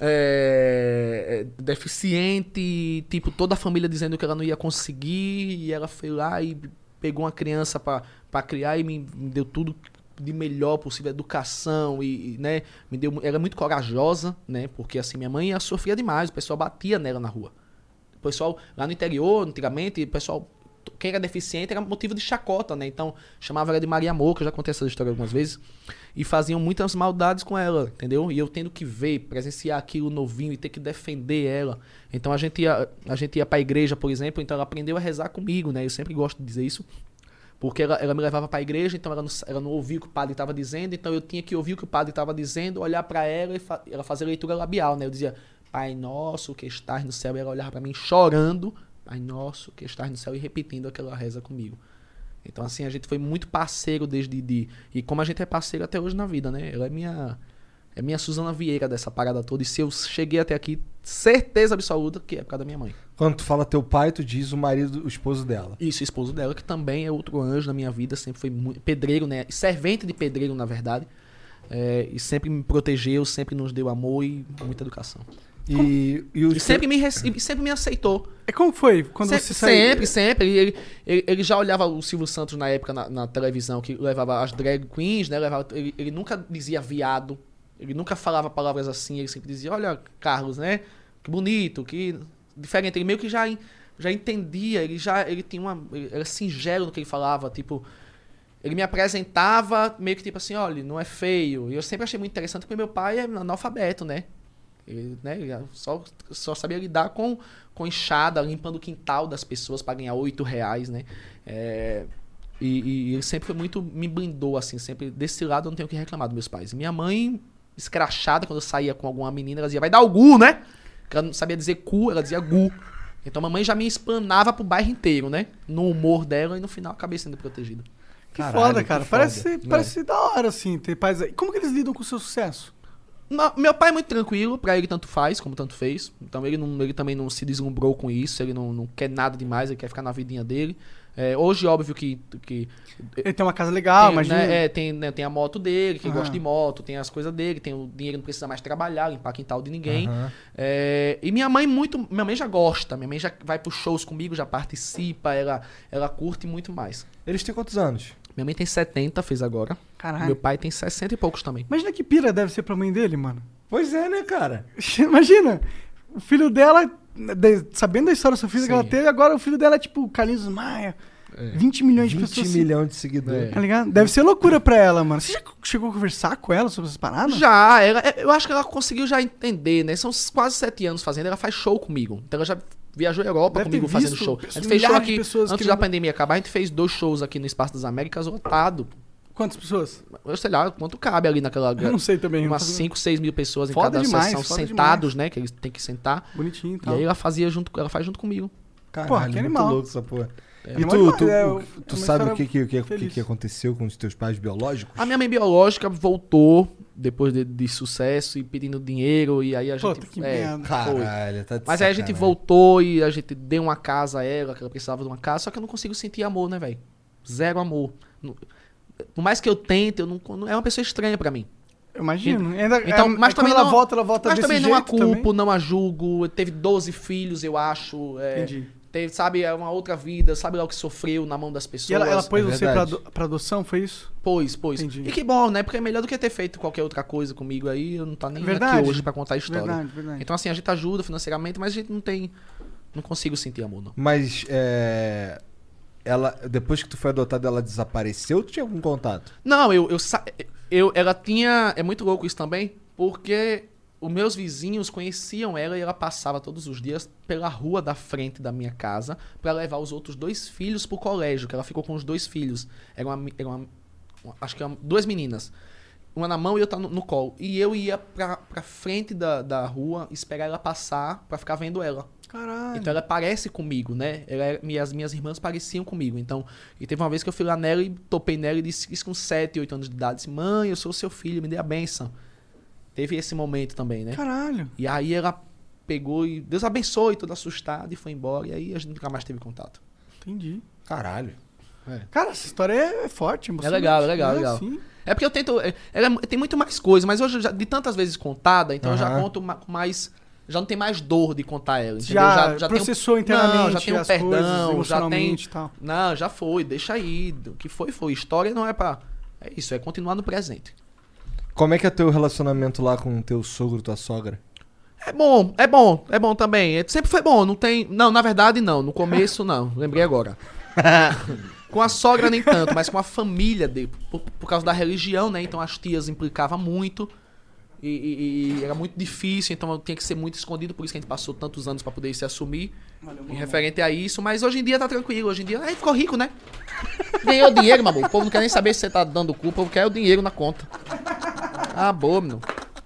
é, é, deficiente, tipo, toda a família dizendo que ela não ia conseguir, e ela foi lá e pegou uma criança pra pra criar e me, me deu tudo de melhor possível, educação e, e, né, me deu, era muito corajosa, né, porque assim, minha mãe sofria demais, o pessoal batia nela na rua. O pessoal, lá no interior, antigamente, o pessoal, quem era deficiente era motivo de chacota, né? Então, chamava ela de Maria que eu já contei essa história algumas vezes, e faziam muitas maldades com ela, entendeu? E eu tendo que ver, presenciar aquilo novinho e ter que defender ela. Então, a gente ia, a gente ia pra igreja, por exemplo, então ela aprendeu a rezar comigo, né? Eu sempre gosto de dizer isso. Porque ela, ela me levava pra igreja, então ela não, ela não ouvia o que o padre estava dizendo, então eu tinha que ouvir o que o padre estava dizendo, olhar pra ela e fa ela fazer leitura labial, né? Eu dizia, Pai nosso que estás no céu, e ela olhava pra mim chorando, Pai nosso que estás no céu, e repetindo aquela reza comigo. Então, assim, a gente foi muito parceiro desde. De, e como a gente é parceiro até hoje na vida, né? Ela é minha. É minha Suzana Vieira dessa parada toda. E se eu cheguei até aqui, certeza absoluta que é por causa da minha mãe. Quando tu fala teu pai, tu diz o marido, o esposo dela. Isso, o esposo dela, que também é outro anjo na minha vida, sempre foi muito, pedreiro, né? Servente de pedreiro, na verdade. É, e sempre me protegeu, sempre nos deu amor e muita educação. E, e, E sempre me, e sempre me aceitou. É como foi quando sempre, você saiu? sempre, sempre. Ele, ele, ele já olhava o Silvio Santos na época na, na televisão, que levava as drag queens, né? Levava, ele, ele nunca dizia viado. Ele nunca falava palavras assim. Ele sempre dizia, olha, Carlos, né? Que bonito, que diferente. Ele meio que já, já entendia, ele já ele tinha uma. Ele era singelo no que ele falava, tipo. Ele me apresentava meio que tipo assim, olha, não é feio. E eu sempre achei muito interessante porque meu pai é analfabeto, né? Ele, né, ele só, só sabia lidar com, com enxada, limpando o quintal das pessoas para ganhar oito reais, né? É, e, e ele sempre foi muito. Me blindou, assim, sempre. Desse lado eu não tenho o que reclamar dos meus pais. Minha mãe, escrachada, quando eu saía com alguma menina, ela dizia, vai dar o gu, né? Porque ela não sabia dizer cu, ela dizia gu. Então a mamãe já me explanava pro bairro inteiro, né? No humor dela e no final acabei sendo protegido. Que Caralho, foda, que cara. foda. Parece, parece da hora, assim, ter pais aí. Como que eles lidam com o seu sucesso? Não, meu pai é muito tranquilo, pra ele tanto faz, como tanto fez. Então ele, não, ele também não se deslumbrou com isso, ele não, não quer nada demais, ele quer ficar na vidinha dele. É, hoje, óbvio que. que Ele tem uma casa legal, imagina. né, é, tem, né, tem a moto dele, que Aham. gosta de moto, tem as coisas dele, tem o dinheiro, não precisa mais trabalhar, limpar quintal de ninguém. Aham. É, e minha mãe muito. Minha mãe já gosta, minha mãe já vai pros shows comigo, já participa, ela, ela curte muito mais. Eles têm quantos anos? Minha mãe tem 70, fez agora. Caralho. Meu pai tem 60 e poucos também. Imagina que pira deve ser pra mãe dele, mano. Pois é, né, cara? Imagina, o filho dela, de- sabendo da história do seu filho que ela Sim. teve, agora o filho dela é tipo Carlinhos Maia. 20 milhões de 20 pessoas. milhões de seguidores. É. Tá ligado? Deve ser loucura pra ela, mano. Você já chegou a conversar com ela sobre essas paradas? Já, ela, é, eu acho que ela conseguiu já entender, né? São quase sete anos fazendo, ela faz show comigo. Então ela já viajou a Europa Deve comigo fazendo show. A gente fez show aqui, pessoas antes que da pandemia acabar, a gente fez dois shows aqui no Espaço das Américas lotado. Quantas pessoas? Eu sei lá quanto cabe ali naquela... Eu não sei também. Umas não faço- 5, 6 mil pessoas em Foda cada demais, sessão, sentados, né? Que eles têm que sentar. Bonitinho e E tal. aí ela fazia junto, ela faz junto comigo. Caralho, Porra, que animal. louco essa porra. É e tu, demais, tu, é, o- é tu uma sabe o que, que, que, que aconteceu com os teus pais biológicos? A minha mãe biológica voltou depois de, de sucesso e pedindo dinheiro e aí a gente... Puta, que é. Caralho, tá de Mas aí a gente voltou e a gente deu uma casa a ela, que ela precisava de uma casa, só que eu não consigo sentir amor, né, velho? Zero amor. Por mais que eu tente, eu não, é uma pessoa estranha pra mim. Eu imagino. Ainda, Então, é, mas é também ela não, volta, ela volta mas desse também não a culpo, também. não a julgo. Teve 12 filhos, eu acho. é, Entendi. Teve, sabe, é uma outra vida, sabe lá o que sofreu na mão das pessoas. E ela, ela pôs É você pra, pra adoção, foi isso? Pois, pois. Entendi. E que bom, né? Porque é melhor do que ter feito qualquer outra coisa comigo aí. Eu não tá nem Verdade. aqui hoje pra contar a história. Verdade, verdade. Então, assim, a gente ajuda financeiramente, mas a gente não tem. Não consigo sentir amor, não. Mas, é. Ela, depois que tu foi adotado, ela desapareceu ou tu tinha algum contato? Não, eu, eu, sa- eu. Ela tinha. É muito louco isso também, porque os meus vizinhos conheciam ela e ela passava todos os dias pela rua da frente da minha casa pra levar os outros dois filhos pro colégio, que ela ficou com os dois filhos. Era uma. Era uma acho que eram duas meninas. Uma na mão e outra no, no colo. E eu ia pra, pra frente da, da rua esperar ela passar pra ficar vendo ela. Caralho. Então ela parece comigo, né? Ela, era- minhas, minhas irmãs pareciam comigo. Então, e teve uma vez que eu fui lá nela e topei nela e disse isso com 7, 8 anos de idade. Disse, mãe, eu sou seu filho, me dê a benção. Teve esse momento também, né? Caralho. E aí ela pegou e Deus abençoe, toda assustada, e foi embora. E aí a gente nunca mais teve contato. Entendi. Caralho. Cara, essa história é forte, É legal, é legal, né? legal. Sim. É porque eu tento. é- Ela é- tem muito mais coisa, mas hoje, já- de tantas vezes contada, então eu já conto mais. Já não tem mais dor de contar ela. Entendeu? Já, tenho- processou internamente Não, já tem um as coisas, perdão, já tem. emocionalmente tal. Não, já foi, deixa aí. O que foi, foi. História não é pra. É isso, é continuar no presente. Como é que é teu relacionamento lá com teu sogro, tua sogra? É bom, é bom, é bom também. É- sempre foi bom, não tem. Não, na verdade, não. No começo, não. Lembrei agora. com a sogra, nem tanto, mas com a família dele. Por, por causa da religião, né? Então as tias implicavam muito. E, e- e era muito difícil, então eu tinha que ser muito escondido, por isso que a gente passou tantos anos pra poder se assumir. em referente a isso, mas hoje em dia tá tranquilo. Hoje em dia, aí ficou rico, né? Ganhou dinheiro, mabu. O povo não quer nem saber se você tá dando cu, o povo quer o dinheiro na conta. Ah, boa, menino.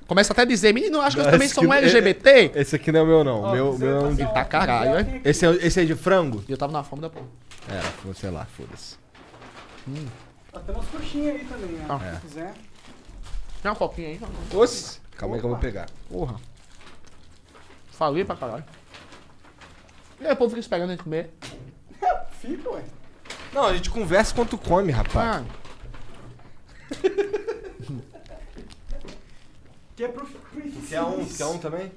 Começa até a dizer, menino, acho que eu também sou um que- LGBT. Esse aqui não é o meu, não. meu, meu é um de... Ele tá caralho, né? esse, é, esse é de frango? E eu tava na fome da porra. É, sei lá, foda-se. Tem umas coxinhas aí também, né? Ah. Se quiser. Tem uma coquinha aí? Oxe. Calma aí que eu vou pegar. Porra. Falei pra caralho. E aí o povo fica esperando a gente comer. Fica, ué. Não, a gente conversa enquanto come, rapaz. Ah, Que é pro... Quer um, quer um também?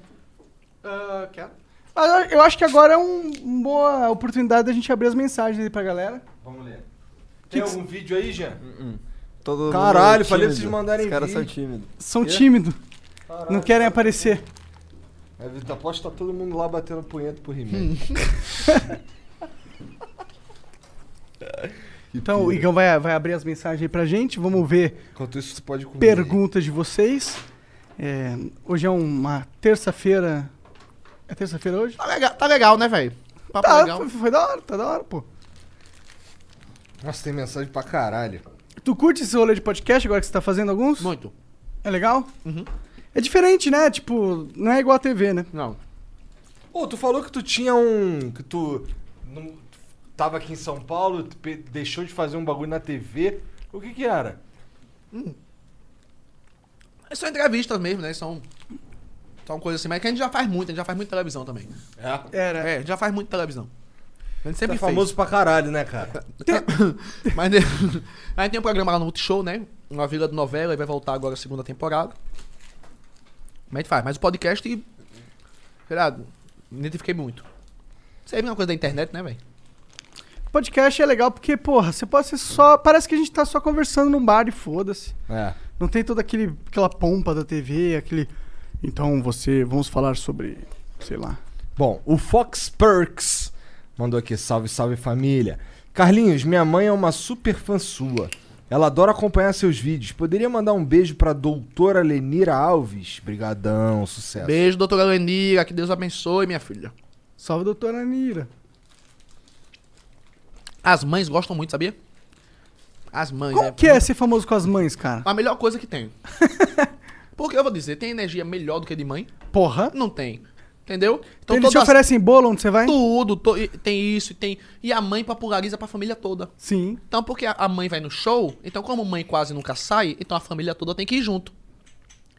Ah, quero. Mas eu- acho que agora é um, uma boa oportunidade da gente abrir as mensagens aí pra galera. Vamos ler. Tem que algum vídeo aí, Jean? Todo mundo Caralho, falei pra vocês mandarem Os caras são tímidos. São tímidos. Não querem aparecer. É, Vitor, aposto que tá todo mundo lá batendo punheta pro He-Man. Então o Igão vai, vai abrir as mensagens aí pra gente. Vamos ver Enquanto isso, você pode comer. perguntas de vocês. É, hoje é uma terça-feira. É terça-feira hoje? tá, legal, tá legal, né, velho? Papo Tá, legal. foi, foi da hora, tá da hora, pô. Nossa, tem mensagem pra caralho. Tu curte esse rolê de podcast agora que você tá fazendo alguns? Muito. É legal? Uhum. É diferente, né? Tipo, não é igual a TV, né? Não. Pô, tu falou que tu tinha um. que tu. Não, tava aqui em São Paulo, deixou de fazer um bagulho na TV. O que que era? É só entrevistas mesmo, né? São. São coisas assim, mas que a gente já faz muito, a gente já faz muito televisão também. É. Era. É, a gente já faz muito televisão. A gente sempre é famoso pra caralho, né, cara? fez. mas a gente tem um programa lá no Multishow, né? Uma vila de novela e vai voltar agora a segunda temporada. Mas a gente faz. Mas o podcast, sei lá, me identifiquei muito. Isso aí é uma coisa da internet, né, velho? Podcast é legal porque, porra, você pode ser só. Parece que a gente tá só conversando num bar e foda-se. É. Não tem toda aquele, aquela pompa da TV, aquele. Então você. Vamos falar sobre. Sei lá. Bom, o Fox Perks mandou aqui, salve, salve família. Carlinhos, minha mãe é uma super fã sua. Ela adora acompanhar seus vídeos. Poderia mandar um beijo pra doutora Lenira Alves? Brigadão, sucesso. Beijo, doutora Lenira, que Deus abençoe, minha filha. Salve, doutora Anira. As mães gostam muito, sabia? As mães. Como que é ser famoso com as mães, cara? A melhor coisa que tem. Porque eu vou dizer, tem energia melhor do que de mãe? Porra. Não tem. Entendeu? Então eles te oferecem bolo onde você vai? tudo, to- e- tem isso, e tem. E a mãe populariza pra família toda. Sim. Então, porque a- a mãe vai no show, então como a mãe quase nunca sai, então a família toda tem que ir junto.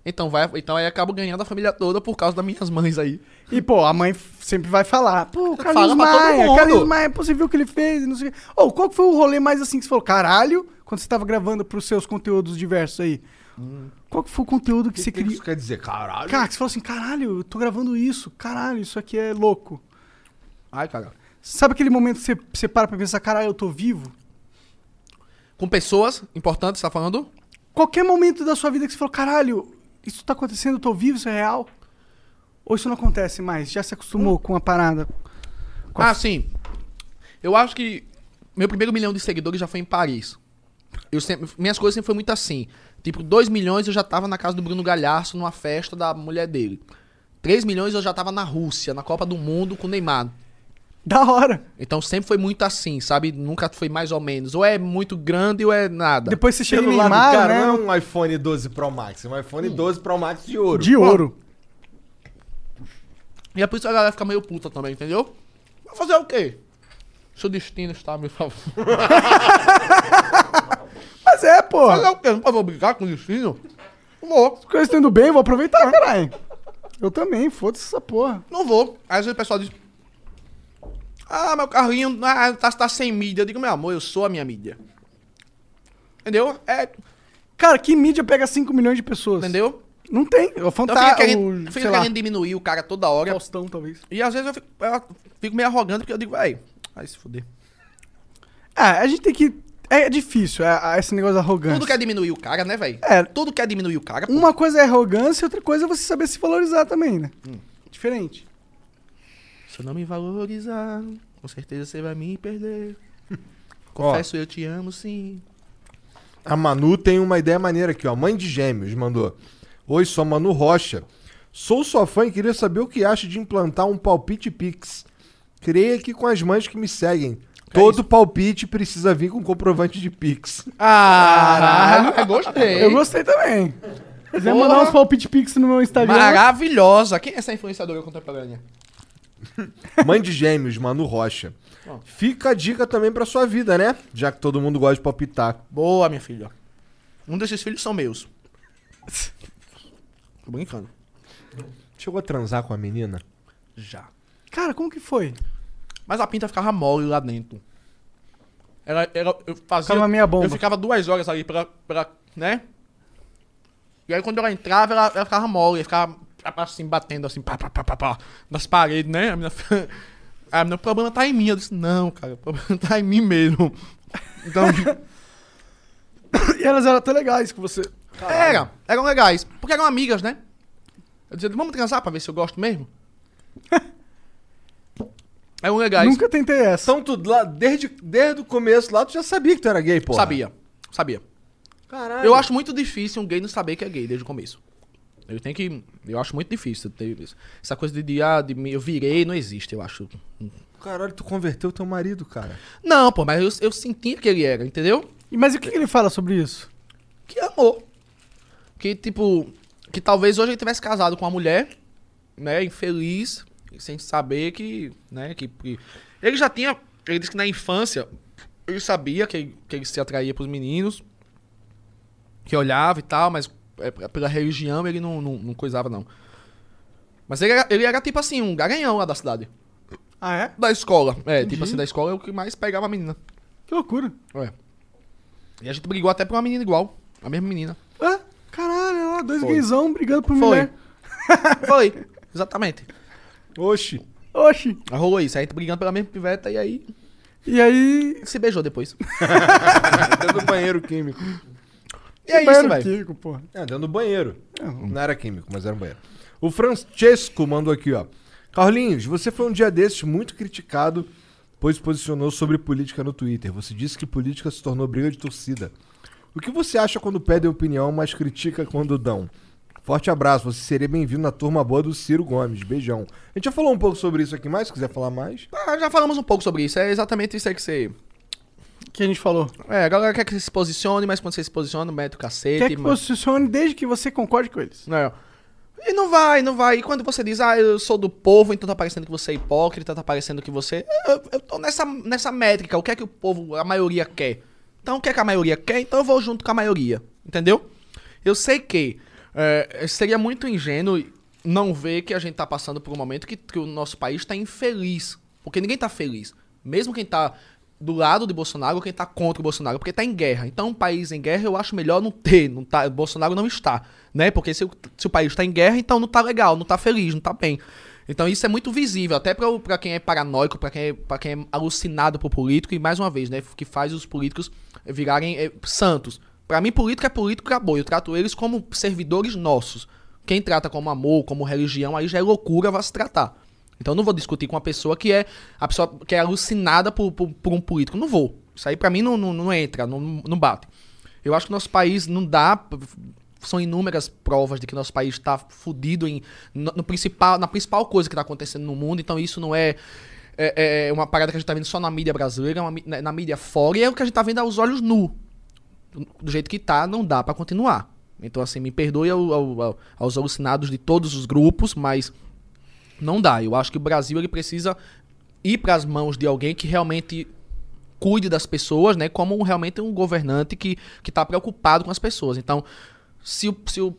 Então vai, então aí acabo ganhando a família toda por causa das minhas mães aí. E, pô, a mãe f- sempre vai falar. Pô, Fala pra todo Maia, mundo. Carlinhos Maia, pô, você viu o que ele fez? e Não sei o quê. Ô, qual que foi o rolê mais assim que você falou? Caralho, quando você tava gravando pros seus conteúdos diversos aí. Hum. qual que foi o conteúdo que O você que, que queria. isso quer dizer? Caralho. Cara, que você falou assim, caralho, eu tô gravando isso, caralho, isso aqui é louco. Ai, cara. Sabe aquele momento que você, você para pra pensar, caralho, eu tô vivo? Com pessoas importantes, você tá falando? Qualquer momento da sua vida que você falou, caralho, isso tá acontecendo, eu tô vivo, isso é real? Ou isso não acontece mais? Já se acostumou com a parada? Com a- Ah, sim. Eu acho que meu primeiro milhão de seguidores já foi em Paris. Eu sempre, minhas coisas sempre foi muito assim. Tipo, 2 milhões eu já tava na casa do Bruno Galhaço numa festa da mulher dele. 3 milhões eu já tava na Rússia, na Copa do Mundo com o Neymar. Da hora. Então sempre foi muito assim, sabe? Nunca foi mais ou menos. Ou é muito grande ou é nada. Depois você chega no celular do Neymar, cara né? não é um iPhone 12 Pro Max, é um iPhone 12 Pro Max de ouro. De ouro. E é por isso que a galera fica meio puta também, entendeu? Vai fazer o quê? Seu destino está a meu favor. Mas é, pô. Fazer o quê? Não vou brigar com o destino? Vou. As coisas estão indo bem, vou aproveitar, caralho. Eu também, foda-se essa porra. Não vou. Aí às vezes o pessoal diz: Ah, meu carrinho ah, tá, tá sem mídia. Eu digo, meu amor, eu sou a minha mídia. Entendeu? É, Cara, que mídia pega 5 milhões de pessoas? entendeu? Não tem. É o Então fantasma. fica querendo, o, fica sei lá, querendo diminuir o cara toda hora. Faustão, talvez. E às vezes eu fico, eu fico meio arrogante porque eu digo, vai se fuder. Ah, a gente tem que... É difícil, é, é esse negócio da arrogância. Tudo quer diminuir o cara, né, velho? É. Tudo quer diminuir o cara. pô. Uma coisa é arrogância e outra coisa é você saber se valorizar também, né? Hum. Diferente. Se eu não me valorizar, com certeza você vai me perder. Confesso, eu te amo, sim. A Manu tem uma ideia maneira aqui, ó. Mãe de gêmeos mandou. Oi, sou a Manu Rocha. Sou sua fã e queria saber o que acha de implantar um palpite Pix. Criei aqui com as mães que me seguem. Todo palpite precisa vir com comprovante de Pix. Ah, gostei. Eu gostei também. Se quiser mandar uns palpite pix no meu Instagram. Maravilhosa. Quem é essa influenciadora contemporânea? Mãe de gêmeos, Manu Rocha. Ó. Fica a dica também pra sua vida, né? Já que todo mundo gosta de palpitar. Boa, minha filha. Um desses filhos são meus. Tô brincando. Chegou a transar com a menina? Já. Cara, como que foi? Mas a pinta ficava mole lá dentro. Ela, ela, eu fazia. Ficava meia bomba. Eu ficava duas horas ali pra, pra. né? E aí quando ela entrava, ela, ela ficava mole, ela ficava assim, batendo assim, pá, pá, pá, pá, pá, nas paredes, né? A minha, a minha, o problema tá em mim. Eu disse, não, cara, o problema tá em mim mesmo. Então, E elas eram até legais com você. era, eram legais. Porque eram amigas, né? Eu dizia, vamos transar pra ver se eu gosto mesmo? Eram legais. Nunca tentei essa. Então, tu, lá, desde, desde o começo lá, tu já sabia que tu era gay, pô. Sabia, sabia. Caralho. Eu acho muito difícil um gay não saber que é gay desde o começo. Eu tenho que. Eu acho muito difícil ter isso. Essa coisa de, de, ah, de eu virei não existe, eu acho. Caralho, tu converteu teu marido, cara. Não, pô, mas eu, eu sentia que ele era, entendeu? E Mas e o que, que ele fala sobre isso? Que amor. Que, tipo, que talvez hoje ele tivesse casado com uma mulher, né, infeliz, sem saber que, né, que, que- ele já tinha, ele disse que na infância ele sabia que, ele- que ele se atraía pros meninos, que olhava e tal, mas é, pela religião ele não, não, não coisava não. Mas ele era, ele era tipo assim, um garanhão lá da cidade. Ah, é? Da escola. É, tipo assim, da escola é o que mais pegava a menina. Que loucura. É. E a gente brigou até por uma menina igual. A mesma menina. Ah, caralho, dois Foi. gaysão brigando por Foi. mulher. Foi. Exatamente. Oxi. Oxi. Aí rolou isso. Aí gente brigando pela mesma piveta e aí E aí... se beijou depois. Dentro do banheiro químico. E é isso, velho. químico, porra. É, dentro do banheiro. Não era químico, mas era um banheiro. O Francesco mandou aqui, ó. Carlinhos, você foi um dia desses muito criticado, pois posicionou sobre política no Twitter. Você disse que política se tornou briga de torcida. O que você acha quando pedem opinião, mas critica quando dão? Forte abraço, você seria bem-vindo na turma boa do Ciro Gomes. Beijão. A gente já falou um pouco sobre isso aqui mais, se quiser falar mais. Ah, já falamos um pouco sobre isso. É exatamente isso aí que você. que a gente falou. É, a galera quer que você se posicione, mas quando você se posiciona, mete o cacete. Quer que mano. posicione desde que você concorde com eles. Não. E não vai, não vai. E quando você diz, ah, eu sou do povo, então tá parecendo que você é hipócrita, tá parecendo que você. Eu, eu tô nessa, nessa métrica. O que é que o povo, a maioria quer? Então, o que é que a maioria quer? Então eu vou junto com a maioria. Entendeu? Eu sei que é, seria muito ingênuo não ver que a gente tá passando por um momento que, que o nosso país tá infeliz. Porque ninguém tá feliz. Mesmo quem tá do lado de Bolsonaro ou quem tá contra o Bolsonaro, porque tá em guerra. Então, um país em guerra eu acho melhor não ter, não tá, Bolsonaro não está, né? Porque se, se o país tá em guerra, então não tá legal, não tá feliz, não tá bem. Então isso é muito visível, até pra quem é paranoico, pra quem é, quem é alucinado por político, e mais uma vez, né, que faz os políticos virarem eh, santos. Pra mim, político é político, acabou. Eu trato eles como servidores nossos. Quem trata como amor, como religião, aí já é loucura, vai se tratar. Então eu não vou discutir com uma pessoa que é a pessoa que é alucinada por, por, por um político. Não vou. Isso aí pra mim não, não, não entra, não, não bate. Eu acho que nosso país não dá. São inúmeras provas de que nosso país está fudido em, no, no principal, na principal coisa que está acontecendo no mundo. Então isso não é, é, é uma parada que a gente tá vendo só na mídia brasileira, é uma na, na mídia fora. E é o que a gente tá vendo aos olhos nu. Do jeito que tá, não dá pra continuar. Então, assim, me perdoe ao- ao- ao- aos alucinados de todos os grupos, mas não dá. Eu acho que o Brasil ele precisa ir para as mãos de alguém que realmente cuide das pessoas, né? Como realmente um governante que está preocupado com as pessoas. Então, se se o,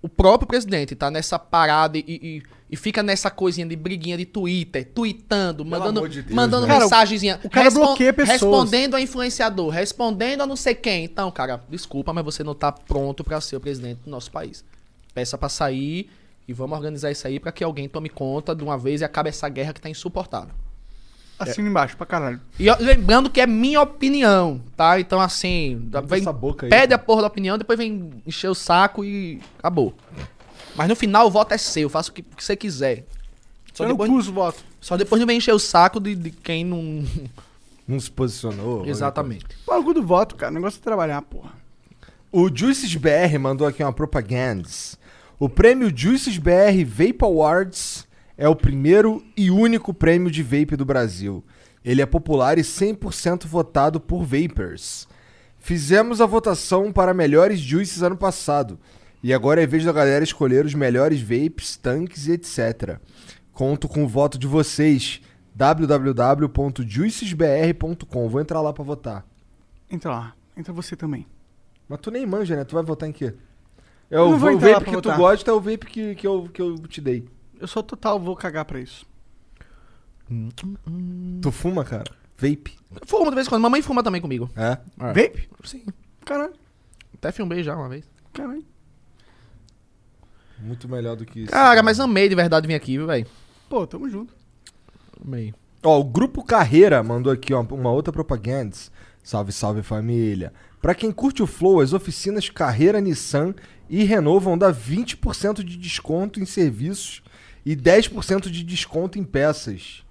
o próprio presidente tá nessa parada e, e, e fica nessa coisinha de briguinha de Twitter, tweetando, mandando, amor de Deus, mandando né? Mensagenzinha, o cara bloqueia pessoas. respondendo a influenciador, respondendo a não sei quem. Então, cara, desculpa, mas você não tá pronto para ser o presidente do nosso país. Peça pra sair e vamos organizar isso aí pra que alguém tome conta de uma vez e acabe essa guerra que tá insuportável. Assina embaixo pra caralho. E ó, lembrando que é minha opinião, tá? Então, assim, vem, essa boca aí, pede cara. a porra da opinião, depois vem encher o saco e acabou. Mas no final o voto é seu, faça o que, o que você quiser. Só Eu não depois, pus o voto. só depois não vem encher o saco de, de quem não. Não se posicionou. Exatamente. Bagulho do voto, cara. O negócio é trabalhar, porra. O Juices BR mandou aqui uma propaganda. O prêmio Juices BR Vape Awards é o primeiro e único prêmio de vape do Brasil. Ele é popular e 100% votado por vapers. Fizemos a votação para melhores juices ano passado. E agora é vez da galera escolher os melhores vapes, tanques e etc. Conto com o voto de vocês. www.juicesbr.com. Vou entrar lá pra votar. Entra lá. Entra você também. Mas tu nem manja, né? Tu vai votar em quê? É o, vape que tu votar. gosta, é o vape que, que, eu, que eu te dei. Eu sou total, vou cagar pra isso. Tu fuma, cara? Vape. Fuma de vez em quando. Mamãe fuma também comigo. É? Vape? Sim. Caralho, Até filmei já uma vez. caralho. Muito melhor do que isso. Cara, mas amei de verdade vir aqui, viu, velho? Pô, tamo junto. Amei. Ó, o Grupo Carreira mandou aqui ó, uma outra propaganda. Salve, salve família. Pra quem curte o Flow, as oficinas Carreira Nissan e Renault vão dar 20% de desconto em serviços e 10% de desconto em peças.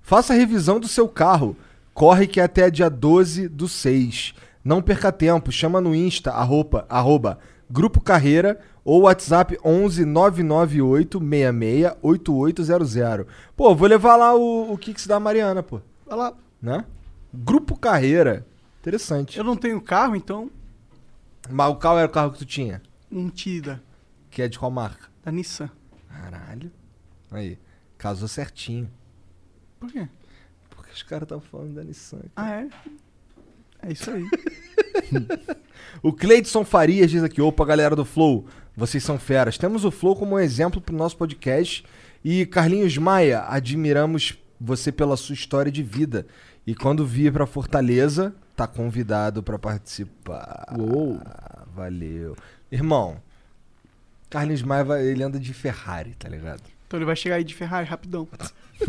Faça a revisão do seu carro. Corre que é até dia 12 do 6. Não perca tempo, chama no Insta, arroba, arroba Grupo Carreira ou WhatsApp 11 998 66 8800. Pô, vou levar lá o, o Kicks da Mariana, pô. Vai lá. Né? Grupo Carreira. Interessante. Eu não tenho carro, então Mas qual era o carro que tu tinha? um Tida Que é de qual marca? da Nissan. Caralho. Aí, casou certinho. Por quê? Porque os caras estavam falando da Nissan. Ah, é? É isso aí. O Cleidson Farias diz aqui, opa, galera do Flow, vocês são feras. Temos o Flow como um exemplo pro nosso podcast. E Carlinhos Maia, admiramos você pela sua história de vida. E quando vir pra Fortaleza, tá convidado pra participar. Uou. Valeu. Irmão, Carlinhos Maia, vai- ele anda de Ferrari, tá ligado? Então ele vai chegar aí de Ferrari rapidão.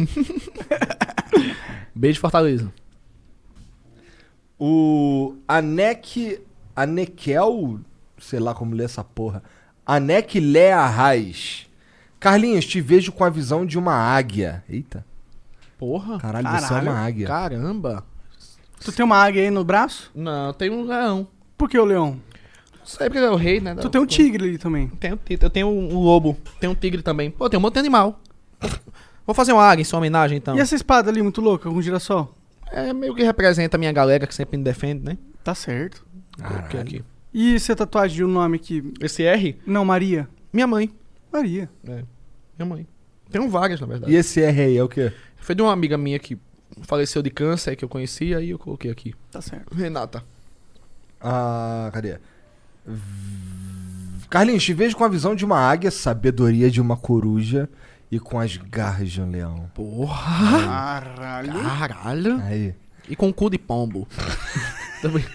Beijo, Fortaleza. O Anek. Anekel. Sei lá como lê essa porra. Anek Lea Raiz. Carlinhos, te vejo com a visão de uma águia. Eita. Porra. Caralho, você é Caralho. uma águia. Caramba. Tu tem uma águia aí no braço? Não, tem um leão. Por que o leão? Não sei porque é o rei, né? Tu tem um tigre ali também. Tenho, eu tenho um lobo, tenho um tigre também. Pô, tem um monte de animal. Vou fazer uma águia em sua homenagem, então. E essa espada ali muito louca, com um girassol? É meio que representa a minha galera que sempre me defende, né? Tá certo. Coloquei aqui. E essa tatuagem de um nome aqui? Esse R, Não, Maria. minha mãe. Maria. É, minha mãe. Tenho várias, na verdade. E esse R aí é o quê? Foi de uma amiga minha que faleceu de câncer, que eu conhecia, aí eu coloquei aqui. Tá certo. Renata. Ah, cadê? Carlinhos, te vejo com a visão de uma águia, sabedoria de uma coruja e com as garras de um leão. Porra! Caralho. Caralho! Aí. E com cu de pombo. Também.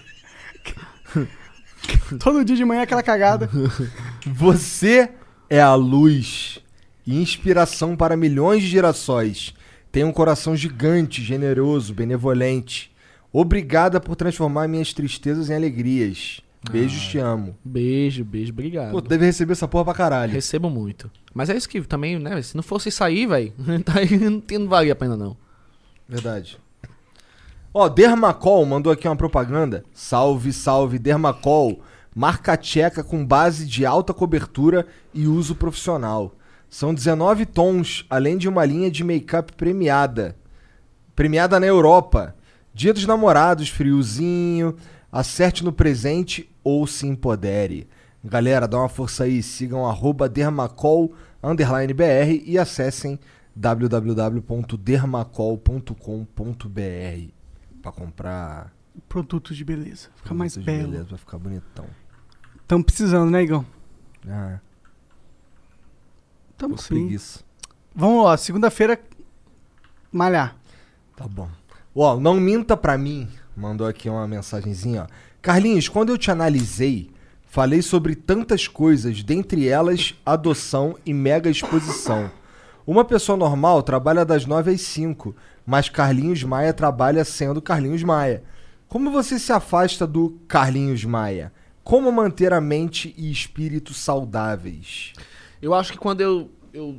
Todo dia de manhã aquela cagada. Você é a luz e inspiração para milhões de gerações. Tem um coração gigante, generoso, benevolente. Obrigada por transformar minhas tristezas em alegrias. Beijos, te amo. Beijo, beijo, obrigado. Pô, deve receber essa porra pra caralho. Recebo muito. Mas é isso que também, né? Se não fosse aí, velho, tá aí, não, não valia a pena, não. Verdade. Ó, Dermacol mandou aqui uma propaganda. Salve, salve, Dermacol. Marca tcheca com base de alta cobertura e uso profissional. São 19 tons, além de uma linha de make-up premiada. Premiada na Europa. Dia dos namorados, friozinho. Acerte no presente ou se empodere. Galera, dá uma força aí. Sigam arroba dermacol underline BR e acessem www.dermacol.com.br pra comprar Produtos de beleza. Fica mais de belo. beleza, pra ficar bonitão. Tamo precisando, né, Igão? Ah, Tamo sim. preguiça. Vamos lá, segunda-feira, malhar. Tá bom. Ó, não minta pra mim. Mandou aqui uma mensagenzinha, ó. Carlinhos, quando eu te analisei, falei sobre tantas coisas, dentre elas adoção e mega exposição. Uma pessoa normal trabalha das 9 às 5, mas Carlinhos Maia trabalha sendo Carlinhos Maia. Como você se afasta do Carlinhos Maia? Como manter a mente e espírito saudáveis? Eu acho que quando eu, eu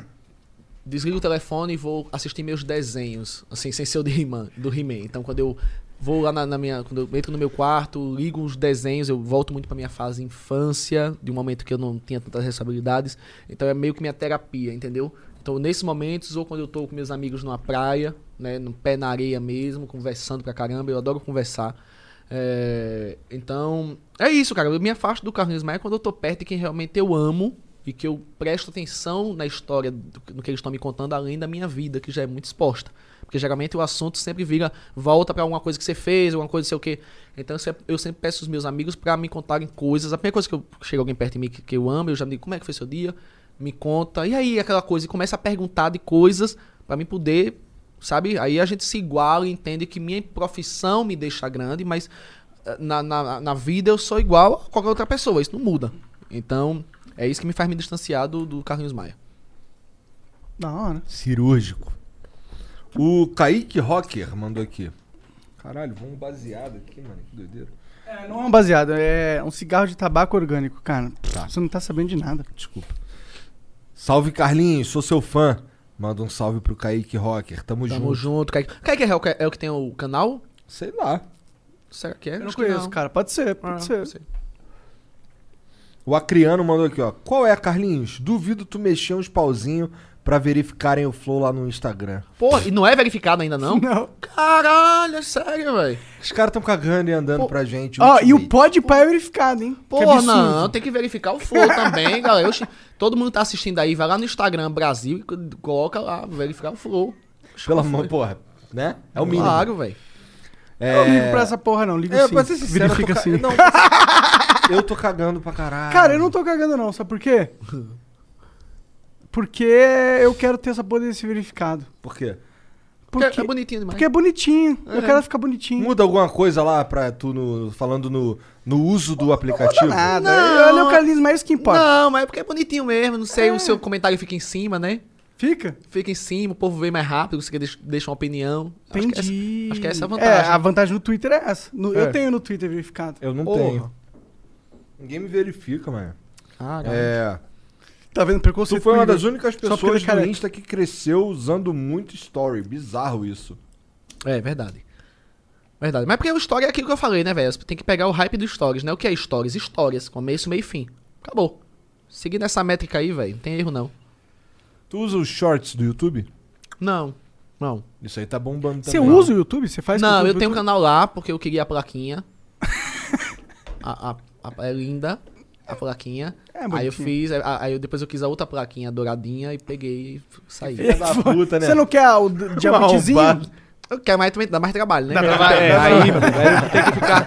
desligo o telefone e vou assistir meus desenhos, assim, sem ser o de He-Man, do He-Man. Então, quando eu vou lá na, na minha. Quando eu entro no meu quarto, ligo os desenhos, eu volto muito pra minha fase infância, de um momento que eu não tinha tantas responsabilidades. Então, é meio que minha terapia, entendeu? Então, nesses momentos, ou quando eu tô com meus amigos numa praia, né, no pé na areia mesmo, conversando pra caramba, eu adoro conversar. É, então, é isso, cara. Eu me afasto do Carlinhos Maia quando eu tô perto de quem realmente eu amo e que eu presto atenção na história, no que eles estão me contando, além da minha vida, que já é muito exposta. Porque geralmente o assunto sempre vira, volta pra alguma coisa que você fez, alguma coisa, sei o quê. Então eu sempre- eu sempre peço os meus amigos pra me contarem coisas. A primeira coisa que eu chega alguém perto de mim que, que eu amo, eu já digo como é que foi seu dia, me conta. E aí aquela coisa, e começa a perguntar de coisas pra mim poder, sabe? Aí a gente se iguala e entende que minha profissão me deixa grande, mas eh, na, na, na vida eu sou igual a qualquer outra pessoa, isso não muda. Então, é isso que me faz me distanciar do, do Carlinhos Maia. Da hora. Cirúrgico. O Kaique Rocker mandou aqui. Caralho, vamos baseado aqui, mano. Que doideira. É, não é um baseado, é um cigarro de tabaco orgânico, cara. Tá. Você não tá sabendo de nada. Desculpa. Salve, Carlinhos. Sou seu fã. Manda um salve pro Kaique Rocker. Tamo, Tamo junto. junto. Kaique. Kaique é o que, é o que tem o canal? Sei lá. Será que é? Eu não Acho que conheço, cara. Pode ser, pode Ah, ser. não sei. O Acriano mandou aqui, ó. Qual é, Carlinhos? Duvido tu mexer uns pauzinhos pra verificarem o flow lá no Instagram. Pô, e não é verificado ainda não? Não. Caralho, é sério, velho. Os caras tão cagando e andando Pô. pra gente. Ó, e o pode pai é verificado, hein? Pô, não, tem que verificar o flow também, galera. Todo mundo tá assistindo aí, vai lá no Instagram Brasil e co- coloca lá, verificar o flow. Pela mão, porra. Né? É o mínimo. Claro, velho. É... Eu não ligo pra essa porra, não. Ligo É, sim. pra ser sincero, Verifica tô, sim. não, eu tô cagando pra caralho. Cara, eu não tô cagando, não. Sabe por quê? Porque eu quero ter essa porra desse verificado. Por quê? Porque Porque, é bonitinho demais. porque é bonitinho. Eu É. quero ficar bonitinho. Muda alguma coisa lá pra tu, no, falando no, no uso do aplicativo? Nada. Não. Olha o Carlinhos, mas é isso que importa. Não, mas é porque é bonitinho mesmo. Não sei, o seu comentário fica em cima, né? Fica? Fica em cima, o povo vê mais rápido, você deixa, deixa uma opinião. Acho que essa- Entendi. acho que essa é a É, vantagem. a vantagem do Twitter é essa. No- É. Eu tenho no Twitter verificado. Eu não Porra. tenho. Ninguém me verifica, mano. Ah, É. Tá vendo preconceito? Tu foi uma das únicas pessoas é do careca. Insta que cresceu usando muito story. Bizarro isso. É, verdade. Verdade. Mas porque o story é aquilo que eu falei, né, velho? Você tem que pegar o hype dos stories, né? O que é stories? Histórias. Começo, meio e fim. Acabou. Seguindo essa métrica aí, velho, não tem erro não. Tu usa os shorts do YouTube? Não. Não. Isso aí tá bombando Você também. usa o YouTube? Você faz não, eu tenho um canal lá porque eu queria a plaquinha. a- a- é linda a plaquinha. É aí eu fiz, aí, aí eu- depois eu quis a outra plaquinha douradinha e peguei e saí. Filha da puta, né? Você não quer o diamantezinho? Eu quero mais também, dá mais trabalho, né? Dá trabalho, É, é. aí, velho, tem que ficar.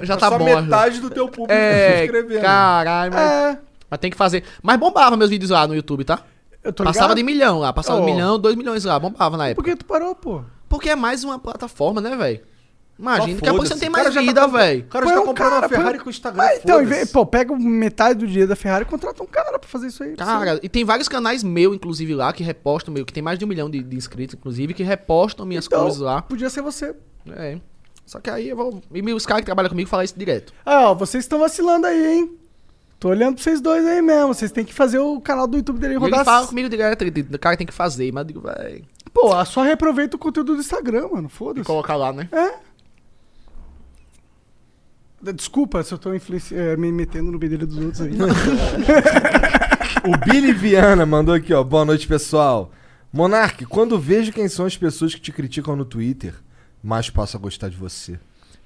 Já tá Só bom. já. metade do teu público É, se inscrevendo. caralho, mas, É. mas tem que fazer. Mas bombava meus vídeos lá no YouTube, tá? Eu tô Passava ligado. de milhão lá, passava Oh. de milhão, dois milhões lá, bombava na Por época. que tu parou, pô? Porque é mais uma plataforma, né, velho? Imagina, daqui a pouco você não tem O cara mais já tá vida, velho. O cara já tá um comprando cara, uma Ferrari com o Instagram. Então, vez- pô, pega metade do dia da Ferrari e contrata um cara pra fazer isso aí. Cara, e tem vários canais meu, inclusive, lá, que repostam, meu, que tem mais de um milhão de, de inscritos, inclusive, que repostam minhas Então, coisas lá. Podia ser você. É. Só que aí eu vou. E os caras que trabalham comigo falam isso direto. Ah, ó, vocês estão vacilando aí, hein? Tô olhando pra vocês dois aí mesmo. Vocês têm que fazer o canal do YouTube dele rodar. ele fala comigo direto, o cara tem que fazer, mas eu digo, véi. Pô, só reaproveita o conteúdo do Instagram, mano. E Foda-se. colocar lá, né? Desculpa se eu tô influenci- eh, me metendo no bedelho dos outros aí. O Billy Viana mandou aqui, ó. Boa noite, pessoal. Monark, quando vejo quem são as pessoas que te criticam no Twitter, mais passo a gostar de você.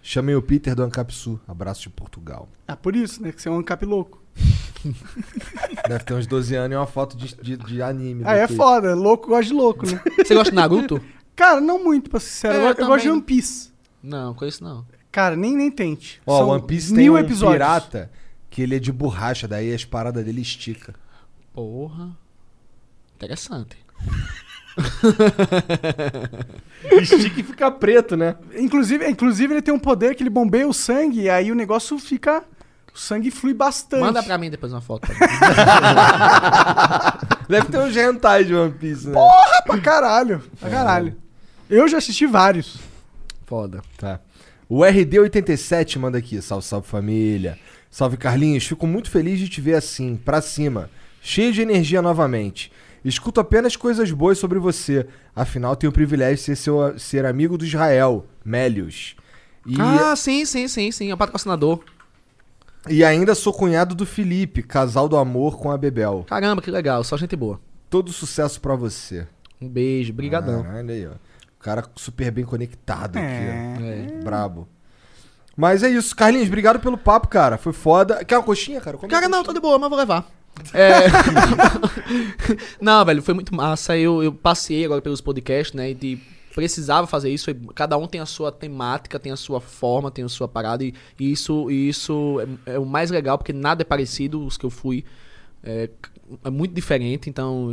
Chamei o Peter do Ancapsu. Abraço de Portugal. ah, por isso, né? Que você é um ancap louco. Deve ter uns 12 anos e uma foto de, de, de anime. Ah, é Twitter. foda. Louco gosta de louco, né? Você gosta de Naruto? Cara, não muito, pra ser sincero. É, eu, eu gosto de. One Piece. Não, conheço não. Cara, nem, nem tente. Ó, São One Piece tem mil um episódios. pirata que ele é de borracha, daí as paradas dele estica. Porra. Interessante. Estica e fica preto, né? Inclusive, inclusive, ele tem um poder que ele bombeia o sangue e aí o negócio fica. O sangue flui bastante. Manda pra mim depois uma foto. Deve ter uns hentai de One Piece, né? Porra, pra caralho. Pra caralho. Eu já assisti vários. Foda. Tá. O RD87 manda aqui. Salve, salve família. Salve Carlinhos. Fico muito feliz de te ver assim, pra cima. Cheio de energia novamente. Escuto apenas coisas boas sobre você. Afinal, tenho o privilégio de ser, seu, ser amigo do Israel, Mélios. E, Ah, sim, sim, sim, sim. É o patrocinador. e ainda sou cunhado do Felipe, casal do amor com a Bebel. Caramba, que legal. Só gente boa. Todo sucesso pra você. Um beijo, brigadão. Caralho aí, ó. Cara super bem conectado aqui, ó. É. Brabo. Mas é isso. Carlinhos, obrigado pelo papo, cara. Foi foda. Quer uma coxinha, cara? Come Cara, não, tô de boa, mas vou levar. É... não, velho, foi muito massa. Eu, eu passei agora pelos podcasts, né? E de- precisava fazer isso. e Cada um tem a sua temática, tem a sua forma, tem a sua parada. E, e isso, e isso é, é o mais legal, porque nada é parecido os que eu fui. É, é muito diferente, então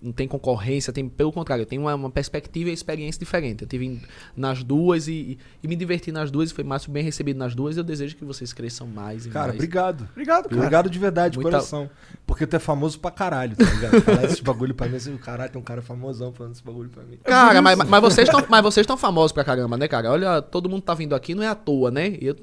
não tem concorrência, tem pelo contrário, tem uma, uma perspectiva e experiência diferente. Eu tive nas duas e, e, me diverti nas duas, e foi mais bem recebido nas duas. Eu desejo que vocês cresçam mais e Cara, mais. obrigado. Obrigado, cara. Obrigado de verdade, de Muita- coração. Porque tu é famoso pra caralho, tá ligado? Falar esse bagulho pra mim, assim, caralho, tem um cara famosão falando esse bagulho pra mim. Cara, mas, mas vocês estão mas vocês estão famosos pra caramba, né, cara? Olha, todo mundo tá vindo aqui não é à toa, né? Eu,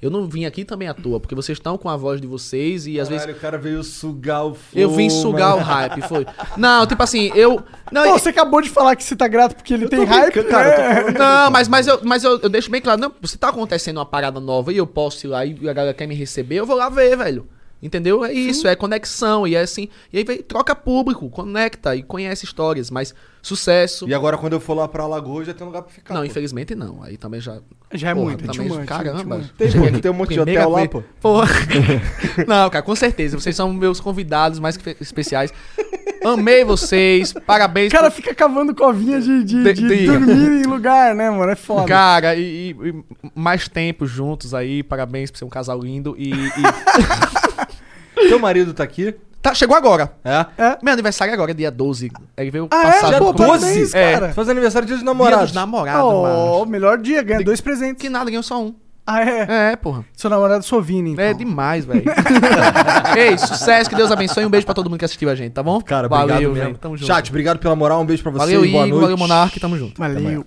eu não vim aqui também à toa, porque vocês estão com a voz de vocês e às vezes Caralho, o cara veio sugar o flow, eu vim sugar o hype, foi. Não, tipo assim, eu não, Pô, você acabou de falar que você tá grato porque ele tem hype, cara, eu né? falando. não, mas, mas, eu, mas eu, eu deixo bem claro, não, se tá acontecendo uma parada nova e eu posso ir lá e a galera quer me receber, eu vou lá ver, velho. Entendeu? É isso, é conexão. E é assim. E aí vem, troca público, conecta e conhece histórias, mas sucesso. E agora, quando eu for lá pra Alagoas, já tem um lugar pra ficar. Não, pô. infelizmente não. Aí também já. Já é Porra, muito, também, Caramba. Tem, pô, aqui, tem um monte de hotel lá, pô. Porra. Não, cara, com certeza. Vocês são meus convidados mais que especiais. Amei vocês. Parabéns. O cara por- fica cavando covinha de, de, De- de dormir em lugar, né, mano? É foda. Cara, e, e- e mais tempo juntos aí. Parabéns por ser um casal lindo. E. e- Teu marido tá aqui? Tá, chegou agora. É? Meu aniversário agora é dia 12. Ele veio Ah, passado. é? Pô, por- parabéns, É. cara. Faz aniversário dia dos Dia namorados. dos namorados, Oh, mano. melhor dia, ganha dois presentes. Que nada, ganhou só um. Ah, é? É, porra. Seu namorado Sovini, então. É demais, velho. Ei, sucesso, que Deus abençoe. Um beijo pra todo mundo que assistiu a gente, tá bom? Cara, Valeu, obrigado mesmo. Tamo junto. Chat, obrigado pelo moral. Um beijo pra vocês. Valeu, boa Igor. noite. Valeu, Monark. Tamo junto. Valeu.